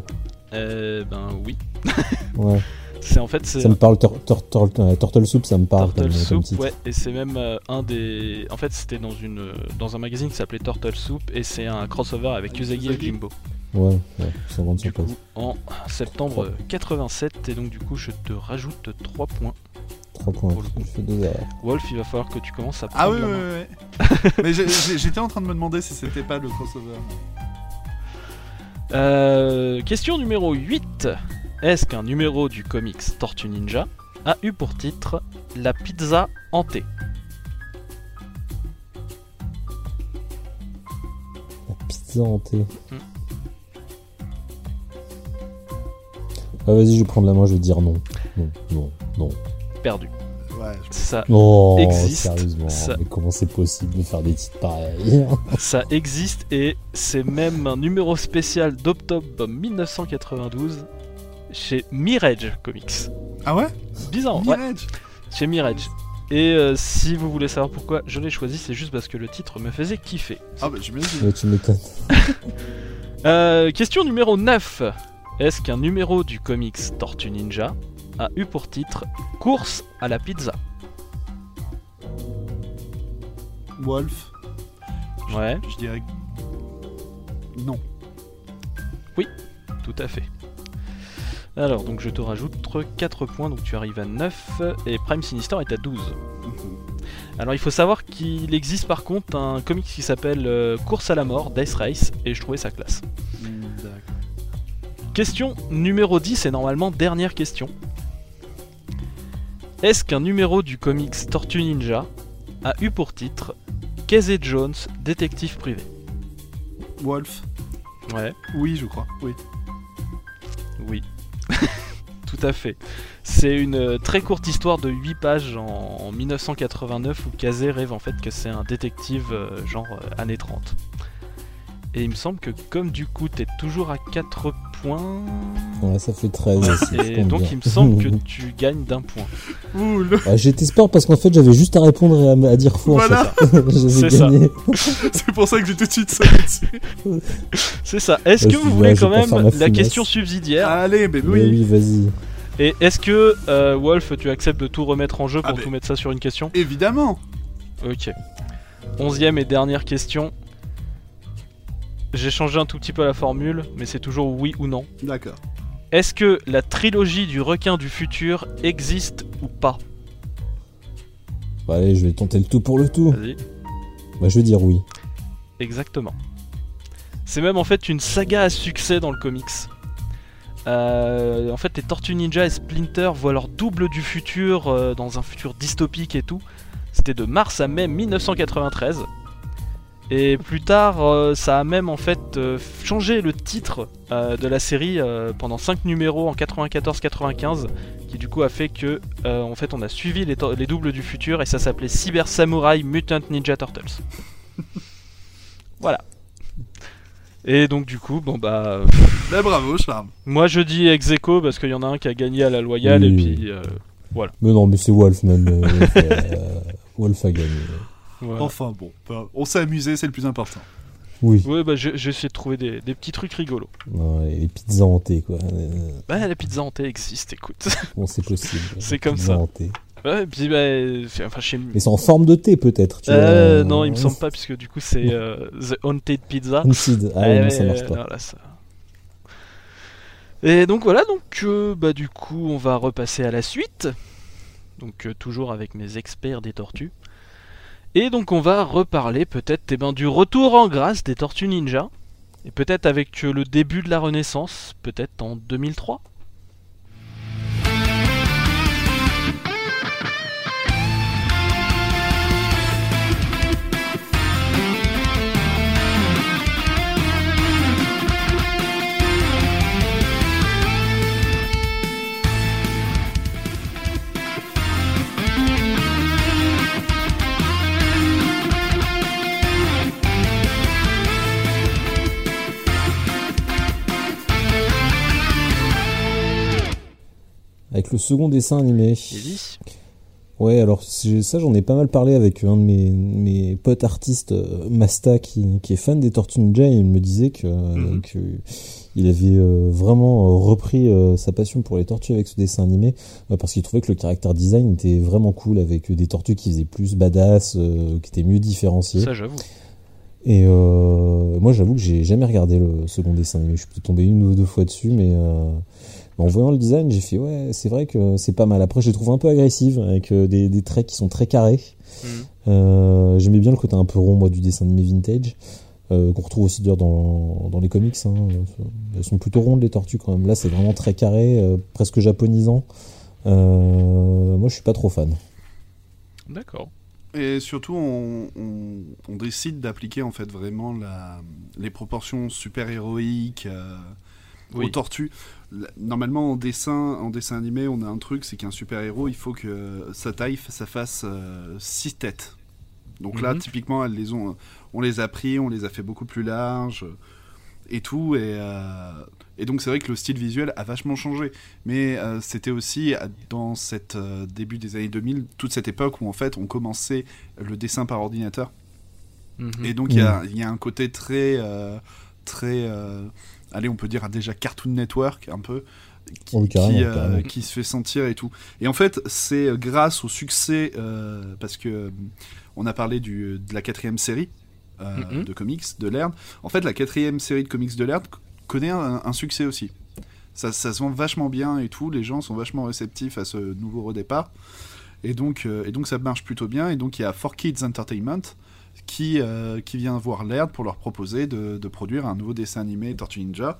Euh, ben oui. Ouais. C'est en fait c'est Ça me parle, tor- tor- tor- euh, Turtle Soup, ça me parle Turtle comme, comme Soup, ouais, et c'est même euh, un des. En fait, c'était dans une euh, dans un magazine qui s'appelait Turtle Soup, et c'est un crossover avec Usagi et. Jimbo. Ouais, ouais, sans grande surprise. en septembre 87, et donc du coup, je te rajoute 3 points. 3 points, pour le coup. je fais 2 erreurs. Wolf, il va falloir que tu commences à prendre Ah oui, la oui, main. oui. oui. Mais j'étais en train de me demander si c'était pas le crossover. Euh, question numéro 8. Est-ce qu'un numéro du comics Tortue Ninja a eu pour titre La pizza hantée La pizza hantée. Hmm. Ouais, vas-y, je vais prendre la main, je vais dire non. Non, non, non. Perdu. Ouais, Ça, Oh, Existe, sérieusement, ça- mais comment c'est possible de faire des titres pareils ça existe et c'est même un numéro spécial d'octobre 1992 chez Mirage Comics. Ah ouais? Bizarre, ouais, Mirage? Chez Mirage. Et euh, si vous voulez savoir pourquoi je l'ai choisi, c'est juste parce que le titre me faisait kiffer. Ah bah j'imagine. Ouais, tu m'étonnes. Euh, question numéro 9. Est-ce qu'un numéro du comics Tortue Ninja a eu pour titre Course à la pizza Wolf, Ouais, je dirais non. tout à fait. Alors, donc je te rajoute 4 points, donc tu arrives à 9, et Prime Sinister est à 12. Alors il faut savoir qu'il existe par contre un comics qui s'appelle euh, Course à la mort, Death Race, et je trouvais ça classe. Question numéro 10 et normalement dernière question. Est-ce qu'un numéro du comics Tortue Ninja a eu pour titre Casey Jones, détective privé? Wolf. Ouais, Oui, je crois. Oui. oui. Tout à fait. C'est une euh, très courte histoire de 8 pages en, en 1989 où Kazé rêve en fait que c'est un détective euh, genre euh, années 30. Et il me semble que comme du coup t'es toujours à 4 points... Ouais, ça fait 13 aussi. Et donc bien. il me semble que tu gagnes d'un point. Le- Ouais, J'étais sport parce qu'en fait j'avais juste à répondre et à, dire faux. Voilà. C'est ça. C'est pour ça que j'ai tout de suite sauté dessus. C'est ça. Est-ce que vous voulez quand même la question subsidiaire Allez, mais Mais oui. oui, vas-y. Et est-ce que euh, Wolf, tu acceptes de tout remettre en jeu pour Ah, mais- tout mettre ça sur une question? Évidemment. Ok. Onzième et dernière question. J'ai changé un tout petit peu la formule, mais c'est toujours oui ou non. D'accord. Est-ce que la trilogie du requin du futur existe ou pas? Bon, allez, je vais tenter le tout pour le tout. Vas-y. Bah, je vais dire oui. Exactement. C'est même en fait une saga à succès dans le comics. Euh, en fait, les Tortues Ninja et Splinter voient leur double du futur euh, dans un futur dystopique et tout. C'était de mars à mai 1993. Et plus tard, euh, ça a même en fait euh, changé le titre euh, de la série euh, pendant 5 numéros en 94-95, qui du coup a fait que euh, en fait on a suivi les, doubles du futur et ça s'appelait Cyber Samurai Mutant Ninja Turtles. voilà. Et donc du coup, bon bah, euh, Bah, bravo, Charme. moi je dis ex aequo parce qu'il y en a un qui a gagné à la loyale et Oui. puis euh, Mais non, mais c'est Wolf, euh, Wolf a gagné. Voilà. Enfin bon, bah, on s'est amusé, c'est le plus important. Oui. Ouais bah j'ai essayé de trouver des, des petits trucs rigolos. Non, et les pizzas hantées, quoi. Bah la pizza hantée existe, écoute. Bon, c'est possible. C'est Les comme pizzas ça. hantées. ouais, et puis bah, c'est- enfin chez Mais c'est en forme de thé, peut-être. Euh, vois. non, il me semble pas, puisque du coup c'est euh, The Haunted Pizza. Haunted. Ah, Ouais, ouais, non, ouais, ça marche ouais, pas. non, là, ça- Et donc voilà, donc euh, bah du coup on va repasser à la suite. Donc euh, toujours avec mes experts des tortues. Et donc on va reparler peut-être eh ben, du retour en grâce des tortues ninja. Et peut-être avec euh, le début de la Renaissance, peut-être en 2003. Avec le second dessin animé. Easy. Ouais, alors ça j'en ai pas mal parlé avec un de mes, mes potes artistes, euh, Masta, qui, qui est fan des Tortues Ninja, et il me disait que, Mhm. que il avait euh, vraiment euh, repris euh, sa passion pour les tortues avec ce dessin animé, euh, parce qu'il trouvait que le caractère design était vraiment cool, avec des tortues qui faisaient plus badass, qui étaient mieux différenciées. Ça j'avoue. Et moi, j'avoue que j'ai jamais regardé le second dessin animé. Je suis peut-être tombé une ou deux fois dessus, mais en voyant le design, j'ai fait ouais, c'est vrai que c'est pas mal. Après, je les trouve un peu agressives avec euh, des, des traits qui sont très carrés. Mhm. Euh, J'aimais bien le côté un peu rond, moi, du dessin animé vintage. Euh, qu'on retrouve aussi d'ailleurs dans, dans les comics. Hein. Elles sont plutôt rondes les tortues quand même. Là, c'est vraiment très carré, euh, presque japonisant. Euh, moi, je suis pas trop fan. D'accord. Et surtout, on, on- on décide d'appliquer en fait vraiment la, les proportions super héroïques euh, Oui. aux tortues. Normalement, en dessin, en dessin animé, on a un truc, c'est qu'un super héros, il faut que sa taille, ça fasse euh, six têtes. Donc là, Mhm. typiquement, elles les ont, on les a pris, on les a fait beaucoup plus larges et tout. Et, euh, et donc, c'est vrai que le style visuel a vachement changé. Mais euh, c'était aussi euh, dans cette euh, début des années 2000, toute cette époque où en fait on commençait le dessin par ordinateur. Mhm. Et donc il y, a, il y a un côté très, euh, très, euh, allez, on peut dire déjà Cartoon Network un peu, qui, Oui, carrément, qui, euh, qui se fait sentir et tout. Et en fait, c'est grâce au succès, euh, parce que euh, on a parlé du, de la quatrième série euh, Mhm. de comics de Laird. En fait, la quatrième série de comics de Laird connaît un, un succès aussi. Ça, ça se vend vachement bien et tout, les gens sont vachement réceptifs à ce nouveau redépart. Et donc, euh, et donc ça marche plutôt bien. Et donc il y a 4Kids Entertainment qui, euh, qui vient voir Laird pour leur proposer de, de produire un nouveau dessin animé Tortue Ninja.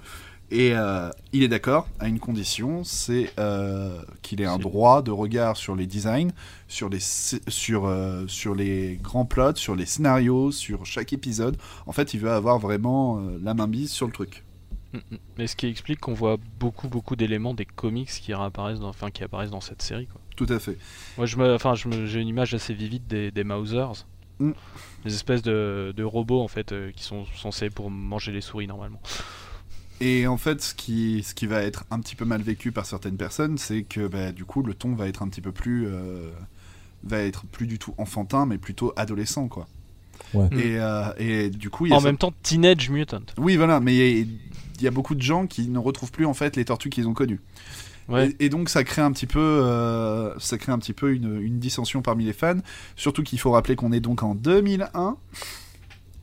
Et euh, il est d'accord à une condition, c'est euh, qu'il ait un droit de regard sur les designs, sur les, sur, euh, sur les grands plots, sur les scénarios, sur chaque épisode. En fait, il veut avoir vraiment la main mise sur le truc. Mm, mm. Mais ce qui explique qu'on voit beaucoup beaucoup d'éléments des comics qui réapparaissent dans, enfin, qui apparaissent dans cette série. Quoi. Tout à fait. Moi, je me, enfin, je me- j'ai une image assez vivide des, des Mausers, Mm. des espèces de, de robots en fait euh, qui sont censés pour manger les souris normalement. Et en fait, ce qui, ce qui va être un petit peu mal vécu par certaines personnes, c'est que bah, du coup, le ton va être un petit peu plus. euh, va être plus du tout enfantin, mais plutôt adolescent, quoi. Ouais. Mm. Et, euh, et du coup, il y a En ça- même temps, Teenage Mutant. Oui, voilà, mais il y, y a beaucoup de gens qui ne retrouvent plus en fait les tortues qu'ils ont connues. Ouais. Et, et donc ça crée un petit peu, euh, ça crée un petit peu une, une dissension parmi les fans. Surtout qu'il faut rappeler qu'on est donc en 2001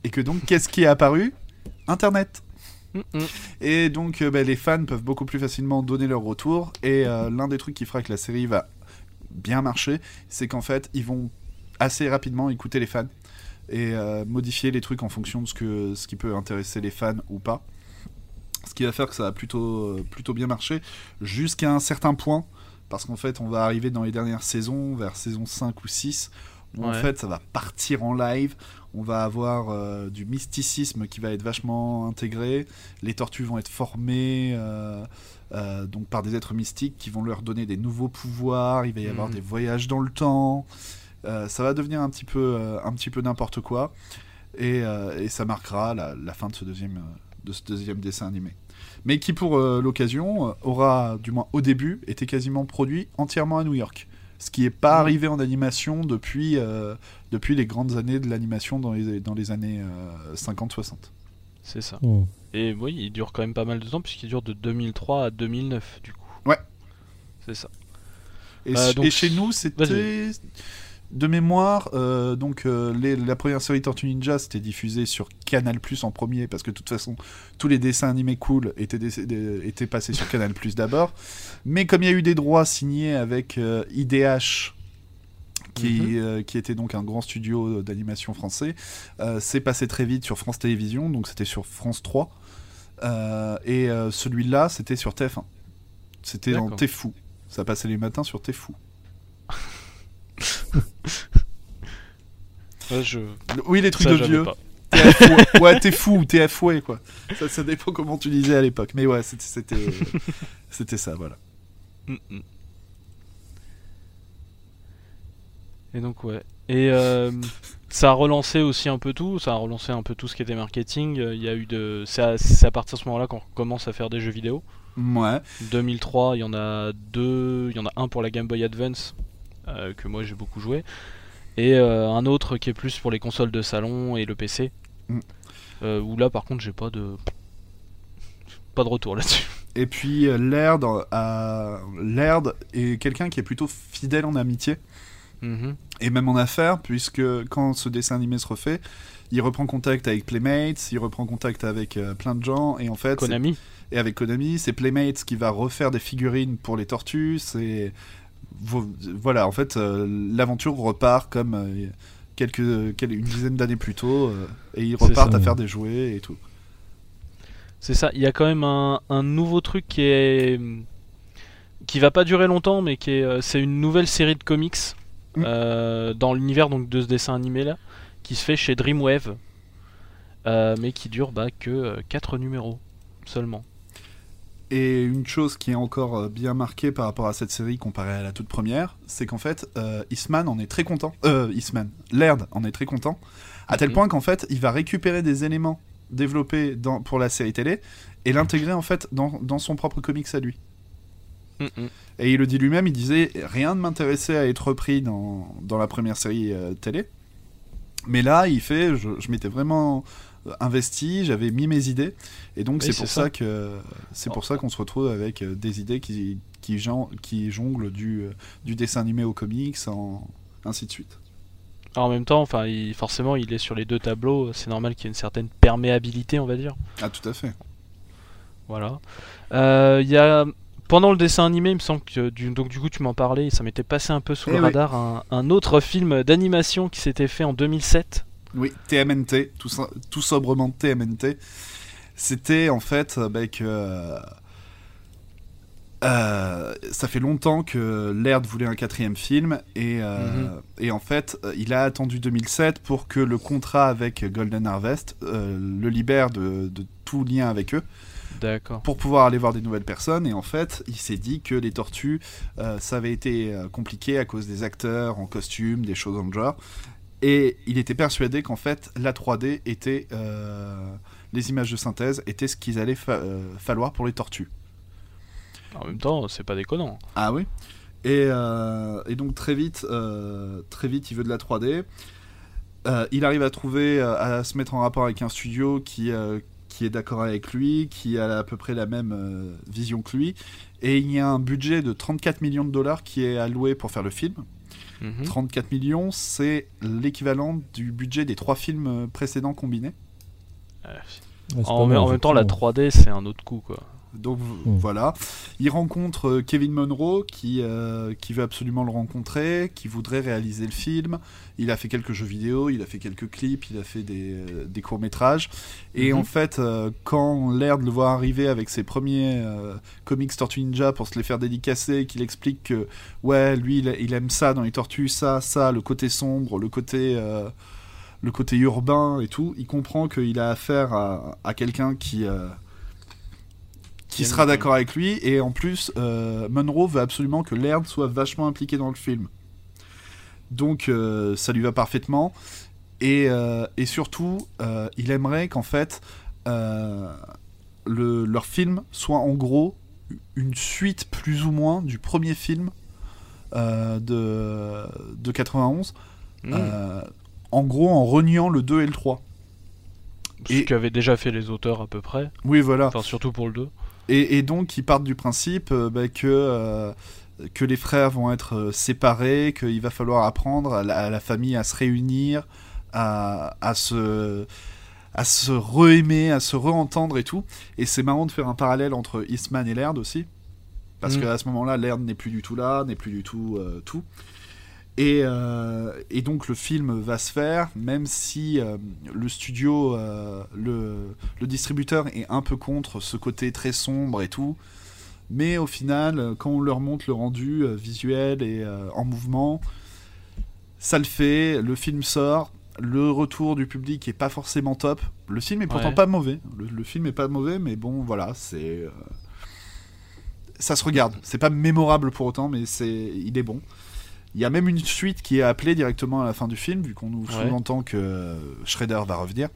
et que donc qu'est-ce qui est apparu? Internet. Et donc euh, bah, les fans peuvent beaucoup plus facilement donner leur retour. Et euh, l'un des trucs qui fera que la série va bien marcher, c'est qu'en fait ils vont assez rapidement écouter les fans et euh, modifier les trucs en fonction de ce, que, ce qui peut intéresser les fans ou pas. Ce qui va faire que ça va plutôt, euh, plutôt bien marcher jusqu'à un certain point. Parce qu'en fait, on va arriver dans les dernières saisons, vers saison 5 ou 6, où en fait, ça va partir en live. On va avoir euh, du mysticisme qui va être vachement intégré. Les tortues vont être formées euh, euh, donc par des êtres mystiques qui vont leur donner des nouveaux pouvoirs. Il va y avoir Mhm. des voyages dans le temps. Ça va devenir un petit peu, un petit peu n'importe quoi. Et, et ça marquera la, la fin de ce deuxième, de ce deuxième dessin animé. Mais qui, pour euh, l'occasion, euh, aura, du moins au début, été quasiment produit entièrement à New York. Ce qui n'est pas Mhm. arrivé en animation depuis, euh, depuis les grandes années de l'animation dans les, dans les années euh, 50-60. C'est ça. Mm. Et oui, il dure quand même pas mal de temps puisqu'il dure de 2003 à 2009 du coup. Ouais. C'est ça. Et, Euh, donc, et chez nous, c'était. De mémoire. euh, donc euh, les- la première série Tortue Ninja, c'était diffusé sur Canal Plus en premier parce que de toute façon, tous les dessins animés cool étaient, passés sur Canal Plus d'abord. Mais comme il y a eu des droits signés avec euh, IDH. Qui, Mhm. euh, qui était donc un grand studio d'animation français, euh, c'est passé très vite sur France Télévisions, donc c'était sur France 3. Euh, et euh, celui-là, c'était sur TF1. C'était dans D'accord. T'es fou. Ça passait les matins sur T'es fou. Ouais, je... Oui, les trucs ça, de vieux. ouais, t'es fou ou t'es affoué, quoi. Ça, ça dépend comment tu disais à l'époque. Mais ouais, c'était, c'était, c'était ça, voilà. Mm, mm. Et donc ouais. Et euh, ça a relancé aussi un peu tout, ça a relancé un peu tout ce qui était marketing. Euh, Il y a eu de, c'est à, à partir de ce moment-là qu'on commence à faire des jeux vidéo. Ouais. 2003, il y en a deux, il y en a un pour la Game Boy Advance euh, que moi j'ai beaucoup joué, et euh, un autre qui est plus pour les consoles de salon et le PC. Mm. Euh, où là par contre j'ai pas de pas de retour là-dessus. Et puis, euh, Laird. Laird est quelqu'un qui est plutôt fidèle en amitié. Mhm. Et même en affaires, puisque quand ce dessin animé se refait, il reprend contact avec Playmates, il reprend contact avec euh, plein de gens, et en fait, Konami. et avec Konami, c'est Playmates qui va refaire des figurines pour les tortues. C'est voilà, en fait, euh, l'aventure repart comme euh, quelques, quel- une dizaine d'années plus tôt, euh, et ils repartent ça. à faire des jouets et tout. C'est ça, il y a quand même un, un nouveau truc qui est qui va pas durer longtemps mais qui est c'est une nouvelle série de comics Mm. euh, dans l'univers donc de ce dessin animé là qui se fait chez Dreamwave euh, mais qui dure bah, que 4 numéros seulement. Et une chose qui est encore euh, bien marquée par rapport à cette série comparée à la toute première, c'est qu'en fait, euh, Eastman en est très content. Euh, Eastman, Laird en est très content, à tel Mhm. point qu'en fait, il va récupérer des éléments développés dans, pour la série télé et l'intégrer en fait dans, dans son propre comics à lui. Mm, mm. Et il le dit lui-même, il disait rien ne m'intéressait à être repris dans, dans la première série euh, télé. Mais là, il fait, je, je m'étais vraiment investi, j'avais mis mes idées, et donc Oui, c'est pour ça. ça, que c'est pour ça qu'on se retrouve avec euh, des idées qui qui, qui jonglent du euh, du dessin animé au comics, en ainsi de suite. Alors, en même temps, enfin, il- forcément, il est sur les deux tableaux, c'est normal qu'il y ait une certaine perméabilité, on va dire. Ah tout à fait. Voilà. Euh, y a pendant le dessin animé, il me semble que du, donc du coup tu m'en parlais, ça m'était passé un peu sous Eh le oui. radar un, un autre film d'animation qui s'était fait en 2007. Oui, TMNT, tout, sobrement TMNT. C'était en fait euh, bah, que. euh, euh, ça fait longtemps que Laird voulait un quatrième film et, euh, Mhm. et en fait euh, il a attendu 2007 pour que le contrat avec Golden Harvest euh, le libère de, de tout lien avec eux D'accord. pour pouvoir aller voir des nouvelles personnes et en fait il s'est dit que les tortues euh, ça avait été euh, compliqué à cause des acteurs en costume des choses dans le genre et il était persuadé qu'en fait la 3D était euh, les images de synthèse étaient ce qu'ils allaient fa- euh, falloir pour les tortues En même temps, c'est pas déconnant. ah oui et, euh, et donc très vite très vite il veut de la 3D Euh, il arrive à trouver à se mettre en rapport avec un studio qui qui est d'accord avec lui, qui a à peu près la même vision que lui, et il y a un budget de 34 millions de dollars qui est alloué pour faire le film. Mhm. 34 millions, c'est l'équivalent du budget des trois films précédents combinés. Euh, Ouais, en, mal, en même temps, la effectivement. 3D, c'est un autre coup, quoi. Donc Mm. voilà. Il rencontre euh, Kevin Monroe qui, euh, qui veut absolument le rencontrer, qui voudrait réaliser le film. Il a fait quelques jeux vidéo, il a fait quelques clips, il a fait des, euh, des courts-métrages. Et Mhm. en fait, euh, quand Laird le voit arriver avec ses premiers euh, comics Tortue Ninja pour se les faire dédicacer, qu'il explique que ouais, lui il, il aime ça dans les tortues, ça, ça, le côté sombre, le côté. le côté urbain et tout, il comprend qu'il a affaire à, à quelqu'un qui, euh, qui sera d'accord avec lui et en plus euh, Monroe veut absolument que Laird soit vachement impliqué dans le film donc euh, ça lui va parfaitement et, euh, et surtout euh, il aimerait qu'en fait le, leur film soit en gros une suite plus ou moins du premier film de, de 91 Mhm. euh, en gros en reniant le 2 et le 3 Ce et- qu'avaient déjà fait les auteurs à peu près. oui voilà Enfin, surtout pour le 2. Et, et donc, ils partent du principe euh, bah, que, euh, que les frères vont être euh, séparés, qu'il va falloir apprendre à la, à la famille à se réunir, à, à se à se re-aimer, à se re-entendre et tout. Et c'est marrant de faire un parallèle entre Eastman et Laird aussi. Parce Mm. qu'à ce moment-là, Laird n'est plus du tout là, n'est plus du tout euh, tout. Et, euh, et donc le film va se faire, même si euh, le studio, euh, le, le distributeur est un peu contre ce côté très sombre et tout. Mais au final, quand on leur montre le rendu visuel et en mouvement, ça le fait, le film sort, le retour du public est pas forcément top. Le film est pourtant Ouais. pas mauvais. Le, le film est pas mauvais, mais bon, voilà, c'est. Ça se regarde. C'est pas mémorable pour autant, mais c'est, il est bon. Il y a même une suite qui est appelée directement à la fin du film, vu qu'on nous Ouais. sous-entend que Shredder va revenir.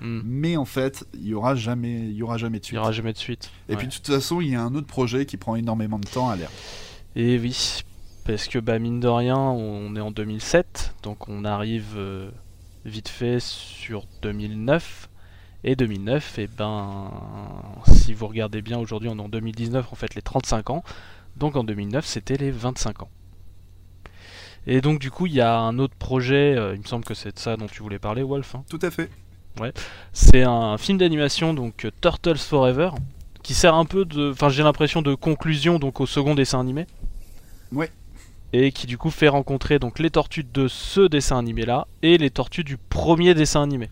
Mhm. Mais en fait, il y aura jamais, il y aura jamais de Il suite. n'y aura jamais de suite. Et Ouais. puis de toute façon, il y a un autre projet qui prend énormément de temps à l'air. Et oui, parce que bah, mine de rien, on est en 2007, donc on arrive euh, vite fait sur 2009. Et 2009, et ben, si vous regardez bien, aujourd'hui on est en 2019, en fait les 35 ans. Donc en 2009, c'était les 25 ans. Et donc du coup, il y a un autre projet, euh, il me semble que c'est de ça dont tu voulais parler, Wolf. hein. Tout à fait. C'est un film d'animation, donc euh, Turtles Forever, qui sert un peu de, enfin j'ai l'impression de conclusion donc au second dessin animé. Ouais. Et qui du coup fait rencontrer donc les tortues de ce dessin animé là et les tortues du premier dessin animé.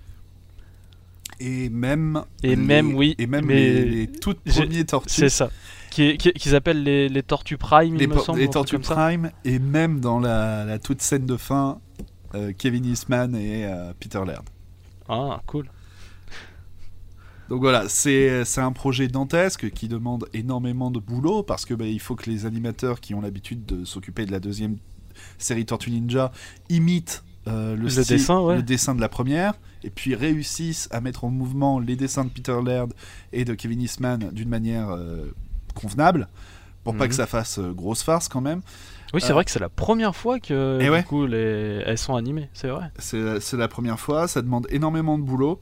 Et même. Et les- même, oui, Et même mais les, les toutes premiers tortues. C'est ça. Qui qui- qu'ils appellent les, les tortues Prime, les, il me semble. les tortues. Prime. Et même dans la, la toute scène de fin, euh, Kevin Eastman et euh, Peter Laird. Ah, cool. Donc voilà, c'est c'est un projet dantesque qui demande énormément de boulot parce que bah, il faut que les animateurs qui ont l'habitude de s'occuper de la deuxième série Tortue Ninja imitent euh, le, Le style- dessin, ouais. le dessin de la première et puis réussissent à mettre en mouvement les dessins de Peter Laird et de Kevin Eastman d'une manière euh, convenable pour pas Mhm. que ça fasse euh, grosse farce quand même. Oui, c'est Euh, vrai que c'est la première fois que Eh du ouais. coup les... elles sont animées, c'est vrai. C'est la première fois, ça demande énormément de boulot.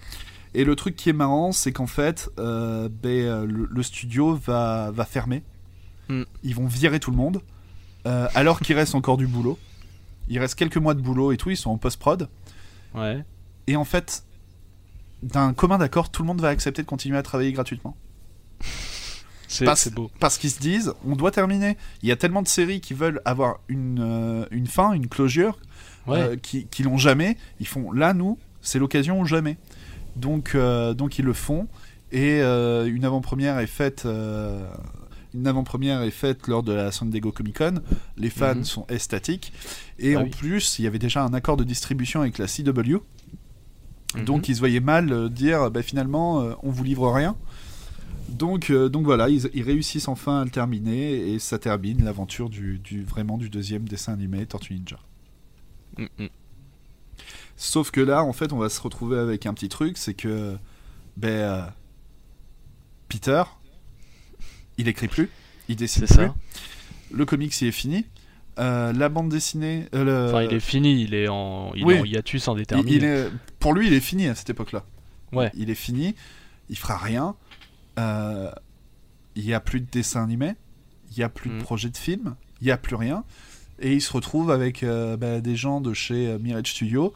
Et le truc qui est marrant, c'est qu'en fait, euh, ben, le, le studio va, va fermer. Mm. Ils vont virer tout le monde. euh, alors qu'il reste encore du boulot. Il reste quelques mois de boulot et tout, ils sont en post-prod. Ouais. Et en fait, d'un commun d'accord, tout le monde va accepter de continuer à travailler gratuitement. Parce- c'est beau. Parce qu'ils se disent, on doit terminer. Il y a tellement de séries qui veulent avoir une, euh, une fin, une closure, Ouais. euh, qui, qui l'ont jamais. Ils font, là, nous, c'est l'occasion ou jamais. Donc, euh, donc ils le font. Et euh, une avant-première est faite. euh, une avant-première est faite lors de la San Diego Comic Con. Les fans Mhm. sont estatiques. Et Bah en oui. plus, il y avait déjà un accord de distribution avec la CW. Mhm. Donc ils se voyaient mal euh, dire bah, finalement euh, on vous livre rien. Donc, euh, donc voilà, ils, ils réussissent enfin à le terminer et ça termine l'aventure du, du- vraiment du deuxième dessin animé Tortue Ninja. Mm, mm. Sauf que là, en fait, on va se retrouver avec un petit truc, c'est que ben, euh, Peter, il écrit plus, il dessine plus, ça. le comics il est fini, Euh, la bande dessinée, le- Enfin, il est fini, il est en, il oui. est en hiatus il- indéterminé. il est- pour lui, il est fini à cette époque-là. Ouais. Il est fini, il fera rien. Euh, Il y a plus de dessin animé, il y a plus de Mm. projet de film, il y a plus rien. Et il se retrouve avec euh, bah, des gens de chez euh, Mirage Studio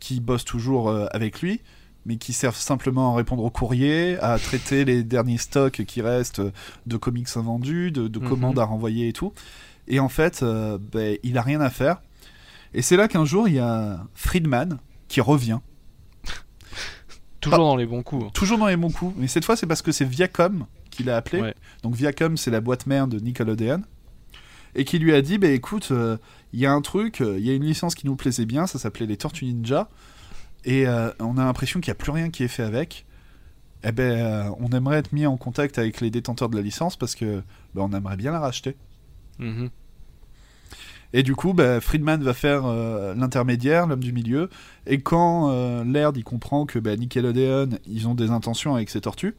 qui bossent toujours avec lui, mais qui servent simplement à répondre aux courriers, à traiter les derniers stocks qui restent de comics invendus, de, de Mhm. commandes à renvoyer et tout. Et en fait, euh, bah, il a rien à faire. Et c'est là qu'un jour, il y a Friedman qui revient, Toujours dans les bons coups. hein. toujours dans les bons coups, mais cette fois c'est parce que c'est Viacom qui l'a appelé. Ouais. Donc Viacom, c'est la boîte mère de Nickelodeon. Et qui lui a dit, bah écoute, euh, il y a un truc, euh, il y a une licence qui nous plaisait bien, ça s'appelait les Tortues Ninja. Et euh, on a l'impression qu'il n'y a plus rien qui est fait avec. Eh ben, euh, on aimerait être mis en contact avec les détenteurs de la licence parce que bah, on aimerait bien la racheter. Mhm. Et du coup, bah, Friedman va faire euh, l'intermédiaire, l'homme du milieu. Et quand euh, Laird il comprend que bah, Nickelodeon, ils ont des intentions avec ces tortues,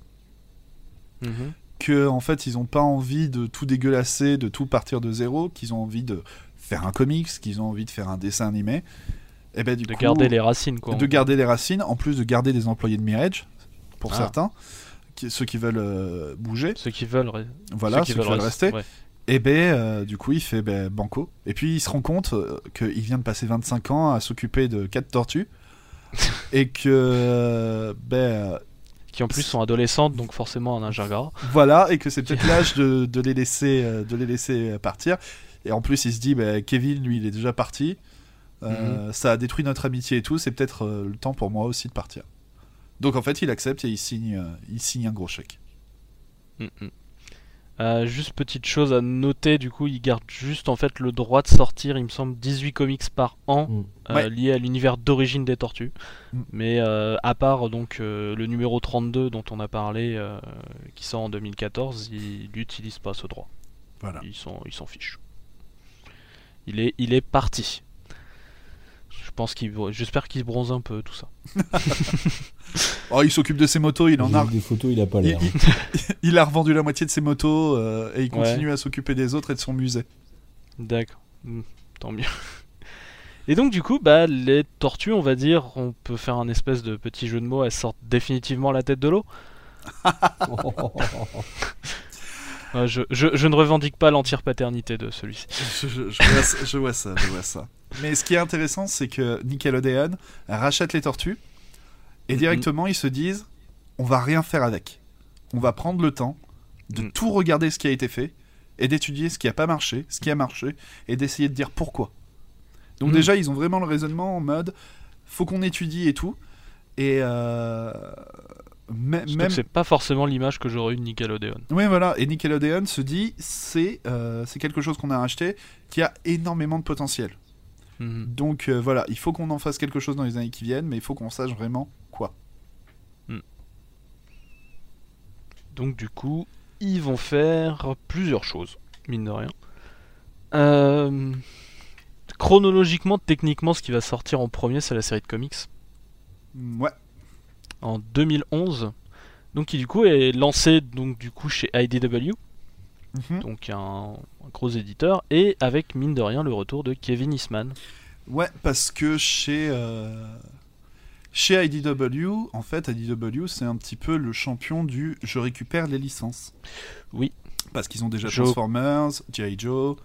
Mhm. que en fait ils ont pas envie de tout dégueulasser, de tout partir de zéro, qu'ils ont envie de faire un comics, qu'ils ont envie de faire un dessin animé, et ben du De coup, garder les racines, quoi. de garder les racines, en plus de garder des employés de Mirage pour Ah. certains, qui- ceux qui veulent euh, bouger, Ceux qui veulent. voilà, ceux qui veulent rester. ouais. Et ben euh, du coup il fait ben, banco, et puis il se rend compte euh, qu'il vient de passer 25 ans à s'occuper de quatre tortues. et que euh, ben euh, Qui en plus sont adolescentes, donc forcément un ninja gras. Voilà, et que c'est peut-être l'âge de, de les laisser, euh, de les laisser partir. Et en plus, il se dit, bah, Kevin, lui, il est déjà parti. Euh, Ça a détruit notre amitié et tout. C'est peut-être euh, le temps pour moi aussi de partir. Donc en fait, il accepte et il signe, euh, il signe un gros chèque. Mm, mm. Euh, juste petite chose à noter, du coup, ils gardent juste en fait le droit de sortir, il me semble, 18 comics par an Mm. euh, Ouais. liés à l'univers d'origine des tortues. Mm. Mais euh, à part donc euh, le numéro 32 dont on a parlé, euh, qui sort en 2014, ils n'utilisent pas ce droit. Voilà. Ils s'en ils s'en fichent. Il est, il est parti. Je pense qu'il, j'espère qu'il se bronze un peu tout ça. Oh, il s'occupe de ses motos. Il en a, des photos, il a pas l'air. il- il a revendu la moitié de ses motos euh, et il Ouais. continue à s'occuper des autres et de son musée. D'accord. Hmm, tant mieux. Et donc du coup, bah les tortues, on va dire, on peut faire un espèce de petit jeu de mots, elles sortent définitivement la tête de l'eau. Ouais, je, je- je ne revendique pas l'entière paternité de celui-ci. Je, je- je vois, ça- je vois ça, je vois ça. Mais ce qui est intéressant, c'est que Nickelodeon rachète les tortues et Mhm. directement ils se disent on va rien faire avec. On va prendre le temps de Mhm. tout regarder ce qui a été fait et d'étudier ce qui a pas marché, ce qui a marché et d'essayer de dire pourquoi. Donc Mhm. déjà ils ont vraiment le raisonnement en mode faut qu'on étudie et tout et euh, même c'est pas forcément l'image que j'aurais eu de Nickelodeon. oui, voilà. Et Nickelodeon se dit, c'est euh, c'est quelque chose qu'on a acheté qui a énormément de potentiel. Mhm. Donc euh, voilà, il faut qu'on en fasse quelque chose dans les années qui viennent, mais il faut qu'on sache vraiment quoi. Donc du coup, ils vont faire plusieurs choses, mine de rien. Euh, Chronologiquement, techniquement, ce qui va sortir en premier, c'est la série de comics. Mm, Ouais. en 2011. Donc qui du coup est lancé donc du coup chez IDW, Mhm. donc un, un gros éditeur, et avec mine de rien le retour de Kevin Eastman. Ouais, parce que chez euh, chez IDW, en fait, IDW c'est un petit peu le champion du je récupère les licences. Oui. Parce qu'ils ont déjà Joe. Transformers, G.I. Joe,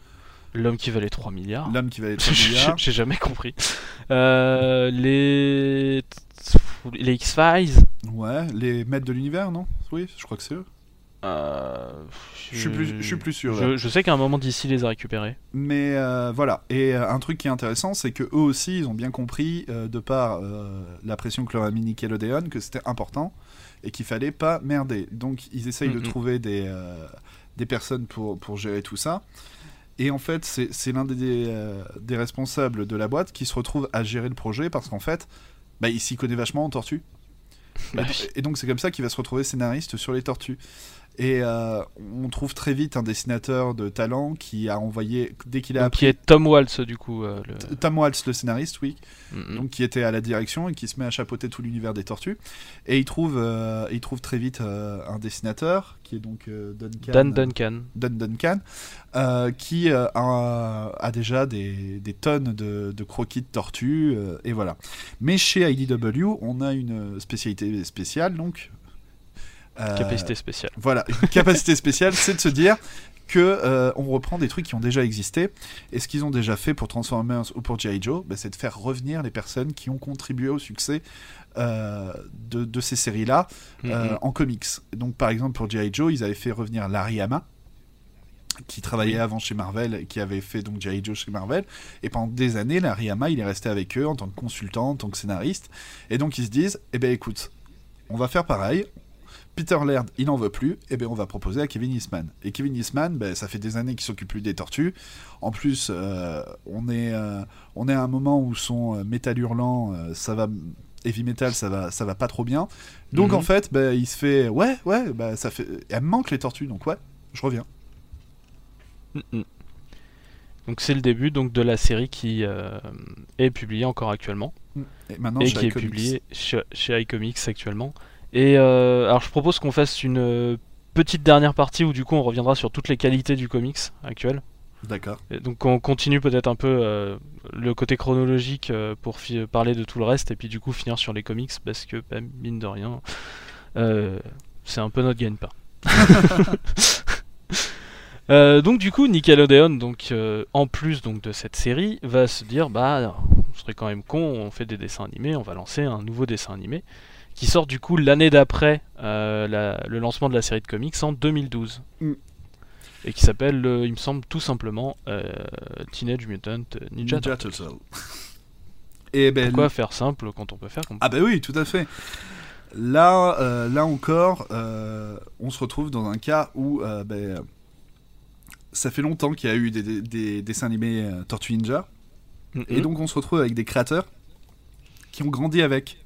L'homme qui valait 3 milliards. l'homme qui valait 3 J'ai milliards. j'ai jamais compris. Euh, les les X-Files. Ouais, les maîtres de l'univers, non? Oui, je crois que c'est eux. Euh, Je suis plus, je suis plus sûr. Je, je sais qu'à un moment d'ici les a récupérés. Mais euh, voilà, et euh, un truc qui est intéressant, c'est que eux aussi, ils ont bien compris, de par la pression que leur a mis Nickelodeon, que c'était important et qu'il fallait pas merder. Donc ils essayent de trouver des, des personnes pour, pour gérer tout ça. Et en fait, c'est l'un des, des responsables de la boîte qui se retrouve à gérer le projet parce qu'en fait, bah, il s'y connaît vachement en tortue. Bah. Et donc c'est comme ça qu'il va se retrouver scénariste sur les tortues. Et euh, on trouve très vite un dessinateur de talent qui a envoyé, dès qu'il a appris qui est Tom Waltz du coup. euh, le- Tom Waltz, le scénariste, oui, Mhm. donc qui était à la direction et qui se met à chapeauter tout l'univers des tortues. Et il trouve, euh, il trouve très vite un dessinateur qui est donc Duncan, Dan Duncan. Dan Duncan, qui a, a déjà des, des tonnes de, de croquis de tortues et voilà. Mais chez IDW, on a une spécialité spéciale, donc. Euh, Capacité spéciale. voilà, une capacité spéciale, c'est de se dire que euh, on reprend des trucs qui ont déjà existé. Et ce qu'ils ont déjà fait pour Transformers ou pour G.I. Joe, bah, c'est de faire revenir les personnes qui ont contribué au succès euh, de, de ces séries-là Mhm. en comics. Donc par exemple pour G.I. Joe, ils avaient fait revenir Larry Hama qui travaillait Oui. avant chez Marvel, qui avait fait donc G.I. Joe chez Marvel, et pendant des années, Larry Hama, il est resté avec eux en tant que consultant, en tant que scénariste, et donc ils se disent, eh ben écoute, on va faire pareil, Peter Laird, il n'en veut plus, et ben on va proposer à Kevin Eastman. Et Kevin Eastman, ben, ça fait des années qu'il s'occupe plus des tortues. En plus, euh, on, est, euh, on est à un moment où son euh, métal hurlant, ça va, heavy metal, ça va, ça va pas trop bien. Donc Mhm. en fait, ben, il se fait, ouais, ouais, bah, ça fait, elle me manque les tortues, donc ouais, je reviens. Donc c'est le début donc de la série qui euh, est publiée encore actuellement Et maintenant, et qui est publiée chez, chez iComics actuellement. Et euh, alors je propose qu'on fasse une euh, petite dernière partie où du coup on reviendra sur toutes les qualités du comics actuel. D'accord. Donc on continue peut-être un peu euh, le côté chronologique euh, pour parler de tout le reste et puis du coup finir sur les comics parce que bah, mine de rien c'est un peu notre gagne-pain. Euh, donc du coup Nickelodeon donc euh, en plus donc de cette série va se dire bah on serait quand même con on fait des dessins animés on va lancer un nouveau dessin animé qui sort du coup l'année d'après euh, la- le lancement de la série de comics en 2012 Mm. et qui s'appelle euh, il me semble tout simplement euh, Teenage Mutant Ninja, Ninja Turtles. Turtle. Et ben, Pourquoi faire simple quand on peut faire comme Ah bah oui, tout à fait. Là, euh, là encore, euh, on se retrouve dans un cas où euh, ben, ça fait longtemps qu'il y a eu des, des- des dessins animés euh, Tortue Ninja, Mhm. et donc on se retrouve avec des créateurs qui ont grandi avec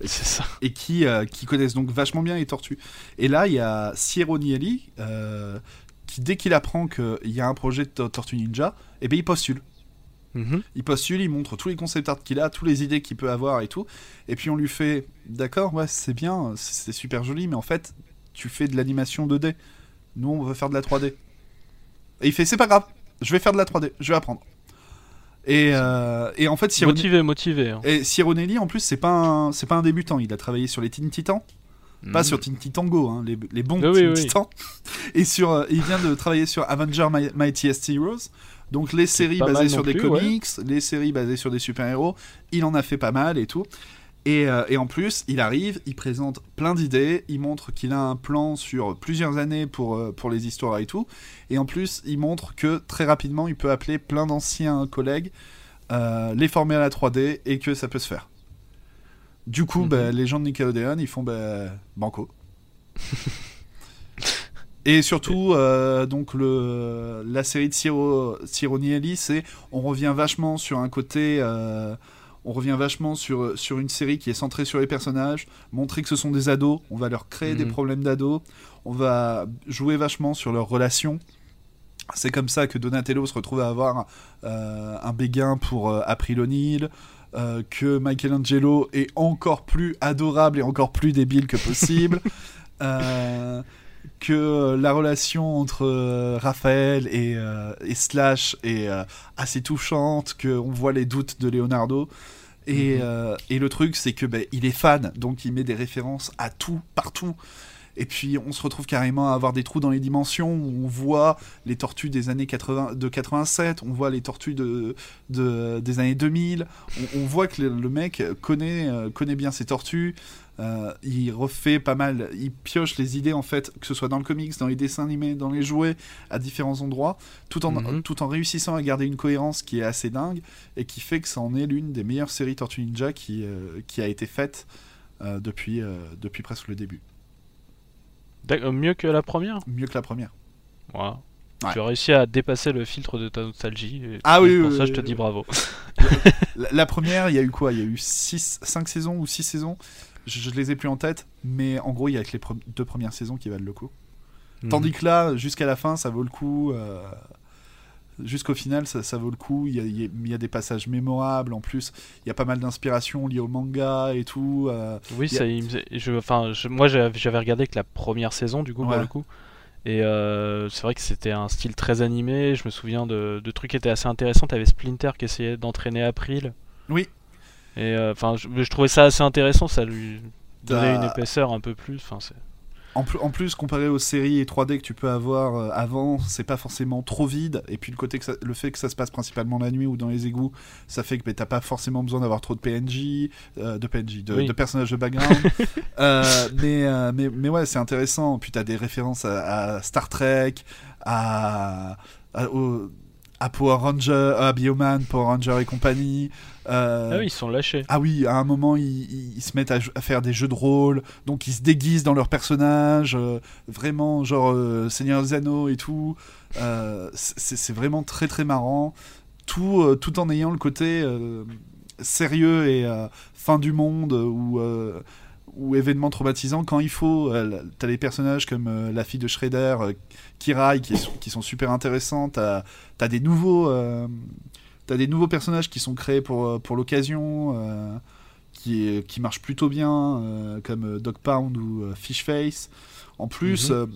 c'est ça et qui, euh, qui connaissent donc vachement bien les tortues. Et là, il y a Sierra Nielli euh, qui, dès qu'il apprend qu'il y a un projet de to- Tortue Ninja, et ben il postule. Mhm. Il postule, il montre tous les concept art qu'il a, toutes les idées qu'il peut avoir et tout. Et puis on lui fait D'accord, ouais, c'est bien, c'est super joli, mais en fait, tu fais de l'animation 2D. Nous, on veut faire de la 3D. Et il fait C'est pas grave, je vais faire de la 3D, je vais apprendre. Et, euh, et en fait, Cyrone- motivé motivé hein. et Cironelli, en plus, c'est pas, un- c'est pas un débutant. Il a travaillé sur les Teen Titans. Pas Mhm. sur Teen Titan Go, hein, les, les bons oui, Teen oui. Titans. Et sur, euh, il vient de travailler sur Avenger My- Mightiest Heroes. Donc les séries basées sur des plus, ouais. comics, les séries basées sur des super-héros. Il en a fait pas mal et tout. Et, euh, et en plus, il arrive, il présente plein d'idées, il montre qu'il a un plan sur plusieurs années pour, euh, pour les histoires et tout. Et en plus, il montre que très rapidement, il peut appeler plein d'anciens collègues, euh, les former à la 3D et que ça peut se faire. Du coup, Mhm. bah, les gens de Nickelodeon, ils font bah, banco. Et surtout, donc le, la série de Ciro, Cironielli, c'est on revient vachement sur un côté, on revient vachement sur, sur une série qui est centrée sur les personnages, montrer que ce sont des ados, on va leur créer des Mhm. problèmes d'ados, on va jouer vachement sur leurs relations. C'est comme ça que Donatello se retrouve à avoir euh, un béguin pour euh, April O'Neil, euh, que Michelangelo est encore plus adorable et encore plus débile que possible. Euh, que la relation entre euh, Raphaël et, euh, et Slash est euh, assez touchante, qu'on voit les doutes de Leonardo. Et, Mhm. euh, et le truc, c'est que ben, il est fan, donc il met des références à tout, partout. Et puis on se retrouve carrément à avoir des trous dans les dimensions. Où on voit les tortues des années 80, de 87, on voit les tortues de, de des années 2000. On, on voit que le, le mec connaît, euh, connaît bien ces tortues. Euh, il refait pas mal, il pioche les idées en fait, que ce soit dans le comics, dans les dessins animés, dans les jouets, à différents endroits, tout en, Mhm. tout en réussissant à garder une cohérence qui est assez dingue et qui fait que ça en est l'une des meilleures séries Tortue Ninja qui, euh, qui a été faite euh, depuis, depuis presque le début. Mieux que la première? Mieux que la première. Ouais. Tu as réussi à dépasser le filtre de ta nostalgie. et- Ah oui, Pour oui, ça, oui, je te dis bravo. La, la première, il y a eu quoi? Il y a eu 5 saisons ou 6 saisons? Je, je les ai plus en tête, mais en gros, il y a que les pre- deux premières saisons qui valent le coup. Tandis que là, jusqu'à la fin, ça vaut le coup. euh, Jusqu'au final, ça, ça vaut le coup. Il y, a, il y a- il y a des passages mémorables. En plus, il y a pas mal d'inspiration liées au manga et tout. euh, Oui, a- ça, je, enfin, je- moi j'avais j'avais regardé que la première saison du coup Ouais. pour le coup. Et euh, c'est vrai que c'était un style très animé. Je me souviens de, de trucs qui étaient assez intéressants. T'avais Splinter qui essayait d'entraîner April. Oui. Et euh, enfin, je, je trouvais ça assez intéressant. Ça lui donnait Bah, une épaisseur un peu plus. Enfin, c'est- En, plus- en plus, comparé aux séries et 3D que tu peux avoir euh, avant, c'est pas forcément trop vide. Et puis le, côté que ça- le fait que ça se passe principalement la nuit ou dans les égouts, ça fait que bah, t'as pas forcément besoin d'avoir trop de PNJ, euh, de PNJ, de, Oui. de personnages de background. Euh, mais, euh, mais, mais ouais, c'est intéressant. Puis t'as des références à, à Star Trek, à, à, au- à Power Ranger, à Bioman, Power Ranger et compagnie. Euh, Ah oui, ils sont lâchés. ah oui, à un moment, ils, se mettent à, faire des jeux de rôle, donc ils se déguisent dans leurs personnages, euh, vraiment genre euh, Seigneur des Anneaux et tout. C'est vraiment très très marrant, tout, tout en ayant le côté sérieux et fin du monde ou, euh, ou événement traumatisant quand il faut. Euh, T'as des personnages comme euh, la fille de Shredder, euh, Kirai, qui, sont- qui sont super intéressants. T'as as des nouveaux. euh, T'as des nouveaux personnages qui sont créés pour, euh, pour l'occasion, euh, qui, qui marchent plutôt bien, euh, comme euh, Dog Pound ou euh, Fishface. En plus, Mhm. euh,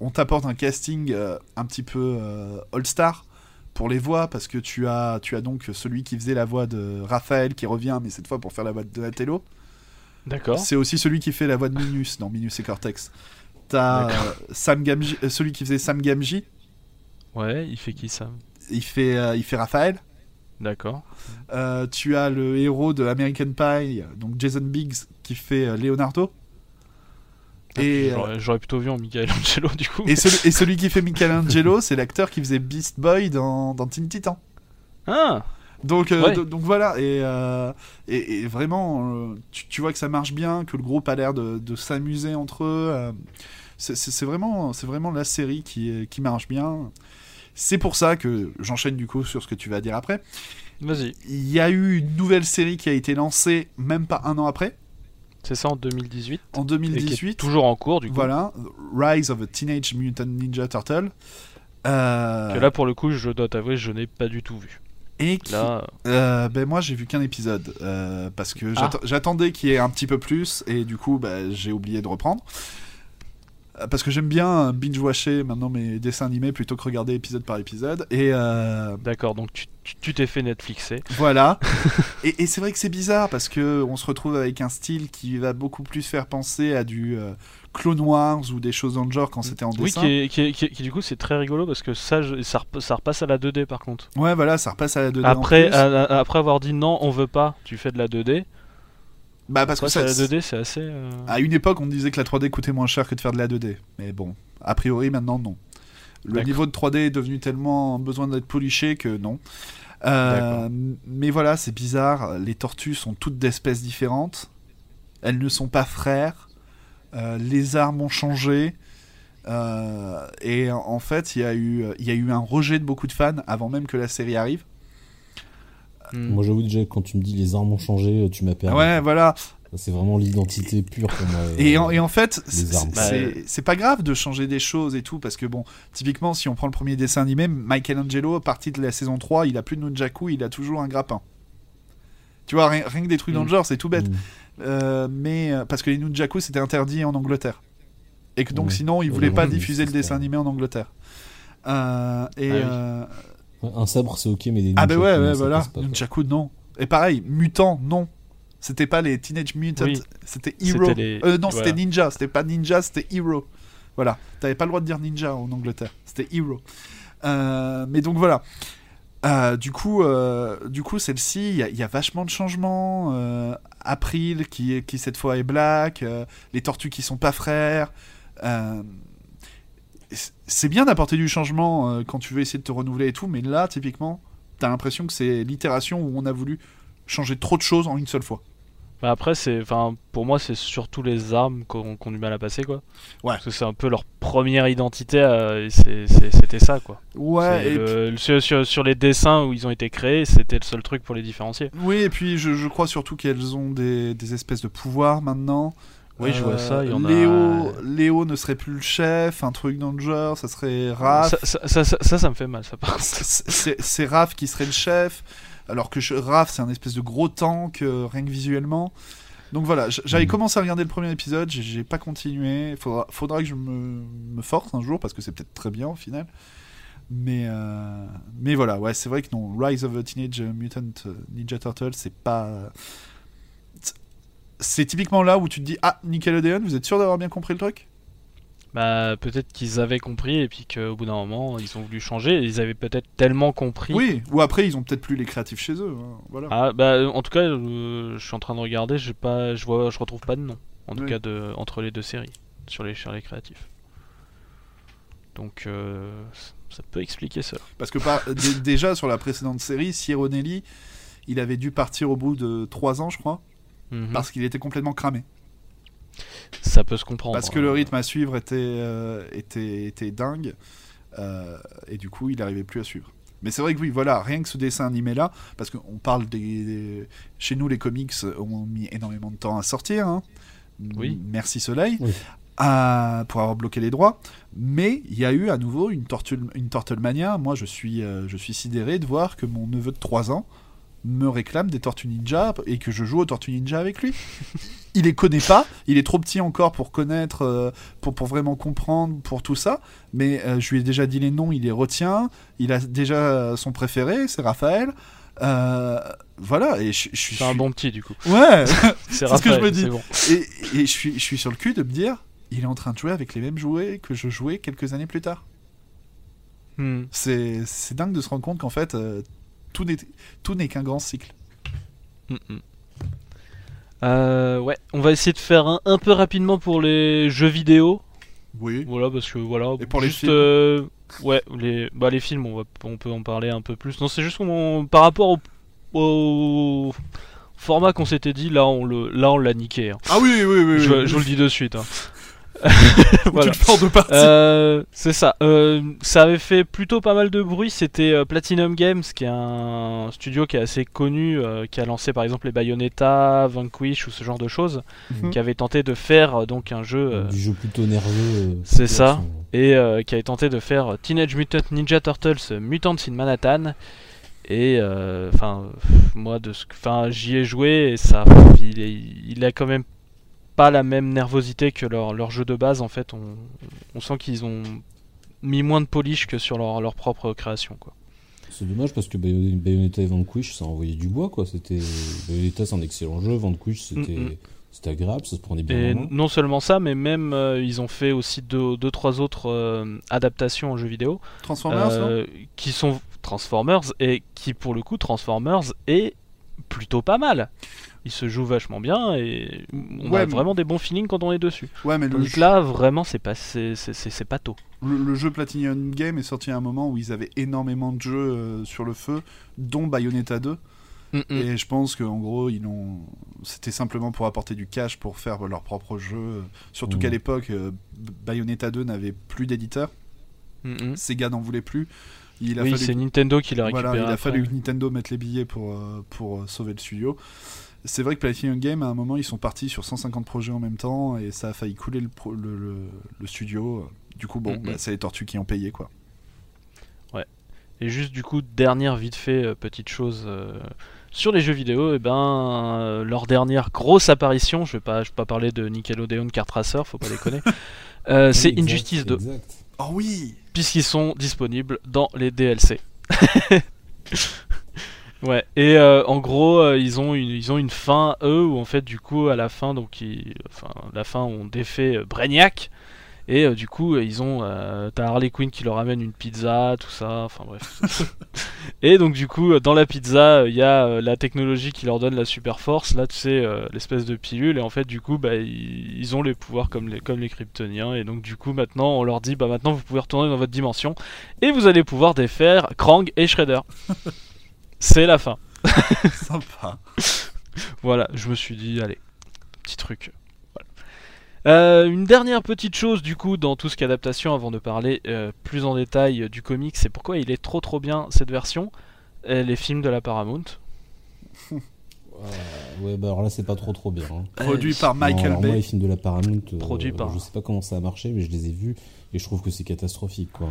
on t'apporte un casting euh, un petit peu euh, all-star pour les voix, parce que tu as, tu as donc celui qui faisait la voix de Raphaël qui revient, mais cette fois pour faire la voix de Donatello. D'accord. C'est aussi celui qui fait la voix de Minus dans Minus et Cortex. T'as euh, Sam Gamji, euh, celui qui faisait Sam Gamji, Ouais, il fait qui ça il fait, euh, il fait Raphaël. D'accord. Euh, tu as le héros de American Pie, donc Jason Biggs, qui fait Leonardo. Et, euh, J'aurais j'aurais plutôt vu en Michelangelo du coup. et, celui, et celui qui fait Michelangelo, c'est l'acteur qui faisait Beast Boy dans, dans Teen Titan. Ah Donc, euh, Ouais. donc voilà, et, euh, et, et vraiment, euh, tu, tu vois que ça marche bien, que le groupe a l'air de, de s'amuser entre eux. c'est- vraiment, vraiment la série qui, qui marche bien. C'est pour ça que j'enchaîne du coup sur ce que tu vas dire après. Vas-y. Il y a eu une nouvelle série qui a été lancée même pas un an après, C'est ça en 2018. en Et qui est 2018. toujours en cours du coup. Voilà, Rise of a Teenage Mutant Ninja Turtle. Euh, Que là pour le coup, je dois t'avouer, je n'ai pas du tout vu. Et qui- Là, Euh, ben moi j'ai vu qu'un épisode euh, parce que Ah. j'att- j'attendais qu'il y ait un petit peu plus et du coup bah, j'ai oublié de reprendre. Euh, Parce que j'aime bien binge-watcher maintenant mes dessins animés plutôt que regarder épisode par épisode. Et euh, d'accord, donc tu t'es fait Netflixer. voilà. et et c'est vrai que c'est bizarre parce que on se retrouve avec un style qui va beaucoup plus faire penser à du euh, Clone Wars ou des choses dans le genre quand c'était en Oui, dessin. qui, est- qui, du coup c'est très rigolo parce que ça, je- ça, rep- ça repasse à la 2D par contre. Ouais, voilà, ça repasse à la 2D. en Après, plus. à- à- après avoir dit non, on veut pas, tu fais de la 2D. bah parce que ça, la 2D, c'est assez. euh, À une époque, on disait que la 3D coûtait moins cher que de faire de la 2D. Mais bon, a priori, maintenant, non. Le niveau de 3D est devenu tellement besoin d'être poliché que non. Euh, mais voilà, c'est bizarre. Les tortues sont toutes d'espèces différentes. Elles ne sont pas frères. Euh, les armes ont changé. Euh, et en fait, il y, a eu, il y a eu un rejet de beaucoup de fans avant même que la série arrive. hmm. Moi, j'avoue déjà, quand tu me dis les armes ont changé, tu m'as perdu. Ouais, voilà. C'est vraiment l'identité pure pour moi. Et en, et en fait, les c'est- armes. c'est c'est pas grave de changer des choses et tout, parce que bon, typiquement, si on prend le premier dessin animé, Michelangelo, à partir de la saison 3, il a plus de nunchaku, il a toujours un grappin. Tu vois, rien, rien que des trucs dans le Mm. genre, c'est tout bête. Mm. Euh, mais euh, parce que les nunchaku, c'était interdit en Angleterre. Et que donc, sinon, ils voulaient pas diffuser le dessin animé en Angleterre. Euh, et Ah oui. euh, Un sabre, c'est ok, mais des ah, bah ouais, non, ouais, voilà. pas. Nunchaku, non. Et pareil, mutant, non. C'était pas les Teenage Mutant, Oui. c'était Hero. Les- Euh, non, voilà. c'était Ninja. C'était pas Ninja, c'était Hero. Voilà. T'avais pas le droit de dire Ninja en Angleterre. C'était Hero. Euh, mais donc voilà. Euh, du coup, euh, du coup, celle-ci, il y, a- vachement de changements. Euh, April, qui, qui cette fois est black. les tortues qui sont pas frères. C'est bien d'apporter du changement quand tu veux essayer de te renouveler et tout, mais là, typiquement, t'as l'impression que c'est l'itération où on a voulu changer trop de choses en une seule fois. Bah après, c'est, enfin, pour moi, c'est surtout les armes qu'on qu'on a du mal à passer, quoi. Ouais. Parce que c'est un peu leur première identité, euh, c'était ça, quoi. Ouais, C'est et le- le- sur, sur- sur les dessins où ils ont été créés, c'était le seul truc pour les différencier. Oui, et puis je, je crois surtout qu'elles ont des, des espèces de pouvoirs maintenant. Oui, je vois ça, il y en a- Léo, Léo ne serait plus le chef, un truc dans le genre, ça serait Raph. Ça ça, ça, ça- me fait mal, ça, par c'est Raph qui serait le chef, alors que Raph c'est un espèce de gros tank, euh, rien que visuellement. Donc voilà, j'avais Mhm. commencé à regarder le premier épisode, j'ai- pas continué. Faudra, faudra que je me, me force un jour parce que c'est peut-être très bien au final. Mais, euh, mais voilà, ouais, c'est vrai que non, Rise of the Teenage Mutant Ninja Turtle, c'est pas. C'est typiquement là où tu te dis Ah, Nickelodeon, vous êtes sûr d'avoir bien compris le truc? Bah, peut-être qu'ils avaient compris, et puis qu'au bout d'un moment, ils ont voulu changer, et ils avaient peut-être tellement compris. Oui, ou après, ils ont peut-être plus les créatifs chez eux. hein, Voilà. Ah, bah, en tout cas, euh, je suis en train de regarder, j'ai pas, je vois, je retrouve pas de nom, en tout cas, de, entre les deux séries, sur les, sur les créatifs. Donc, euh, ça peut expliquer cela. Parce que par- dé- déjà sur la précédente série, Sieronelli, il avait dû partir au bout de 3 ans, je crois, Mhm. parce qu'il était complètement cramé. Ça peut se comprendre. Parce que le hein. rythme à suivre était, euh, était, était dingue, euh, et du coup, il n'arrivait plus à suivre. Mais c'est vrai que oui, voilà, rien que ce dessin animé-là, parce qu'on parle des, des- Chez nous, les comics ont mis énormément de temps à sortir. hein. Oui. Merci Soleil. Oui. à- pour avoir bloqué les droits. Mais il y a eu à nouveau une, tortue, une. Moi, je suis, euh, je suis sidéré de voir que mon neveu de 3 ans me réclame des Tortues Ninja et que je joue aux Tortues Ninja avec lui. il les connaît pas, il est trop petit encore pour connaître, euh, pour, pour vraiment comprendre, pour tout ça. Mais euh, je lui ai déjà dit les noms, il les retient. Il a déjà son préféré, c'est Raphaël. Euh, voilà, et je, je suis. C'est un bon petit, du coup. Ouais, C'est ce que je me dis. bon. et, et je, suis, je suis sur le cul de me dire, il est en train de jouer avec les mêmes jouets que je jouais quelques années plus tard. Hmm. C'est c'est dingue de se rendre compte qu'en fait, tout n'est tout n'est qu'un grand cycle. Mm, mm. Euh, ouais, on va essayer de faire un, un peu rapidement pour les jeux vidéo. Oui. Voilà, parce que voilà. Et pour les juste, films euh, Ouais, les, bah, les films, on, va, on peut en parler un peu plus. Non, c'est juste qu'on, par rapport au, au format qu'on s'était dit, là, on le, là, on l'a niqué. hein. Ah oui, oui, oui. je, oui. je vous le dis de suite. hein. Voilà. Euh, c'est ça. Euh, ça avait fait plutôt pas mal de bruit. C'était euh, Platinum Games, qui est un studio qui est assez connu, euh, qui a lancé par exemple les Bayonetta, Vanquish ou ce genre de choses, Mhm. qui avait tenté de faire donc un jeu euh, Du jeu plutôt nerveux. euh, C'est ça. et euh, qui avait tenté de faire Teenage Mutant Ninja Turtles Mutants in Manhattan. Et euh, enfin, moi, de ce, que- enfin, j'y ai joué et ça, il, est- il a quand même pas la même nervosité que leur, leur jeu de base. En fait, on, on sent qu'ils ont mis moins de polish que sur leur, leur propre création, quoi. C'est dommage parce que Bayon- Bayonetta et Vanquish, ça envoyait du bois quoi. C'était Bayonetta, c'est un excellent jeu. Vanquish, c'était Mm, mm. c'était agréable, ça se prenait bien Et non seulement ça, mais même euh, ils ont fait aussi deux, deux trois autres euh, adaptations en jeux vidéo. Transformers, non? Euh, qui sont Transformers et qui pour le coup Transformers est plutôt pas mal. Il se joue vachement bien et on Ouais, a mais- vraiment des bons feelings quand on est dessus. Ouais, mais le, que là vraiment c'est pas c'est c'est- c'est- c'est pas tôt. le, le jeu Platinum Game est sorti à un moment où ils avaient énormément de jeux euh, sur le feu, dont Bayonetta 2. Mm, mm. Et je pense qu'en gros, ils ont... c'était simplement pour apporter du cash pour faire leur propre jeu. Surtout Mhm. qu'à l'époque, euh, Bayonetta 2 n'avait plus d'éditeur. Mm, mm. Sega n'en voulait plus. Il a Oui fallu c'est Nintendo qui l'a récupéré. Voilà, il a après. fallu que Nintendo mette les billets pour, euh, pour euh, sauver le studio. C'est vrai que Platinum Game, à un moment, ils sont partis sur 150 projets en même temps et ça a failli couler le, pro- le, le- le studio. Du coup, bon, Mhm. bah, c'est les tortues qui ont payé, quoi. Et juste du coup dernière vite fait euh, petite chose euh, sur les jeux vidéo et ben euh, leur dernière grosse apparition, je vais pas je vais pas parler de Nickelodeon Kart Racer, faut pas déconner. Euh, c'est Injustice 2. Exact. Oh oui puisqu'ils sont disponibles dans les DLC. Ouais, et euh, en gros, euh, ils, ont une, ils ont une fin, eux, où en fait, du coup, à la fin, donc, ils, enfin, la fin, on défait euh, Brainiac, et euh, du coup, ils ont. T'as Harley Quinn qui leur amène une pizza, tout ça, enfin bref. et donc, du coup, dans la pizza, il y a la technologie qui leur donne la super force, là, tu sais, l'espèce de pilule, et en fait, du coup, bah, ils, ils ont les pouvoirs comme les, comme les Kryptoniens, et donc, du coup, maintenant, on leur dit, bah, maintenant, vous pouvez retourner dans votre dimension, et vous allez pouvoir défaire Krang et Shredder. C'est la fin. Sympa. Voilà, je me suis dit, allez, petit truc. Voilà. Euh, une dernière petite chose du coup dans tout ce qui est adaptation avant de parler euh, plus en détail euh, du comic, c'est pourquoi il est trop trop bien cette version, euh, les films de la Paramount. Euh, ouais, bah alors là, c'est pas trop trop bien. hein. Produit par Non, Michael alors moi, Bay. les films de la Paramount, euh, Produit par- je sais pas comment ça a marché, mais je les ai vus et je trouve que c'est catastrophique. Quoi.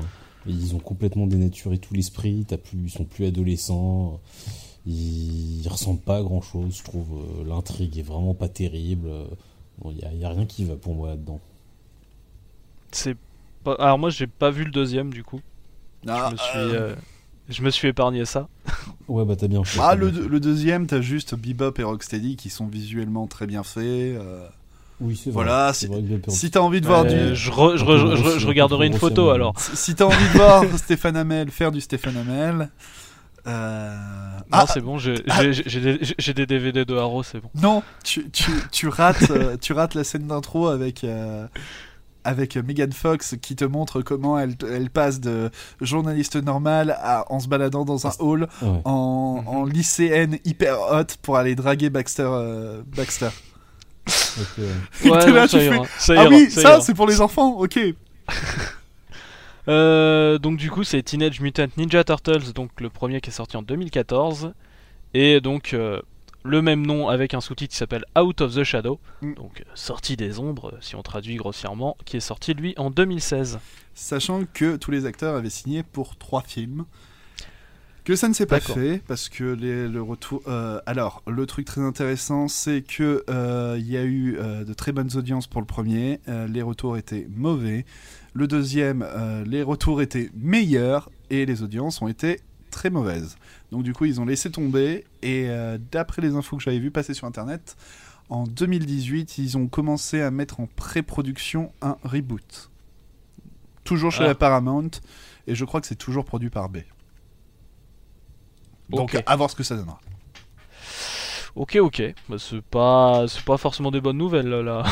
Ils ont complètement dénaturé tout l'esprit. T'as plus, ils sont plus adolescents. Ils, ils ressemblent pas à grand chose. Je trouve euh, l'intrigue est vraiment pas terrible. Euh, Bon, il y, a- y a rien qui va pour moi là-dedans. C'est pas... Alors moi j'ai pas vu le deuxième du coup. Ah, je, me suis, euh, euh, je me suis épargné ça. Ouais, bah t'as bien fait. ah, le, bien fait. le deuxième, t'as juste Bebop et Rocksteady qui sont visuellement très bien faits. euh. Oui, c'est vrai. Voilà, c'est si- vrai que j'ai perdu. Si t'as envie de voir Euh, du, je, re- je, Un peu re- je- grossier, je un regarderai une photo alors. si si t'as envie de voir Stéphane Hamel faire du Stéphane Hamel. euh, Non Ah, c'est bon, j'ai ah. des, DVD de Haro, c'est bon. Non, tu, tu, tu rates, euh, tu rates la scène d'intro avec, euh, avec Megan Fox qui te montre comment elle, elle passe de journaliste normale à, en se baladant dans un hall Ouais. en, Mhm. en lycéenne hyper hot pour aller draguer Baxter. euh, Baxter. Ouais. Ça ira, ah oui, ça c'est pour les enfants, ok. Euh, donc du coup c'est Teenage Mutant Ninja Turtles, donc le premier qui est sorti en 2014, et donc euh, le même nom avec un sous-titre qui s'appelle Out of the Shadow, Mm. donc euh, sortie des ombres si on traduit grossièrement, qui est sorti lui en 2016. Sachant que tous les acteurs avaient signé pour trois films. Que ça ne s'est pas fait parce que les, le retour. euh, alors, le truc très intéressant, c'est que euh, il y a eu euh, de très bonnes audiences pour le premier. euh, les retours étaient mauvais. Le deuxième, les retours étaient meilleurs et les audiences ont été très mauvaises. Donc du coup, ils ont laissé tomber et d'après les infos que j'avais vues passer sur internet, en 2018, ils ont commencé à mettre en pré-production un reboot. Toujours chez Ah. la Paramount et je crois que c'est toujours produit par B. Donc Ok. à voir ce que ça donnera. Ok ok, bah, c'est pas c'est pas forcément des bonnes nouvelles là.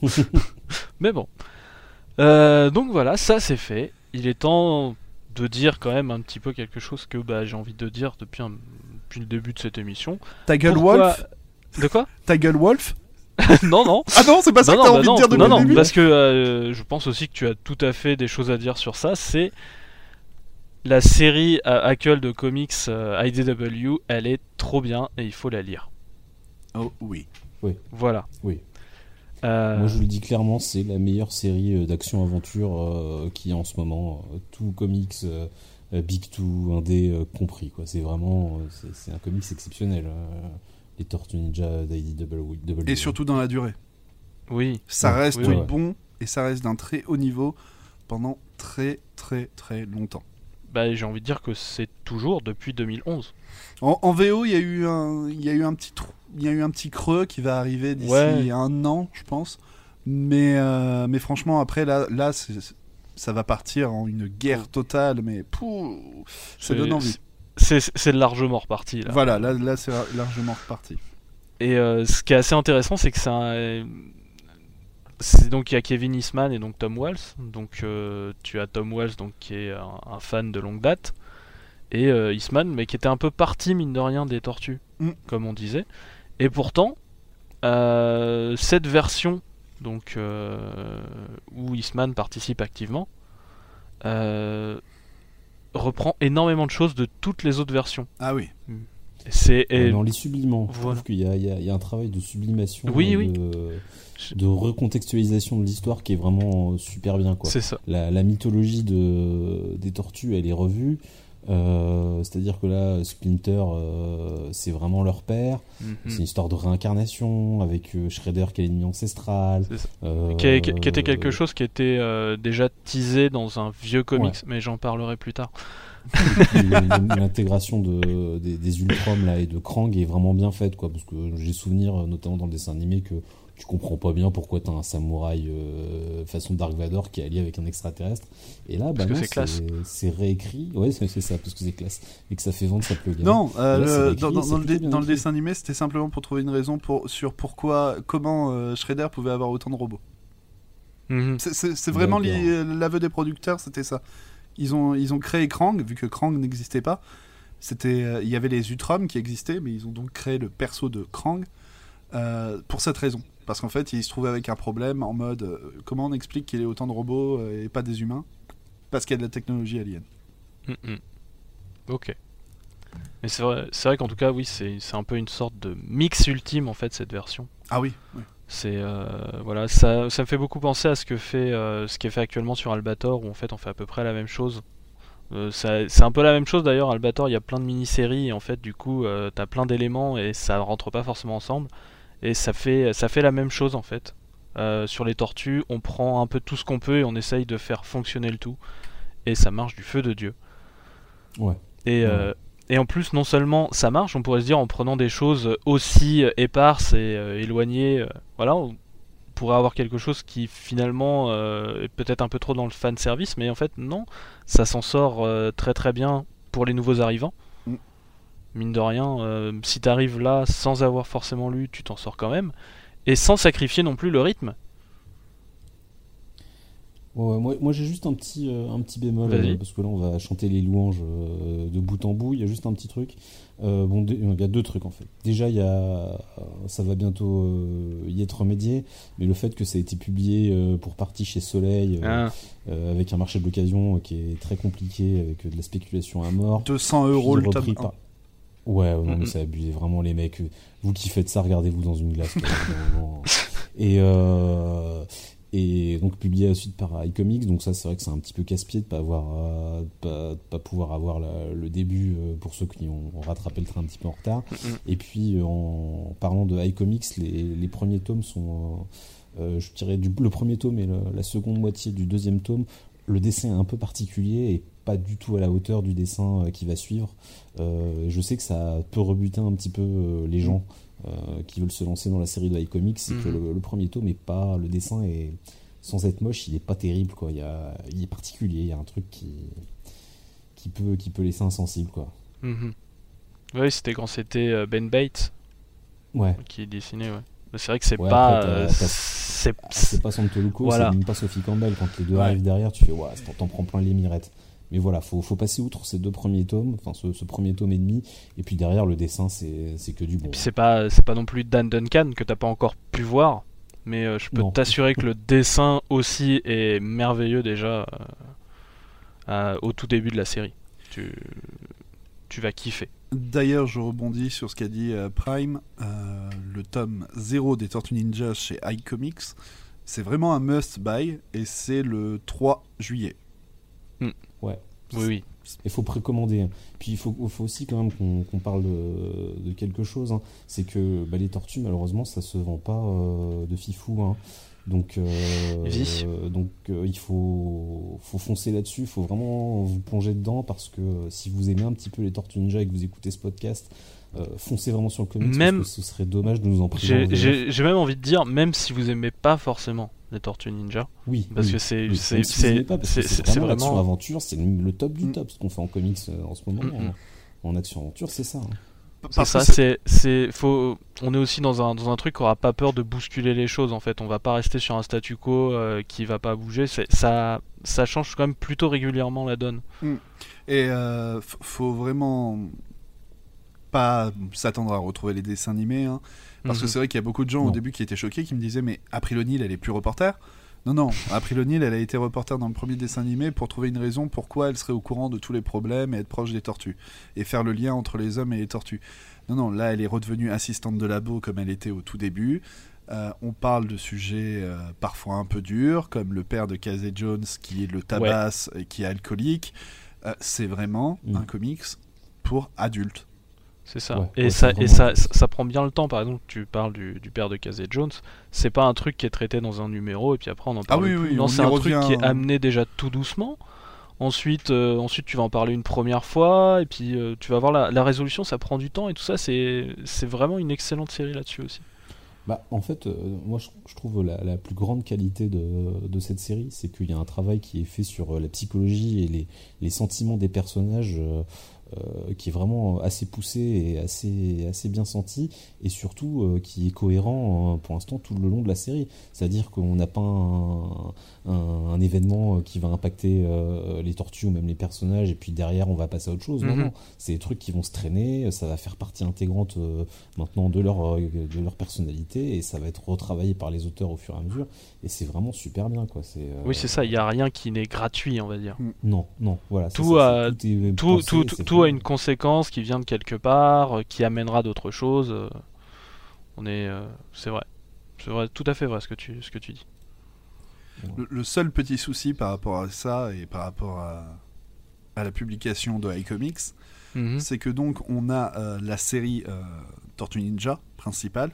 Mais bon. Euh, donc voilà, ça c'est fait. Il est temps de dire quand même un petit peu quelque chose que bah, j'ai envie de dire depuis, un- depuis le début de cette émission. Tiger Pourquoi- Wolf De quoi Tiger Wolf Non non. Ah non, c'est pas ça non, que t'as non, envie bah de dire non, depuis non, le non, début parce que euh, je pense aussi que tu as tout à fait des choses à dire sur ça. C'est la série euh, actuelle de comics euh, IDW, elle est trop bien et il faut la lire. Oh oui. Voilà. Oui. Euh, Moi, je vous le dis clairement, c'est la meilleure série euh, d'action-aventure euh, qui est en ce moment. euh, tout comics, Big Two, Indé euh, compris. quoi. C'est vraiment. euh, c'est- un comics exceptionnel. euh, les Tortues Ninja d'IDW. Et surtout dans la durée. oui. Ça reste oui, oui. bon et ça reste d'un très haut niveau pendant très très très longtemps. Bah, j'ai envie de dire que c'est toujours depuis 2011. En, en VO, il y a eu un, il y a eu un petit trou, il y a eu un petit creux qui va arriver d'ici Ouais. un an, je pense. Mais euh, mais franchement, après là, là, ça va partir en une guerre totale. Mais pouh, ça C'est- donne envie. C'est largement reparti là. Voilà, là, là, c'est largement reparti. Et euh, ce qui est assez intéressant, c'est que c'est un. c'est donc il y a Kevin Eastman et donc Tom Walsh. Donc euh, tu as Tom Walsh donc qui est un, un fan de longue date et euh, Eastman mais qui était un peu parti mine de rien des Tortues, Mm. comme on disait. Et pourtant euh, cette version donc euh, où Eastman participe activement euh, reprend énormément de choses de toutes les autres versions. Ah oui. C'est et- Dans les sublimants, je Voilà. trouve qu'il y, a- il y a il y a un travail de sublimation, Oui, oui. De, recontextualisation de l'histoire qui est vraiment euh, super bien. Quoi. c'est ça. La, la mythologie de, des tortues, elle est revue. Euh, C'est-à-dire que là, Splinter, euh, c'est vraiment leur père. Mhm. C'est une histoire de réincarnation avec euh, Shredder qui est l'ennemi ancestral. C'est ça. Euh, qui, est- qui était quelque chose qui était déjà teasé dans un vieux comics, Ouais. mais j'en parlerai plus tard. L'intégration de, des, des Ultrom là, et de Krang est vraiment bien faite, quoi, parce que j'ai souvenir, notamment dans le dessin animé, que tu comprends pas bien pourquoi t'as un samouraï euh, façon Dark Vador qui est allié avec un extraterrestre. Et là, bah c'est réécrit. Ouais, c'est ça, parce que c'est classe. Et que ça fait vendre sa plugin. Non, euh, dans, le, dessin animé, c'était simplement pour trouver une raison pour, sur pourquoi, comment euh, Shredder pouvait avoir autant de robots. Mhm. C'est vraiment l'aveu des producteurs, c'était ça. Ils ont, ils ont créé Krang, vu que Krang n'existait pas. C'était, il y avait les Utrom qui existaient, mais ils ont donc créé le perso de Krang pour cette raison parce qu'en fait, il se trouvait avec un problème en mode euh, comment on explique qu'il y ait autant de robots euh, et pas des humains Parce qu'il y a de la technologie alien. Mm, mm. Ok. Mais c'est vrai, c'est vrai qu'en tout cas, oui, c'est, un peu une sorte de mix ultime en fait cette version. Ah oui. C'est euh, voilà, ça, ça me fait beaucoup penser à ce que fait, ce qui est fait actuellement sur Albator, où en fait on fait à peu près la même chose. c'est un peu la même chose d'ailleurs. Albator, il y a plein de mini-séries et en fait, du coup, t'as plein d'éléments et ça rentre pas forcément ensemble. Et ça fait, ça fait la même chose en fait. Euh, sur les tortues, on prend un peu tout ce qu'on peut et on essaye de faire fonctionner le tout. Et ça marche du feu de Dieu. Ouais. Et, euh, et en plus, non seulement ça marche, on pourrait se dire en prenant des choses aussi éparses et euh, éloignées, voilà, on pourrait avoir quelque chose qui finalement est peut-être un peu trop dans le fan service, mais en fait, non, ça s'en sort très très bien pour les nouveaux arrivants mine de rien, euh, si t'arrives là sans avoir forcément lu, tu t'en sors quand même, et sans sacrifier non plus le rythme. moi, j'ai juste un petit, euh, un petit bémol, euh, parce que là on va chanter les louanges de bout en bout, il y a juste un petit truc. bon, il y a deux trucs en fait. Déjà, il y a, ça va bientôt y être remédié, mais le fait que ça a été publié pour partie chez Soleil, ah. avec un marché de l'occasion qui est très compliqué, avec de la spéculation à mort. 200 euros le top Ouais, non, mais c'est abusé. Vraiment, les mecs, vous qui faites ça, regardez-vous dans une glace. et, euh, et donc, publié ensuite par iComics. Donc, ça, c'est vrai que c'est un petit peu casse-pied de pas avoir, euh, pas, pas, pouvoir avoir le début euh, pour ceux qui ont, rattrapé le train un petit peu en retard. Et puis, en parlant de iComics, les, les premiers tomes sont. je dirais du, le premier tome et la seconde moitié du deuxième tome, le dessin est un peu particulier et pas du tout à la hauteur du dessin euh, qui va suivre. Euh, je sais que ça peut rebuter un petit peu euh, les gens qui veulent se lancer dans la série de iComics, c'est que mhm. le, premier tome est pas, le dessin est sans être moche, il est pas terrible quoi. Il, y a, il est particulier, il y a un truc qui qui peut qui peut laisser insensible quoi. Mhm. Oui, c'était quand c'était Ben Bates. Ouais. Qui dessinait, ouais. C'est vrai que c'est pas. c'est pas Santoluco, voilà. c'est même pas Sophie Campbell. Quand les deux arrivent derrière, tu fais, ouais, t'en prends plein les mirettes. Mais voilà, faut, faut passer outre ces deux premiers tomes, enfin ce, premier tome et demi, et puis derrière le dessin c'est que du bon. Et puis c'est pas, c'est pas non plus Dan Duncan que t'as pas encore pu voir, mais euh, je peux t'assurer que le dessin aussi est merveilleux déjà euh, au tout début de la série. Tu, tu vas kiffer. D'ailleurs, je rebondis sur ce qu'a dit euh, Prime, le tome 0 des Tortues Ninja chez iComics, c'est vraiment un must-buy et c'est le 3 juillet. Hmm. Ouais. Oui, oui. Il faut précommander. Puis il faut, faut aussi quand même qu'on parle de, quelque chose. Hein. C'est que bah, les tortues, malheureusement, ça se vend pas euh, de fifou. Hein. Donc, euh, donc euh, il faut, faut foncer là-dessus. Il faut vraiment vous plonger dedans parce que si vous aimez un petit peu les Tortues Ninja et que vous écoutez ce podcast, foncez vraiment sur le comics même, parce que ce serait dommage de nous en priver. J'ai même envie de dire, même si vous aimez pas forcement les Tortues Ninja. Oui. Parce que c'est c'est c'est vraiment aventure, c'est le top du mm. top ce qu'on fait en comics euh, en ce moment. Mm, mm. En, action aventure, c'est ça. Hein. C'est ça, c'est c'est faut on est aussi dans un dans un truc qui aura pas peur de bousculer les choses en fait. On va pas rester sur un statu quo euh, qui va pas bouger. Ça ça change quand même plutôt régulièrement la donne. Et euh, faut vraiment pas s'attendre à retrouver les dessins animés. Hein. Parce que mhm. c'est vrai qu'il y a beaucoup de gens au début qui étaient choqués, qui me disaient Mais April O'Neil, elle est plus reporter Non, non, April O'Neil, elle a été reporter dans le premier dessin animé pour trouver une raison pourquoi elle serait au courant de tous les problèmes et être proche des tortues. Et faire le lien entre les hommes et les tortues. Non, non, là, elle est redevenue assistante de labo comme elle était au tout début. Euh, on parle de sujets euh, parfois un peu durs, comme le père de Casey Jones qui est le tabasse et qui est alcoolique. Euh, c'est vraiment mm. un comics pour adultes. C'est ça. et ça, et ça, ça, prend bien le temps. Par exemple, tu parles du, père de Casey Jones. C'est pas un truc qui est traité dans un numéro et puis après on en ah parle. Ah oui, oui, non, c'est un truc qui est amené déjà tout doucement. Ensuite, euh, ensuite, tu vas en parler une première fois, et puis euh, tu vas voir la, la résolution, ça prend du temps, et tout ça, c'est c'est vraiment une excellente série là-dessus aussi. Bah, en fait, euh, moi je, je trouve la, la plus grande qualité de, de cette série, c'est qu'il y a un travail qui est fait sur la psychologie et les, les sentiments des personnages euh, qui est vraiment assez poussé et assez, assez bien senti, et surtout euh, qui est cohérent euh, pour l'instant tout le long de la série. C'est-à-dire qu'on n'a pas un, un, un événement qui va impacter euh, les tortues ou même les personnages, et puis derrière on va passer à autre chose. Non, Mhm. non, c'est des trucs qui vont se traîner, ça va faire partie intégrante euh, maintenant de leur, euh, de leur personnalité, et ça va être retravaillé par les auteurs au fur et à mesure, et c'est vraiment super bien. Quoi. C'est, euh, Oui, c'est ça, il n'y a rien qui n'est gratuit, on va dire. Non, non, voilà. Tout ça, a- c'est- tout est Tout, pensé, tout, c'est tout, tout a une conséquence qui vient de quelque part, euh, qui amènera d'autres choses. euh, On est, euh, c'est vrai, c'est vrai, tout à fait vrai ce que tu, ce que tu dis. Le, le seul petit souci par rapport à ça et par rapport à, à la publication de iComics, Mhm. c'est que donc on a euh, la série euh, Tortue Ninja principale,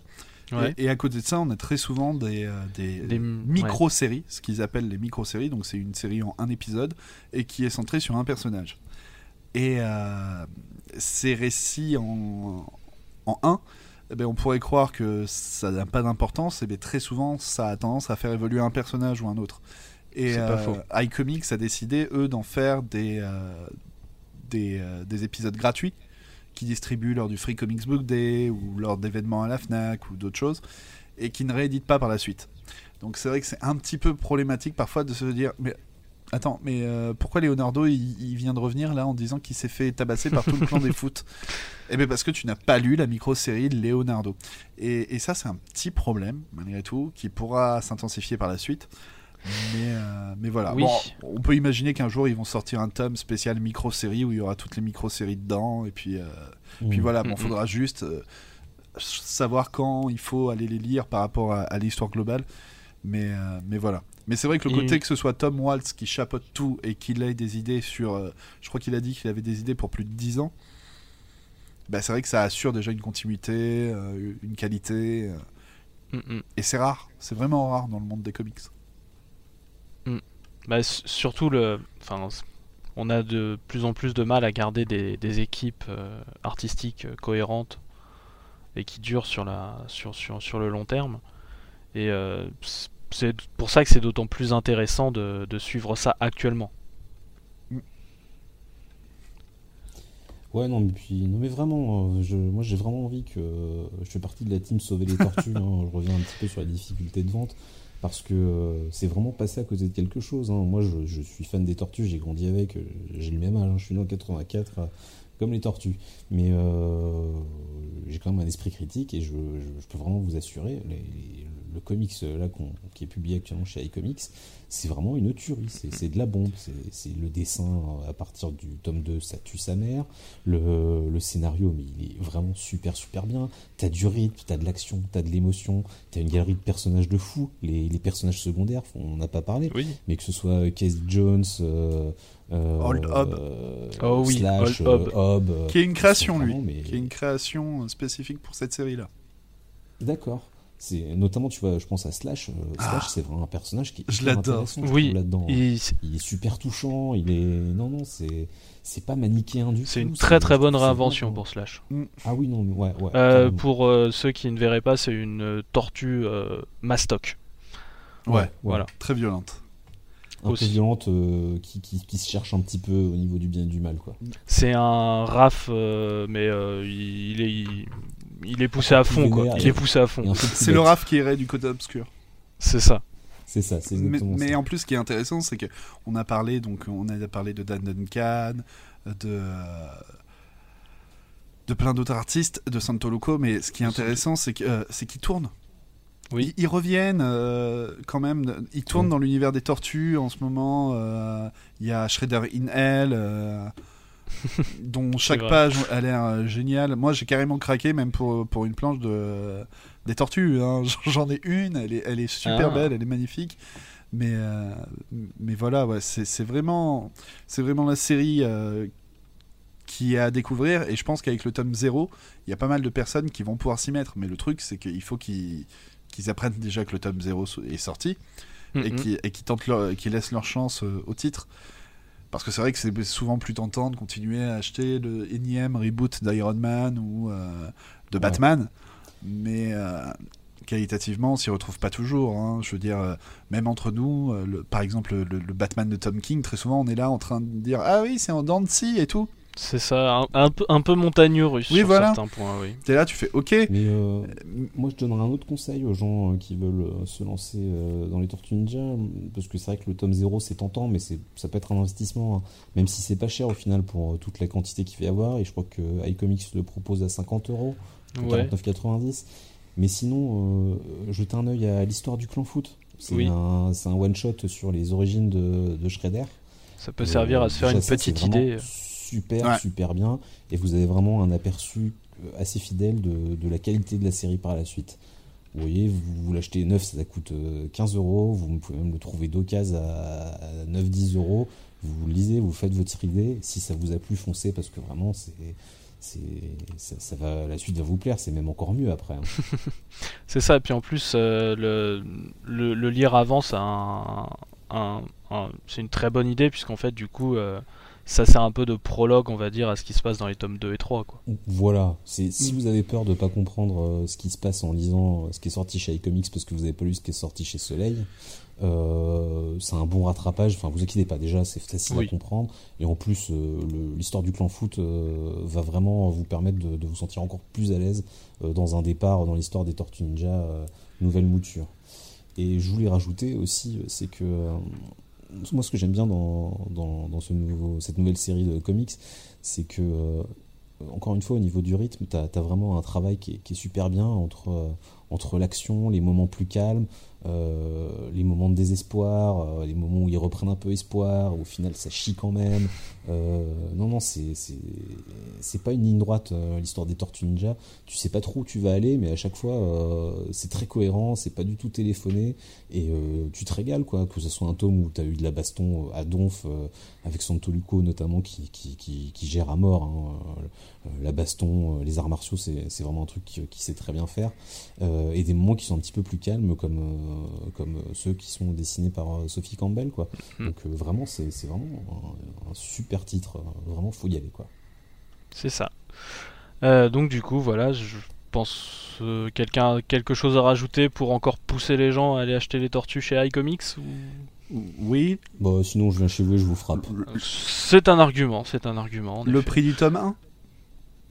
Ouais. et, et à côté de ça, on a très souvent des, euh, des, micro-séries, ce qu'ils appellent les micro-séries. Donc c'est une série en un épisode et qui est centrée sur un personnage. Et euh, ces récits en, en un, eh ben, on pourrait croire que ça n'a pas d'importance, et bien très souvent ça a tendance à faire évoluer un personnage ou un autre. Et euh, iComics a décidé, eux, d'en faire des, euh, des, euh, des épisodes gratuits qui distribuent lors du Free Comics Book Day ou lors d'événements à la FNAC ou d'autres choses et qui ne rééditent pas par la suite. Donc c'est vrai que c'est un petit peu problématique parfois de se dire mais attends mais euh, pourquoi Leonardo il, il vient de revenir là en disant qu'il s'est fait tabasser par tout le clan des foot? Eh bien parce que tu n'as pas lu la micro-série de Leonardo. Et, et ça c'est un petit problème malgré tout qui pourra s'intensifier par la suite. Mais, euh, mais voilà, Oui. Bon, on peut imaginer qu'un jour ils vont sortir un tome spécial micro-série où il y aura toutes les micro-séries dedans et puis euh, puis Mm. voilà, bon, Mhm. faudra juste euh, savoir quand il faut aller les lire par rapport à, à l'histoire globale. Mais, euh, mais voilà. Mais c'est vrai que le Et- côté que ce soit Tom Waltz qui chapeaute tout et qu'il ait des idées sur. euh, je crois qu'il a dit qu'il avait des idées pour plus de 10 ans. Bah, c'est vrai que ça assure déjà une continuité, euh, une qualité. Mm, mm. et c'est rare. C'est vraiment rare dans le monde des comics. Bah, s- surtout le, enfin, on a de plus en plus de mal à garder des, des équipes artistiques cohérentes et qui durent sur la, sur, sur, sur le long terme. Et euh, c'est pour ça que c'est d'autant plus intéressant de, de suivre ça actuellement. Ouais, non, mais puis, non, mais vraiment, euh, je, moi j'ai vraiment envie que. je fais partie de la team Sauver les Tortues, hein, je reviens un petit peu sur la difficulté de vente, parce que euh, c'est vraiment passé à côté de quelque chose. hein. Moi je, je suis fan des tortues, j'ai grandi avec, euh, j'ai le même âge, hein, je suis né en 84, euh, comme les tortues. Mais euh, j'ai quand même un esprit critique et je, je- je peux vraiment vous assurer, les- les- le comics euh, là qui est publié actuellement chez iComics, c'est vraiment une tuerie, c'est de la bombe, c'est le dessin euh, à partir du tome 2, ça tue sa mère, le, le scénario, mais il est vraiment super super bien, t'as du rythme, t'as de l'action, t'as de l'émotion, t'as une galerie de personnages de fous, les, les personnages secondaires, on n'a pas parlé, Oui. mais que ce soit Casey Jones, euh, euh, Old Hob. euh, Oh oui, Slash, Old Hob. euh, Hob, euh, Qui est une création, lui. mais- Qui est une création spécifique pour cette série-là. D'accord. C'est notamment, tu vois, je pense à Slash. euh, Slash, c'est vraiment un personnage qui est je l'adore. Oui. là-dedans. Il- Il est super touchant. Il est non, non, c'est c'est pas manichéen du tout. C'est une très très bonne réinvention vraiment- pour Slash. Ah oui, non, mais ouais, ouais. Euh, pour euh, ceux qui ne verraient pas, c'est une tortue euh, mastoc. Ouais, Voilà. très violente. un peu aussi. violente, euh, qui, qui, qui se cherche un petit peu au niveau du bien et du mal, quoi. C'est un raf, euh, mais euh, il, il est, il, il est poussé à fond, quoi. Il est poussé à fond. C'est le. Raph qui irait du côté obscur. C'est ça. C'est ça, c'est Mais, exactement mais ça. en plus, ce qui est intéressant, c'est que on a parlé donc on a parlé de Dan Duncan, de de plein d'autres artistes, de Santo Loco, mais ce qui est intéressant, c'est que euh, c'est qu'ils tournent. Oui. Ils, ils reviennent euh, quand même. Ils tournent Ouais. dans l'univers des tortues en ce moment. euh, Il y a Shredder in Hell. Dont chaque page a l'air euh, géniale. Moi, j'ai carrément craqué, même pour, pour une planche de, des tortues. hein. J'en ai une, elle est, elle est super Ah. belle, elle est magnifique. Mais, euh, mais voilà, ouais, c'est c'est vraiment, c'est vraiment la série euh, qui est à découvrir. Et je pense qu'avec le tome 0, il y a pas mal de personnes qui vont pouvoir s'y mettre. Mais le truc, c'est qu'il faut qu'ils qu'ils apprennent déjà que le tome 0 est sorti et Mhm. qui, et qui tentent leur, qui laissent leur chance euh, au titre. Parce que c'est vrai que c'est souvent plus tentant de continuer à acheter le énième reboot d'Iron Man ou euh, de Batman. Mais euh, qualitativement, on s'y retrouve pas toujours. hein. Je veux dire, euh, même entre nous, le- par exemple, le, le Batman de Tom King, très souvent, on est là en train de dire Ah oui, c'est en scie et tout. C'est ça, un, un peu, un peu montagneux russe Oui, sur voilà. certains points, oui. T'es là, tu fais Ok. Mais euh, moi, je donnerais un autre conseil aux gens euh, qui veulent euh, se lancer dans les Tortues Ninja, parce que c'est vrai que le tome 0 c'est tentant, mais ça peut être un investissement, hein. même si c'est pas cher au final pour toute la quantité qu'il va y avoir. Et je crois que iComics le propose à 50 euros, Ouais. 49,90. Mais sinon, euh, jetez un œil à l'histoire du clan foot. C'est Oui. un, c'est un one shot sur les origines de, de Shredder. Ça peut servir à se faire une ça, petite idée. Super, Ouais. super bien. Et vous avez vraiment un aperçu euh, assez fidèle de, de la qualité de la série par la suite. Vous voyez, vous, vous l'achetez neuf, ça coûte euh, 15 euros. Vous pouvez même le trouver d'occasion à, à 9-10 euros. Vous lisez, vous faites votre idée. Si ça vous a plu, foncez parce que vraiment, c'est. Ça, ça va, la suite va vous plaire, c'est même encore mieux après. hein. C'est ça, et puis en plus, euh, le, le, le lire avant, c'est un, un- un- c'est une très bonne idée, puisqu'en fait, du coup, euh, ça sert un peu de prologue, on va dire, à ce qui se passe dans les tomes 2 et 3. Quoi. Voilà, c'est si vous avez peur de pas comprendre euh, ce qui se passe en lisant euh, ce qui est sorti chez iComics parce que vous avez pas lu ce qui est sorti chez Soleil, euh, c'est un bon rattrapage. Enfin, vous inquiétez pas, déjà c'est facile Oui. à comprendre et en plus l'histoire du clan foot va vraiment vous permettre de, de vous sentir encore plus à l'aise dans un départ dans l'histoire des Tortues Ninja nouvelle mouture. Et je voulais rajouter aussi, c'est que moi ce que j'aime bien dans, cette nouvelle série de comics, c'est que euh, encore une fois, au niveau du rythme, tu as, vraiment un travail qui est, super bien entre, euh, entre l'action, les moments plus calmes, euh, les moments de désespoir, les moments où ils reprennent un peu espoir, où au final ça chie quand même. Euh, non, non, c'est c'est- c'est pas une ligne droite, euh, l'histoire des Tortues Ninja. Tu sais pas trop où tu vas aller, mais à chaque fois, euh, c'est très cohérent, c'est pas du tout téléphoné, et euh, tu te régales, quoi. Que ce soit un tome où tu as eu de la baston à Donf, euh, avec Santoluco notamment, qui, qui, qui, qui gère à mort. hein, la baston, les arts martiaux, c'est c'est vraiment un truc qui, qui sait très bien faire. Euh, et des moments qui sont un petit peu plus calmes, comme, euh, comme ceux qui sont dessinés par Sophie Campbell. Quoi. Mhm. Donc vraiment, c'est c'est vraiment un, super titre. euh, Vraiment, faut y aller. Quoi. C'est ça. Euh, donc, du coup, voilà, je pense. euh, Quelqu'un a quelque chose à rajouter pour encore pousser les gens à aller acheter les tortues chez iComics ou... Oui, Bon, sinon, je viens chez vous et je vous frappe. C'est un argument, c'est un argument. en le effet. prix du tome 1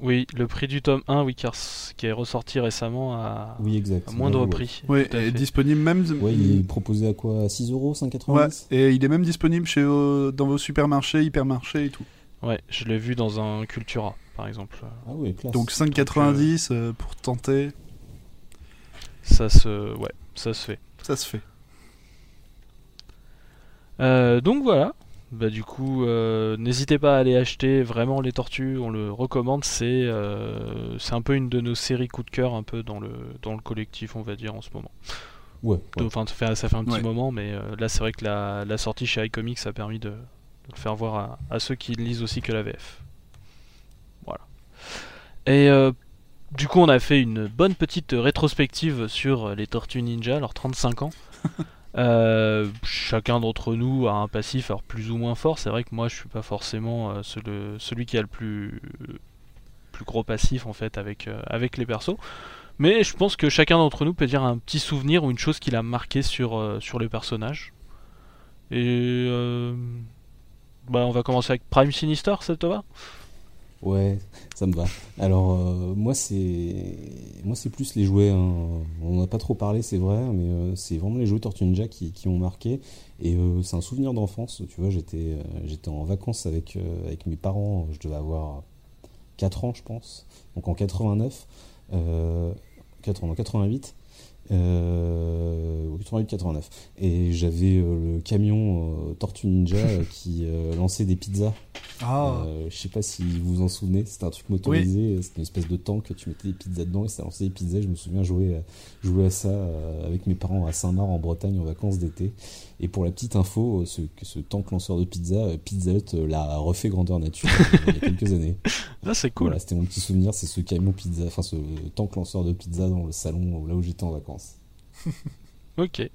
Oui, le prix du tome 1, oui, car qui est ressorti récemment à, Oui, exact. à moindre Ouais, prix. Oui, fait. disponible même. Ouais, il est proposé à quoi? 6 euros 5,90 Ouais, et il est même disponible chez vos- dans vos supermarchés, hypermarchés et tout. Ouais, je l'ai vu dans un Cultura, par exemple. Ah ouais, classe. Donc 5,90 euh, pour tenter, Ça se, ouais, ça se fait. ça se fait. Euh, donc voilà. Bah du coup, euh, n'hésitez pas à aller acheter vraiment les tortues. On le recommande. C'est, euh, c'est un peu une de nos séries coup de cœur, un peu dans le dans le collectif, on va dire en ce moment. Ouais, ouais. Enfin, ça fait, ça fait un petit Ouais. moment, mais euh, là, c'est vrai que la, la sortie chez iComics a permis de, de le faire voir à, à ceux qui lisent aussi que la VF. Voilà. Et euh, du coup, on a fait une bonne petite rétrospective sur les Tortues Ninja, leurs 35 ans. Euh, chacun d'entre nous a un passif alors plus ou moins fort. C'est vrai que moi, je suis pas forcément euh, celui, qui a le plus, gros passif en fait avec, euh, avec les persos. Mais je pense que chacun d'entre nous peut dire un petit souvenir ou une chose qu'il a marqué sur, euh, sur le personnage. Et bah, on va commencer avec Prime Sinister, ça te va? Ouais, ça me va. Alors euh, moi c'est moi c'est plus les jouets. hein. On n'a pas trop parlé, c'est vrai, mais euh, c'est vraiment les jouets Tortue Ninja qui, qui m'ont marqué. Et euh, c'est un souvenir d'enfance. Tu vois, j'étais j'étais en vacances avec avec mes parents. Je devais avoir 4 ans, je pense. Donc en 89, euh, 4 ans, non, 88. Euh, 88-89 et j'avais le camion Tortue Ninja qui lançait des pizzas Ah, euh, je sais pas si vous vous en souvenez, c'était un truc motorisé, c'était une espèce de tank, tu mettais des pizzas dedans et ça lançait des pizzas. Je me souviens jouer, à- jouer à ça euh, avec mes parents à Saint-Marc en Bretagne en vacances d'été. Et pour la petite info, euh, ce, tank lanceur de pizza, euh, Pizza Hut euh, l'a refait grandeur nature euh, il y a quelques années. Ah, c'est cool. Voilà, c'était mon petit souvenir, c'est ce camion pizza, enfin ce tank lanceur de pizza dans le salon euh, là où j'étais en vacances. Ok.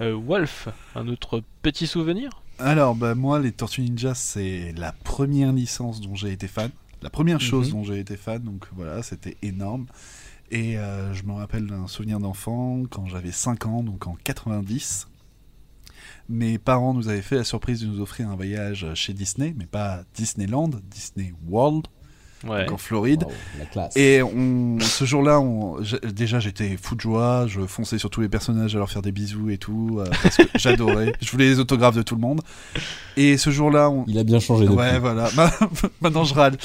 Euh, Wolf, un autre petit souvenir? Alors, bah, moi, les Tortues Ninja, c'est la première licence dont j'ai été fan. La première chose Mhm. dont j'ai été fan, donc voilà, c'était énorme. Et euh, je me rappelle d'un souvenir d'enfant quand j'avais 5 ans, donc en 90. Mes parents nous avaient fait la surprise de nous offrir un voyage chez Disney, mais pas Disneyland, Disney World, Ouais. donc en Floride. Waouh, la classe. Et on, ce jour-là, déjà j'étais fou de joie, je fonçais sur tous les personnages à leur faire des bisous et tout, euh, parce que j'adorais. Je voulais les autographes de tout le monde. Et ce jour-là, on... Il a bien changé depuis. ouais, voilà. Ma- Maintenant je râle.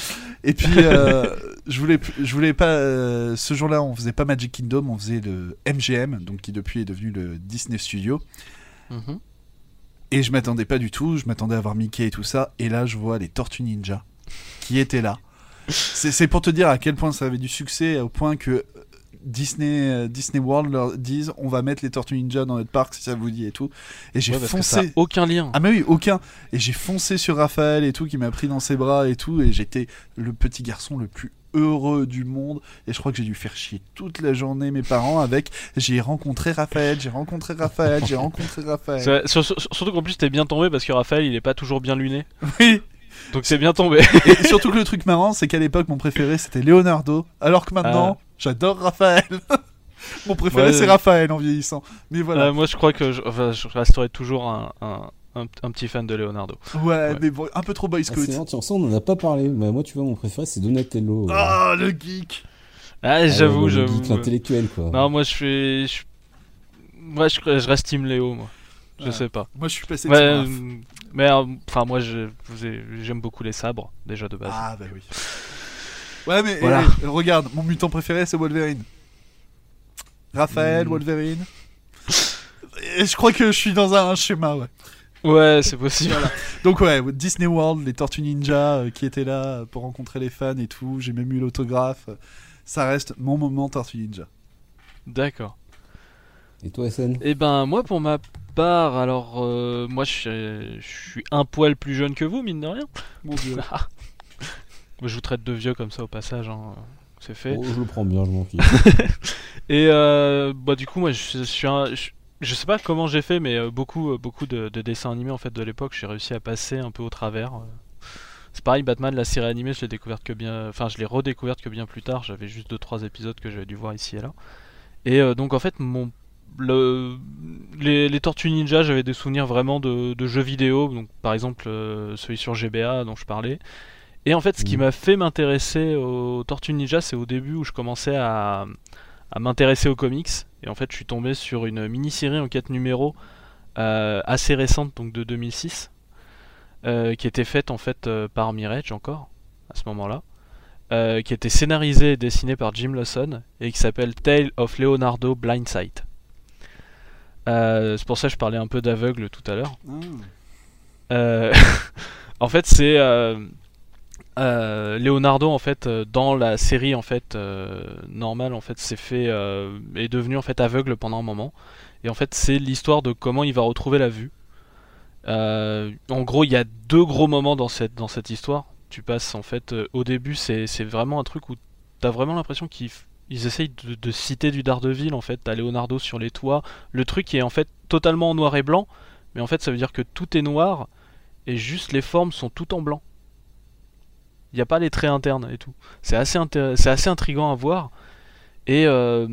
Et puis euh, je voulais, je voulais pas. euh, ce jour-là, on faisait pas Magic Kingdom, on faisait le MGM, donc qui depuis est devenu le Disney Studio. Mhm. Et je m'attendais pas du tout, je m'attendais à voir Mickey et tout ça, et là je vois les Tortues Ninja qui étaient là. C'est pour te dire à quel point ça avait du succès, au point que Disney, euh, Disney World leur disent on va mettre les Tortues Ninja dans notre parc si ça vous dit et tout. Et j'ai Ouais, foncé. aucun lien. Ah mais oui, aucun. Et j'ai foncé sur Raphaël et tout, qui m'a pris dans ses bras et tout, et j'étais le petit garçon le plus heureux du monde. Et je crois que j'ai dû faire chier toute la journée mes parents avec j'ai rencontré Raphaël, j'ai rencontré Raphaël, j'ai rencontré Raphaël. Surtout qu'en plus t'es bien tombé parce que Raphaël il est pas toujours bien luné. Oui. Donc c'est bien tombé. Et surtout que le truc marrant, c'est qu'à l'époque, mon préféré c'était Leonardo, alors que maintenant, j'adore Raphaël. mon préféré Ouais. c'est Raphaël en vieillissant. Mais voilà. Euh, moi je crois que je, enfin, je resterai toujours un, un, un- un petit fan de Leonardo. ouais, ouais. mais bon, un peu trop Boy Ah, Scout. ça on en a pas parlé. Mais moi, tu vois, mon préféré, c'est Donatello. euh. Ah, le geek. Ah Ah, j'avoue, j'avoue. geek, L'intellectuel, quoi. Non moi je suis... Je... Moi je, je reste Team Léo moi. Je sais pas. Moi, je suis passé de euh, mais euh, enfin moi j'aime beaucoup les sabres déjà de base. Ah, bah oui. Ouais, mais Voilà. eh, regarde, mon mutant préféré c'est Wolverine. Raphaël, Hmm. Wolverine. Et je crois que je suis dans un schéma, ouais. Ouais c'est possible. Donc ouais, Disney World, les Tortues Ninja euh, qui étaient là pour rencontrer les fans et tout, j'ai même eu l'autographe. Ça reste mon moment Tortue Ninja. D'accord. Et toi, SN Et ben moi pour ma part alors euh, moi je suis- je suis un poil plus jeune que vous mine de rien. Mon dieu. Moi, je vous traite de vieux comme ça au passage, hein. c'est fait. Oh, Je le prends bien, je m'en fiche. Et euh, bah du coup moi je, je suis un, je, je sais pas comment j'ai fait mais euh, beaucoup beaucoup de, de dessins animés en fait de l'époque j'ai réussi à passer un peu au travers. C'est pareil Batman la série animée je l'ai découverte que bien enfin je l'ai redécouverte que bien plus tard j'avais juste deux trois épisodes que j'avais dû voir ici et là. Et euh, donc en fait mon le, les, les Tortues Ninja j'avais des souvenirs vraiment de, de jeux vidéo donc par exemple euh, celui sur GBA dont je parlais. Et en fait ce qui Mhm. m'a fait m'intéresser aux Tortues Ninja c'est au début où je commençais à à m'intéresser aux comics. Et en fait, je suis tombé sur une mini-série en 4 numéros euh, assez récente, donc de 2006, euh, qui était faite en fait euh, par Mirage encore, à ce moment-là, qui était scénarisée et dessinée par Jim Lawson, et qui s'appelle Tale of Leonardo Blindsight. Euh, c'est pour ça que je parlais un peu d'aveugle tout à l'heure. Euh, en fait, c'est euh, Leonardo en fait dans la série en fait normale en fait s'est fait est devenu en fait aveugle pendant un moment et en fait c'est l'histoire de comment il va retrouver la vue. En gros, il y a deux gros moments dans cette dans cette histoire. Tu passes en fait au début c'est c'est vraiment un truc où t'as vraiment l'impression qu'ils f- ils essayent de, citer du Daredevil en fait. T'as Leonardo sur les toits. Le truc est en fait totalement en noir et blanc, mais en fait ça veut dire que tout est noir et juste les formes sont tout en blanc. Il n'y a pas les traits internes et tout. C'est assez, c'est intriguant à voir. Et euh,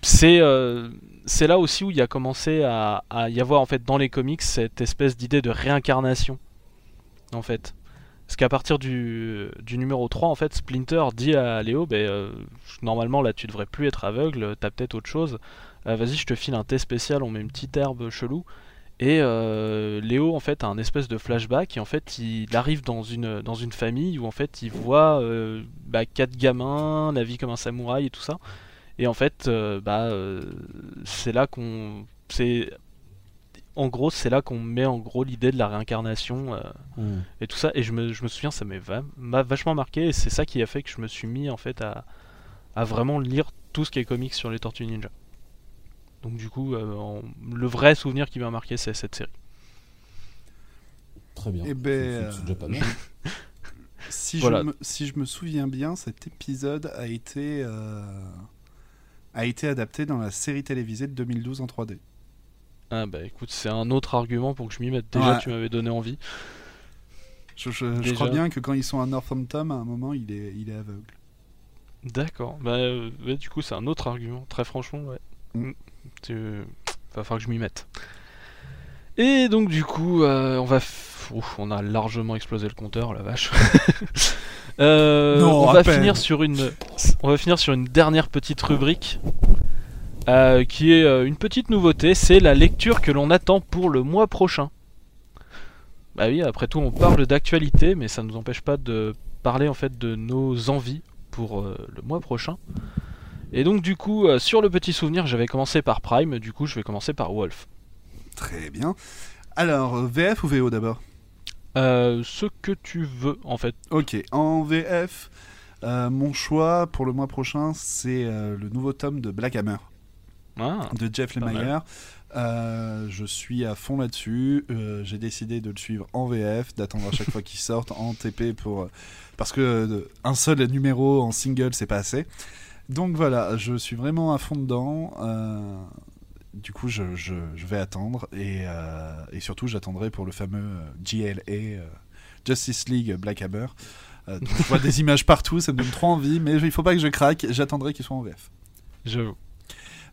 c'est euh, c'est là aussi où il y a commencé à, à y avoir en fait dans les comics cette espèce d'idée de réincarnation. En fait. Parce qu'à partir du, numéro 3, en fait, Splinter dit à Léo, ben, euh, normalement là tu devrais plus être aveugle, t'as peut-être autre chose. Euh, Vas-y, je te file un thé spécial, on met une petite herbe chelou. Et euh, Léo en fait a un espèce de flashback et en fait il arrive dans une, dans une famille où en fait il voit bah, quatre gamins, la vie comme un samouraï et tout ça. Et en fait bah, c'est là qu'on c'est en gros c'est là qu'on met en gros l'idée de la réincarnation euh, Hmm. et tout ça et je me, je me souviens ça m'a vachement marqué et c'est ça qui a fait que je me suis mis en fait à, à vraiment lire tout ce qui est comics sur les Tortues Ninja. Donc du coup, euh, en- le vrai souvenir qui m'a marqué, c'est cette série. Très bien. Eh ben, déjà pas mal. Si, Voilà. je me, si je me souviens bien, cet épisode a été, euh, a été adapté dans la série télévisée de 2012 en 3D. Ah bah écoute, c'est un autre argument pour que je m'y mette. Déjà, Ouais. tu m'avais donné envie. Je, je- je Déjà. crois bien que quand ils sont à Northampton, à un moment, il est, il est aveugle. D'accord. Bah euh, du coup, c'est un autre argument. Très franchement, ouais. Mm. Tu- Va falloir que je m'y mette. Et donc du coup, euh, on va, f- Ouf, on a largement explosé le compteur, la vache. Euh, Non, on va peine. finir sur une, on va finir sur une dernière petite rubrique, euh, qui est euh, une petite nouveauté, c'est la lecture que l'on attend pour le mois prochain. Bah oui, après tout, on parle d'actualité, mais ça ne nous empêche pas de parler en fait de nos envies pour euh, le mois prochain. Et donc du coup, sur le petit souvenir, j'avais commencé par Prime, du coup je vais commencer par Wolf. Très bien. Alors, VF ou VO d'abord? Ce que tu veux en fait. Ok, en VF, mon choix pour le mois prochain, c'est le nouveau tome de Black Hammer Ah, de Jeff. Lemire. Euh, je suis à fond là-dessus. Euh, J'ai décidé de le suivre en VF, d'attendre à chaque fois qu'il sorte en TP pour euh, parce que un seul numéro en single c'est pas assez. Donc voilà, je suis vraiment à fond dedans. Euh, du coup, je, je- je vais attendre et, et surtout j'attendrai pour le fameux GLA Justice League Black Hammer. Je vois des images partout, ça me donne trop envie, mais il faut pas que je craque. J'attendrai qu'il soit en VF. j'avoue.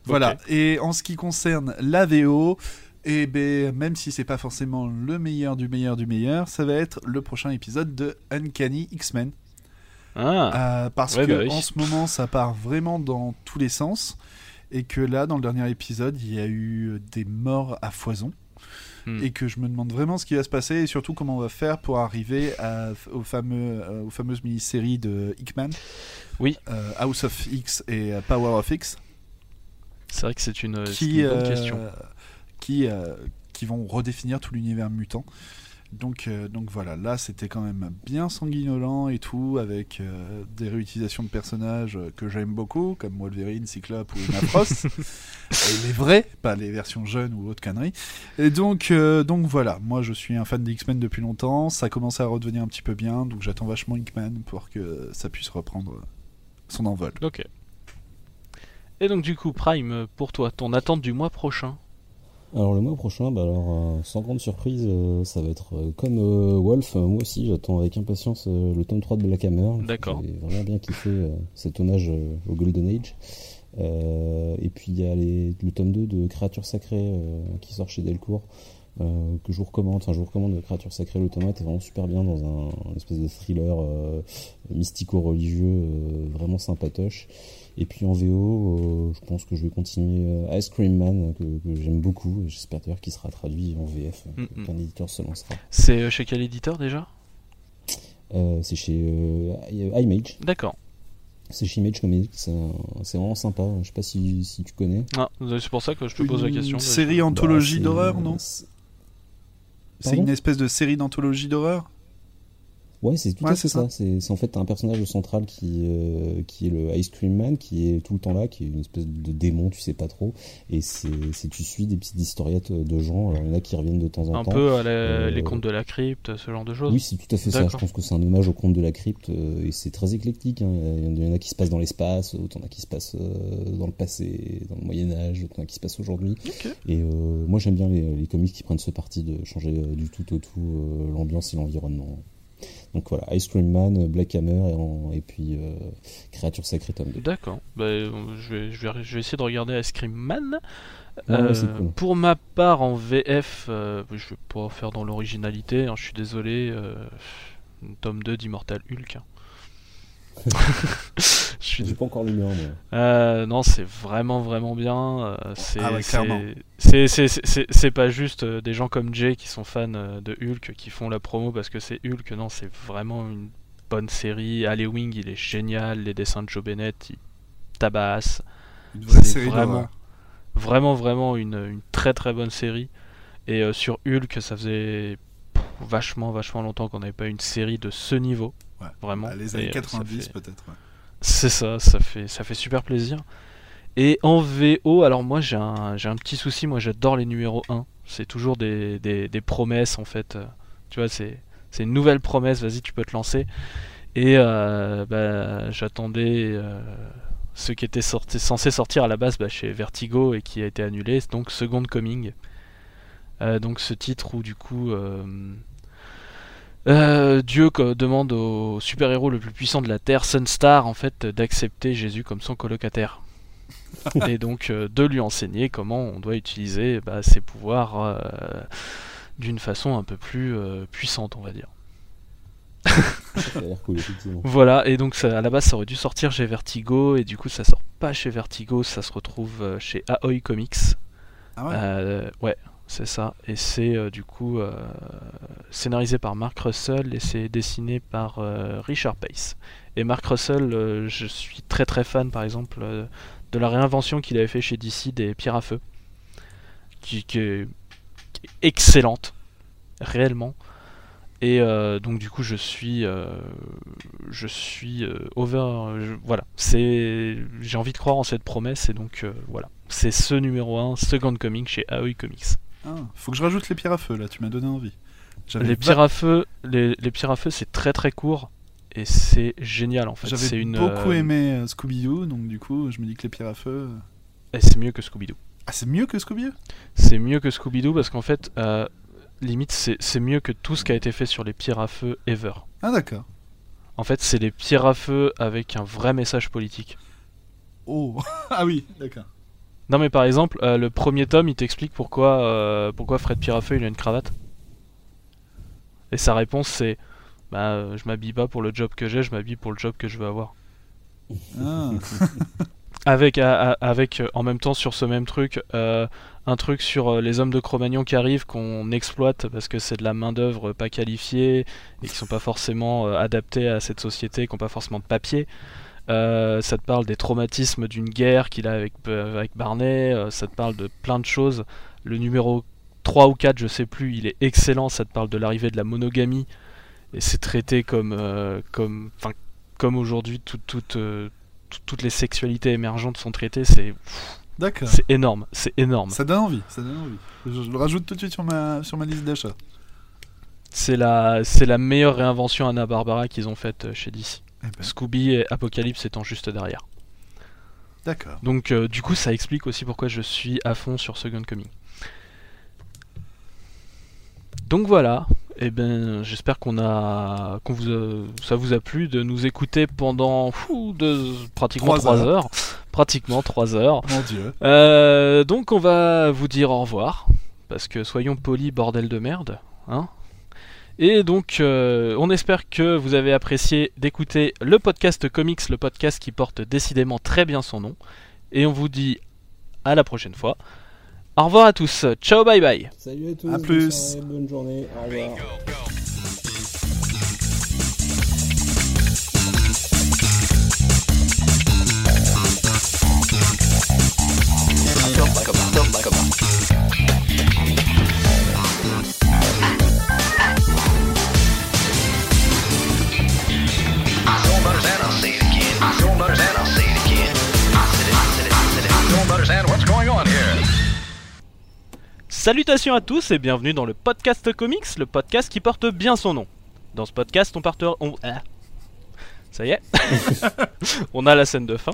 Voilà. Et en ce qui concerne la VO, eh ben, même si c'est pas forcément le meilleur du meilleur du meilleur, ça va être le prochain épisode de Uncanny X-Men. Ah, Euh, parce Ouais, que bah oui. en ce moment, ça part vraiment dans tous les sens. Et que là, dans le dernier épisode, il y a eu des morts à foison. Hmm. Et que je me demande vraiment ce qui va se passer et surtout comment on va faire pour arriver à, au fameux, euh, aux fameuses mini-séries de Hickman. Oui. Euh, House of X et Power of X. c'est vrai que c'est une, qui, une bonne euh, question. qui, euh, qui vont redéfinir tout l'univers mutant. Donc, euh, donc voilà, là c'était quand même bien sanguinolent et tout, avec euh, des réutilisations de personnages que j'aime beaucoup, comme Wolverine, Cyclope ou Emma Frost. et les vrais, pas les versions jeunes ou autres conneries. Et donc, euh, donc voilà, moi je suis un fan des X-Men depuis longtemps, ça commence à redevenir un petit peu bien, donc j'attends vachement X-Men pour que ça puisse reprendre son envol. Ok. Et donc du coup, Prime, pour toi, ton attente du mois prochain Alors le mois prochain, bah alors euh, sans grande surprise, euh, ça va être euh, comme Wolf. moi aussi, j'attends avec impatience le tome 3 de Black Hammer. D'accord. J'ai vraiment bien kiffé cet hommage au Golden Age. Et puis il y a les- le tome 2 de Créatures Sacrées qui sort chez Delcourt. que je vous recommande, enfin je vous recommande Créatures Sacrées, le tome 1 était vraiment super bien dans un, un espèce de thriller mystico-religieux, vraiment sympatoche. Et puis en VO, euh, je pense que je vais continuer euh, Ice Cream Man, que, que j'aime beaucoup, et j'espère d'ailleurs qu'il sera traduit en VF, euh, Mm, mm. qu'un éditeur se lancera. C'est chez quel éditeur déjà? Euh, c'est chez euh, Image, D'accord. c'est chez Image Comics, c'est vraiment sympa, je sais pas si, si tu connais. Ah, c'est pour ça que je te pose la Une question. série anthologie Bah, d'horreur, non? c'est- une espèce de série d'anthologie d'horreur? Ouais, c'est tout Ouais, à fait ça. ça. C'est en fait un personnage central qui, euh, qui est le Ice Cream Man, qui est tout le temps là, qui est une espèce de démon, tu sais pas trop. Et c'est tu suis des petites historiettes de gens. Alors il y en a qui reviennent de temps en Un temps. peu à la- Euh, les contes de la crypte, ce genre de choses. Oui, c'est tout à fait ça. Je pense que c'est un hommage au conte de la crypte euh, et c'est très éclectique. hein. Il y en a qui se passent dans l'espace, autant il y en a qui se passent euh, dans le passé, dans le Moyen Âge, autant il y en a qui se passent aujourd'hui. Et euh, moi j'aime bien les, les comics qui prennent ce parti de changer euh, du tout au tout euh, l'ambiance et l'environnement. Donc voilà, Ice Cream Man, Black Hammer et, en- et puis euh, Créature Sacrée tome 2. D'accord. Bah, euh, je, vais, je, vais, je vais essayer de regarder Ice Cream Man. Ouais, Euh, cool. Pour ma part, en VF, euh, je vais pas faire dans l'originalité, hein, je suis désolé. tome 2 d'Immortal Hulk. hein. je suis J'ai pas encore le mien. Euh, non, c'est vraiment vraiment bien. euh, c'est Ah ouais, c'est- pas juste euh, des gens comme Jay qui sont fans de Hulk qui font la promo parce que c'est Hulk. Non, c'est vraiment une bonne série. Alley Wing, il est génial. Les dessins de Joe Bennett, ils tabassent. Une vraie C'est série vraiment, vraiment, vraiment une, une très très bonne série. Et euh, sur Hulk, ça faisait vachement, vachement longtemps qu'on n'avait pas une série de ce niveau. Ouais. Vraiment. Bah, les années euh, ça 90 fait- peut-être. ouais. c'est ça, ça fait, ça fait super plaisir. Et en VO, alors moi j'ai un, j'ai un petit souci, moi j'adore les numéros 1. C'est toujours des, des, des promesses en fait. euh, Tu vois, c'est, c'est une nouvelle promesse, vas-y tu peux te lancer. Et euh, bah, j'attendais euh, ce qui était sorti, censé sortir à la base bah, chez Vertigo et qui a été annulé, donc Second Coming. Euh, donc ce titre où du coup euh, euh, Dieu demande au super-héros le plus puissant de la Terre, Sunstar, en fait, d'accepter Jésus comme son colocataire. Et donc euh, de lui enseigner comment on doit utiliser bah, ses pouvoirs euh, d'une façon un peu plus euh, puissante, on va dire. Ça a l'air cool, effectivement. Voilà, et donc ça, à la base ça aurait dû sortir chez Vertigo, et du coup ça sort pas chez Vertigo, ça se retrouve chez Aoi Comics. Ah ouais? Euh, ouais, c'est ça. Et c'est euh, du coup euh, scénarisé par Mark Russell et c'est dessiné par euh, Richard Pace. Et Mark Russell, je suis très très fan par exemple de la réinvention qu'il avait fait chez DC des pierres à feu, qui, est, excellente, réellement. Et donc du coup je suis je suis over voilà c'est j'ai envie de croire en cette promesse et donc voilà c'est ce numéro 1 Second Coming chez Aoi Comics Ah, faut que je rajoute les pierres à feu là, tu m'as donné envie. Les pierres à feu les, les pierres à feu c'est très très court et c'est génial en fait J'avais c'est une beaucoup euh, aimé euh, Scooby-Doo, donc du coup, je me dis que les pierres à feu. euh, et c'est mieux que Scooby-Doo Ah, c'est mieux que Scooby-Doo? C'est mieux que Scooby-Doo parce qu'en fait euh, limite c'est c'est mieux que tout ce qui a été fait sur les pierres à feu ever Ah, d'accord. en fait c'est les pierres à feu avec un vrai message politique Oh Ah oui, d'accord. Non mais par exemple, euh, le premier tome, il t'explique pourquoi, euh, pourquoi Fred Pirafeu il a une cravate. Et sa réponse c'est, bah je m'habille pas pour le job que j'ai, je m'habille pour le job que je veux avoir. Ah, Avec, avec euh, en même temps sur ce même truc, euh, un truc sur les hommes de Cro-Magnon qui arrivent, qu'on exploite parce que c'est de la main d'œuvre pas qualifiée et qui sont pas forcément adaptés à cette société, qui ont pas forcément de papier. Euh, ça te parle des traumatismes d'une guerre qu'il a avec, euh, avec Barney, euh, ça te parle de plein de choses. Le numéro 3 ou 4, je sais plus, il est excellent, ça te parle de l'arrivée de la monogamie et c'est traité comme, euh, comme, aujourd'hui tout- tout, tout- toutes les sexualités émergentes sont traitées, c'est d'accord. c'est énorme, c'est énorme. Ça donne envie, ça donne envie. Je, je le rajoute tout de suite sur ma, sur ma liste d'achat. C'est la, c'est la meilleure réinvention Anna Barbara qu'ils ont faite chez DC. Eh ben, Scooby et Apocalypse étant juste derrière. d'accord. Donc euh, du coup ça explique aussi pourquoi je suis à fond sur Second Coming. Donc voilà, et ben j'espère qu'on a qu'on vous a- ça vous a plu de nous écouter pendant fou, deux, pratiquement Trois 3 heures. heures. Pratiquement 3 heures. Mon dieu. Euh, donc on va vous dire au revoir, parce que soyons polis, bordel de merde, hein. Et donc euh, on espère que vous avez apprécié d'écouter le podcast Comics, le podcast qui porte décidément très bien son nom. Et on vous dit à la prochaine fois. Au revoir à tous, ciao bye bye. Salut à tous, À bonne plus. soirée, bonne journée, au revoir. Don't Salutations à tous et bienvenue dans le podcast Comics, le podcast qui porte bien son nom. Dans ce podcast, on part... On... Ah. Ça y est, on a la scène de fin.